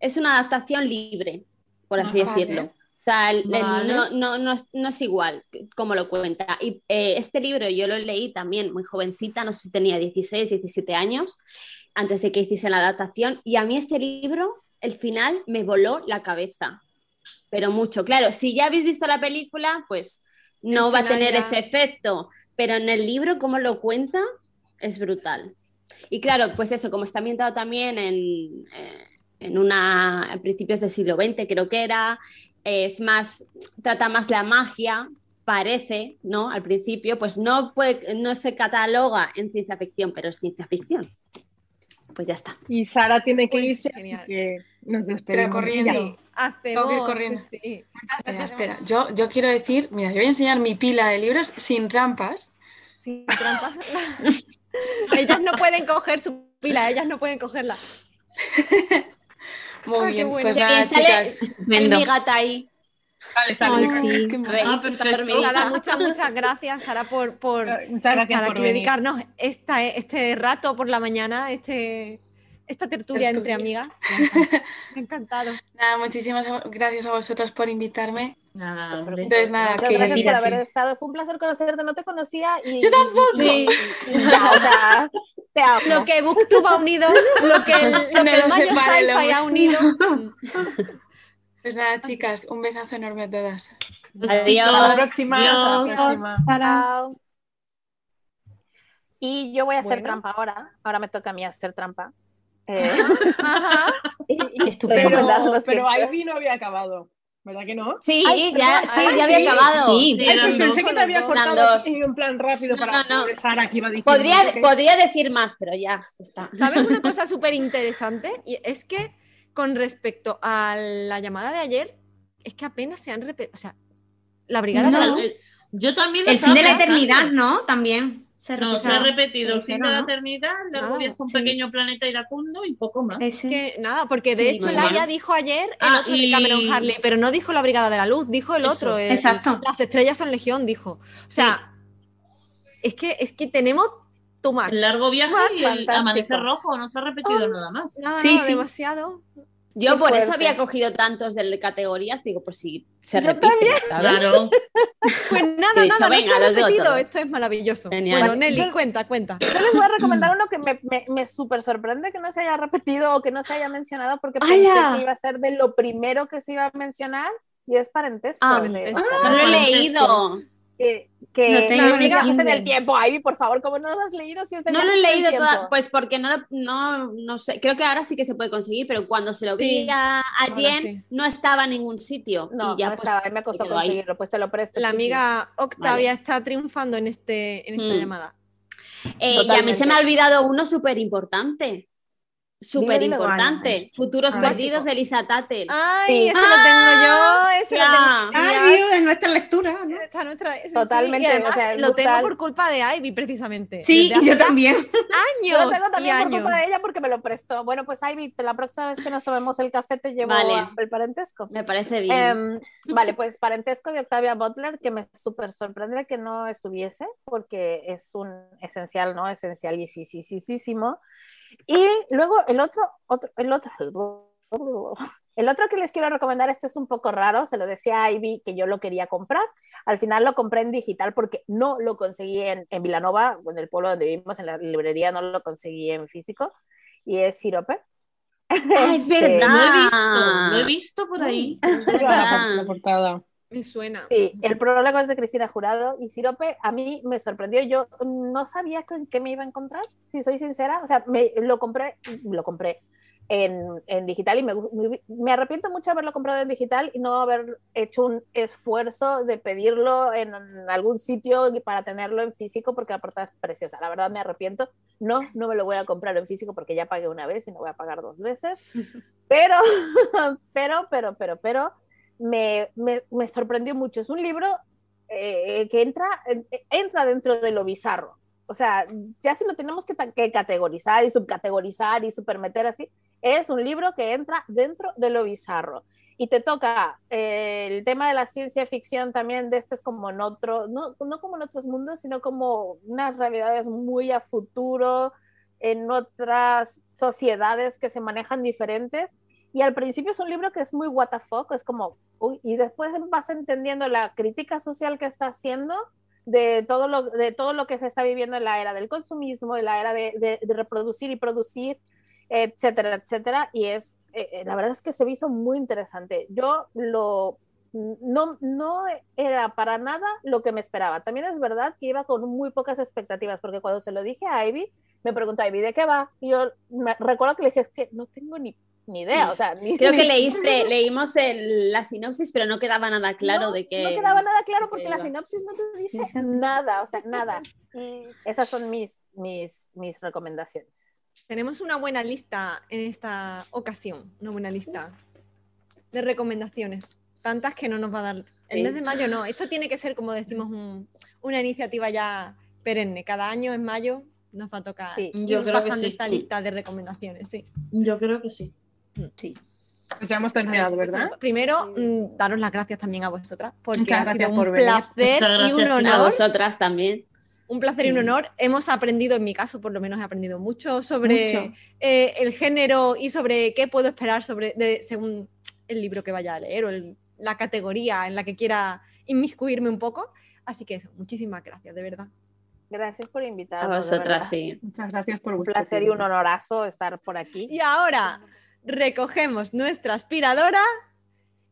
es una adaptación libre, por así decirlo. O sea, el- el- Vale. no, no- no es, no es igual como lo cuenta. Y eh, este libro yo lo leí también muy jovencita, no sé si tenía 16, 17 años, antes de que hiciesen la adaptación. Y a mí este libro, el final, me voló la cabeza. Pero mucho. Claro, si ya habéis visto la película, pues no va a tener ya- ese efecto. Pero en el libro, como lo cuenta, es brutal. Y claro, pues eso, como está ambientado también en, eh, en una, a principios del siglo XX, creo que era, es más, trata más la magia, parece, ¿no? Al principio, pues no, puede, no se cataloga en ciencia ficción, pero es ciencia ficción. Pues ya está. Y Sara tiene que Pues, irse, así que nos Pero despedimos. corriendo. Ya. Sí, hacemos. Tengo que ir corriendo. sí, sí. Espera, espera. Yo, yo quiero decir, mira, yo voy a enseñar mi pila de libros sin trampas. Sin trampas. ellas no pueden coger su pila, ellas no pueden cogerla. Muy Ah, bien, bueno. pues nada, sale- mi gata ahí. Sale, sí. Ah. Sara, muchas, muchas gracias, Sara, por, por Muchas gracias estar por aquí, venir. dedicarnos esta, este rato por la mañana, este, esta tertulia entre amigas. Me ha encantado. Nada, muchísimas gracias a vosotras por invitarme. Nada, hombre. Entonces, nada, Muchas que gracias por haber estado. Fue un placer conocerte. No te conocía y. Yo tampoco. y- y ya, o sea, te amo. Lo que Booktube ha unido, lo que el, lo No que el nos Mayo Sci-Fi ha unido. Pues nada, chicas, un besazo enorme a todas. Besitos. Hasta la próxima. Hasta la Adiós. próxima. Chao. Y yo voy a hacer Bueno. trampa ahora. Ahora me toca a mí hacer trampa. Eh, Ajá. y, y Estupendo. Pero, pero. Ivy no había acabado. ¿Verdad que no? Sí, Ay, ya, sí, Ay, ya había sí. acabado. Sí. Sí, Ay, pues pensé dos. que te había cortado en plan rápido para No, Sara que iba diciendo. Podría, podría decir más, pero ya está. ¿Sabes una cosa súper interesante? Y es que con respecto a la llamada de ayer, es que apenas se han repetido. O sea, la brigada No. de la luz. Eh, Yo también El fin de la eternidad, ¿no? También. Se No, se ha repetido el fin de la eternidad, luego Nada, viaja un sí. pequeño planeta iracundo y poco más. Ese. Que nada, porque de Sí, hecho. Laia dijo ayer el Ah, otro de y- Cameron Harley, pero no dijo la Brigada de la Luz, dijo el Eso, otro. el- exacto. Las estrellas son legión, dijo. O sea, es que es que tenemos. El largo viaje y el amanecer rojo, no se ha repetido nada más. Nada, Sí, nada, sí. demasiado. Yo Qué por eso había cogido tantos de categorías, digo, por si se Yo repite. Claro. Pues nada, dicho, nada, no venga, se ha repetido. Esto es maravilloso. Genial. Bueno, Nelly, Yo- cuenta, cuenta. Yo les voy a recomendar uno que me, me, me súper sorprende que no se haya repetido o que no se haya mencionado porque pensé ¡Hala! que iba a ser de lo primero que se iba a mencionar y es parentesco. Ah, de- es- No lo he Parentesco. leído. Que que Lo tengo la en amiga el es en el tiempo. Ivy, por favor, ¿cómo no lo has leído? Si es de No lo he leído toda, pues porque no, lo- no, no sé, creo que ahora sí que se puede conseguir, pero cuando se lo vi Sí, a, a Jen sí. no estaba en ningún sitio. No, y ya no pues, estaba, me costó ahí. conseguirlo, pues te lo presto. La amiga Octavia está triunfando en, este, en esta Mm. llamada. Eh, y a mí se me ha olvidado uno súper importante. Súper importante. Futuros A ver. perdidos de Lisa Tattel. ¡Ay, Sí. ese lo tengo yo! Ese Ya. lo tengo Ay, Dios, en nuestra lectura, ¿no? Está nuestra, sí, sí, Totalmente, y además o sea, lo tengo por culpa de Ivy, precisamente. Sí, yo también. Yo años lo tengo también por años. culpa de ella porque me lo prestó. Bueno, pues Ivy, la próxima vez que nos tomemos el café te llevo Vale. a- el parentesco. Me parece bien. Em, vale, pues parentesco de Octavia Butler, que me súper sorprende que no estuviese, porque es un esencial, ¿no? Esencialísimo. Y luego el otro, otro, el otro, El otro que les quiero recomendar, este es un poco raro, se lo decía a Ivy que yo lo quería comprar. Al final lo compré en digital porque no lo conseguí en, en Vilanova, en el pueblo donde vivimos, en la librería, no lo conseguí en físico. Y es Sirope. Ah, es Este, verdad. Lo he visto, lo he visto por ahí. La, verdad. la portada. Me suena. Sí, el prólogo es de Cristina Jurado y Sirope a mí me sorprendió. Yo no sabía con qué me iba a encontrar, si soy sincera. O sea, me, lo compré, lo compré en, en digital y me, me, me arrepiento mucho de haberlo comprado en digital y no haber hecho un esfuerzo de pedirlo en, algún sitio para tenerlo en físico porque la portada es preciosa. La verdad me arrepiento. No, no me lo voy a comprar en físico porque ya pagué una vez y no voy a pagar dos veces. Pero, pero, pero, pero, pero me, me, sorprendió mucho. Es un libro eh, que entra, entra dentro de lo bizarro. O sea, ya si lo tenemos que, categorizar y subcategorizar y supermeter así, es un libro que entra dentro de lo bizarro. Y te toca eh, el tema de la ciencia ficción también, de este es como en otro, no, no como en otros mundos, sino como unas realidades muy a futuro, en otras sociedades que se manejan diferentes y al principio es un libro que es muy what the fuck, es como, uy, y después vas entendiendo la crítica social que está haciendo de todo lo, de todo lo que se está viviendo en la era del consumismo, en la era de, de, de reproducir y producir, etcétera, etcétera, y es, eh, la verdad es que se me hizo muy interesante. Yo lo, no, no era para nada lo que me esperaba. También es verdad que iba con muy pocas expectativas, porque cuando se lo dije a Ivy, me preguntó, Ivy, ¿de qué va? Y yo me, recuerdo que le dije, es que no tengo ni ni idea, o sea, ni, creo ni, que leíste, leímos el, la sinopsis, pero no quedaba nada claro no, de que no quedaba nada claro porque la sinopsis no te dice nada, o sea, nada. Y esas son mis, mis, mis recomendaciones. Tenemos una buena lista en esta ocasión, una buena lista de recomendaciones, tantas que no nos va a dar. El sí. mes de mayo no, esto tiene que ser, como decimos, un, una iniciativa ya perenne. Cada año en mayo nos va a tocar sí, yo creo que sí. esta lista de recomendaciones, sí. Yo creo que sí. Sí. Pues ya hemos terminado, ¿verdad? Primero, mm, daros las gracias también a vosotras, porque Muchas ha sido un por venir. placer y un honor. A vosotras también. Un placer y un honor. Hemos aprendido, en mi caso, por lo menos he aprendido mucho sobre Mucho. eh, el género y sobre qué puedo esperar sobre, de- según el libro que vaya a leer o el- la categoría en la que quiera inmiscuirme un poco. Así que eso, muchísimas gracias, de verdad. Gracias por A invitarnos. de vosotras, sí. Muchas gracias por Un placer y un honorazo estar por aquí. Y ahora recogemos nuestra aspiradora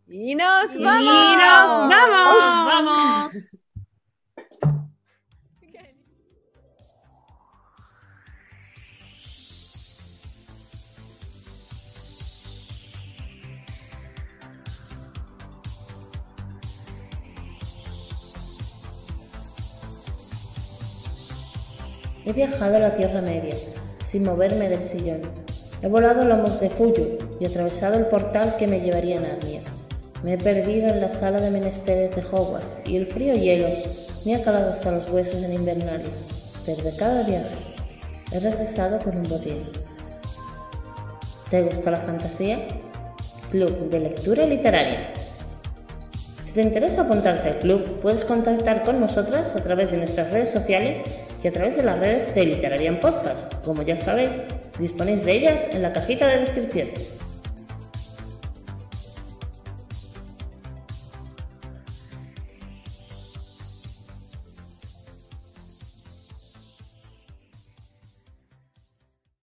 y nos Y vamos. nos vamos, vamos. He viajado a la Tierra Media, sin moverme del sillón. He volado lomos de Fuyur y atravesado el portal que me llevaría a Narnia. Me he perdido en la sala de menesteres de Hogwarts y el frío hielo me ha calado hasta los huesos en Invernalia. Pero de cada viaje he regresado con un botín. ¿Te gusta la fantasía? Club de Lectura Literaria. Si te interesa apuntarte al club, puedes contactar con nosotras a través de nuestras redes sociales y a través de las redes de Literarian Podcast. Como ya sabéis, disponéis de ellas en la cajita de descripción.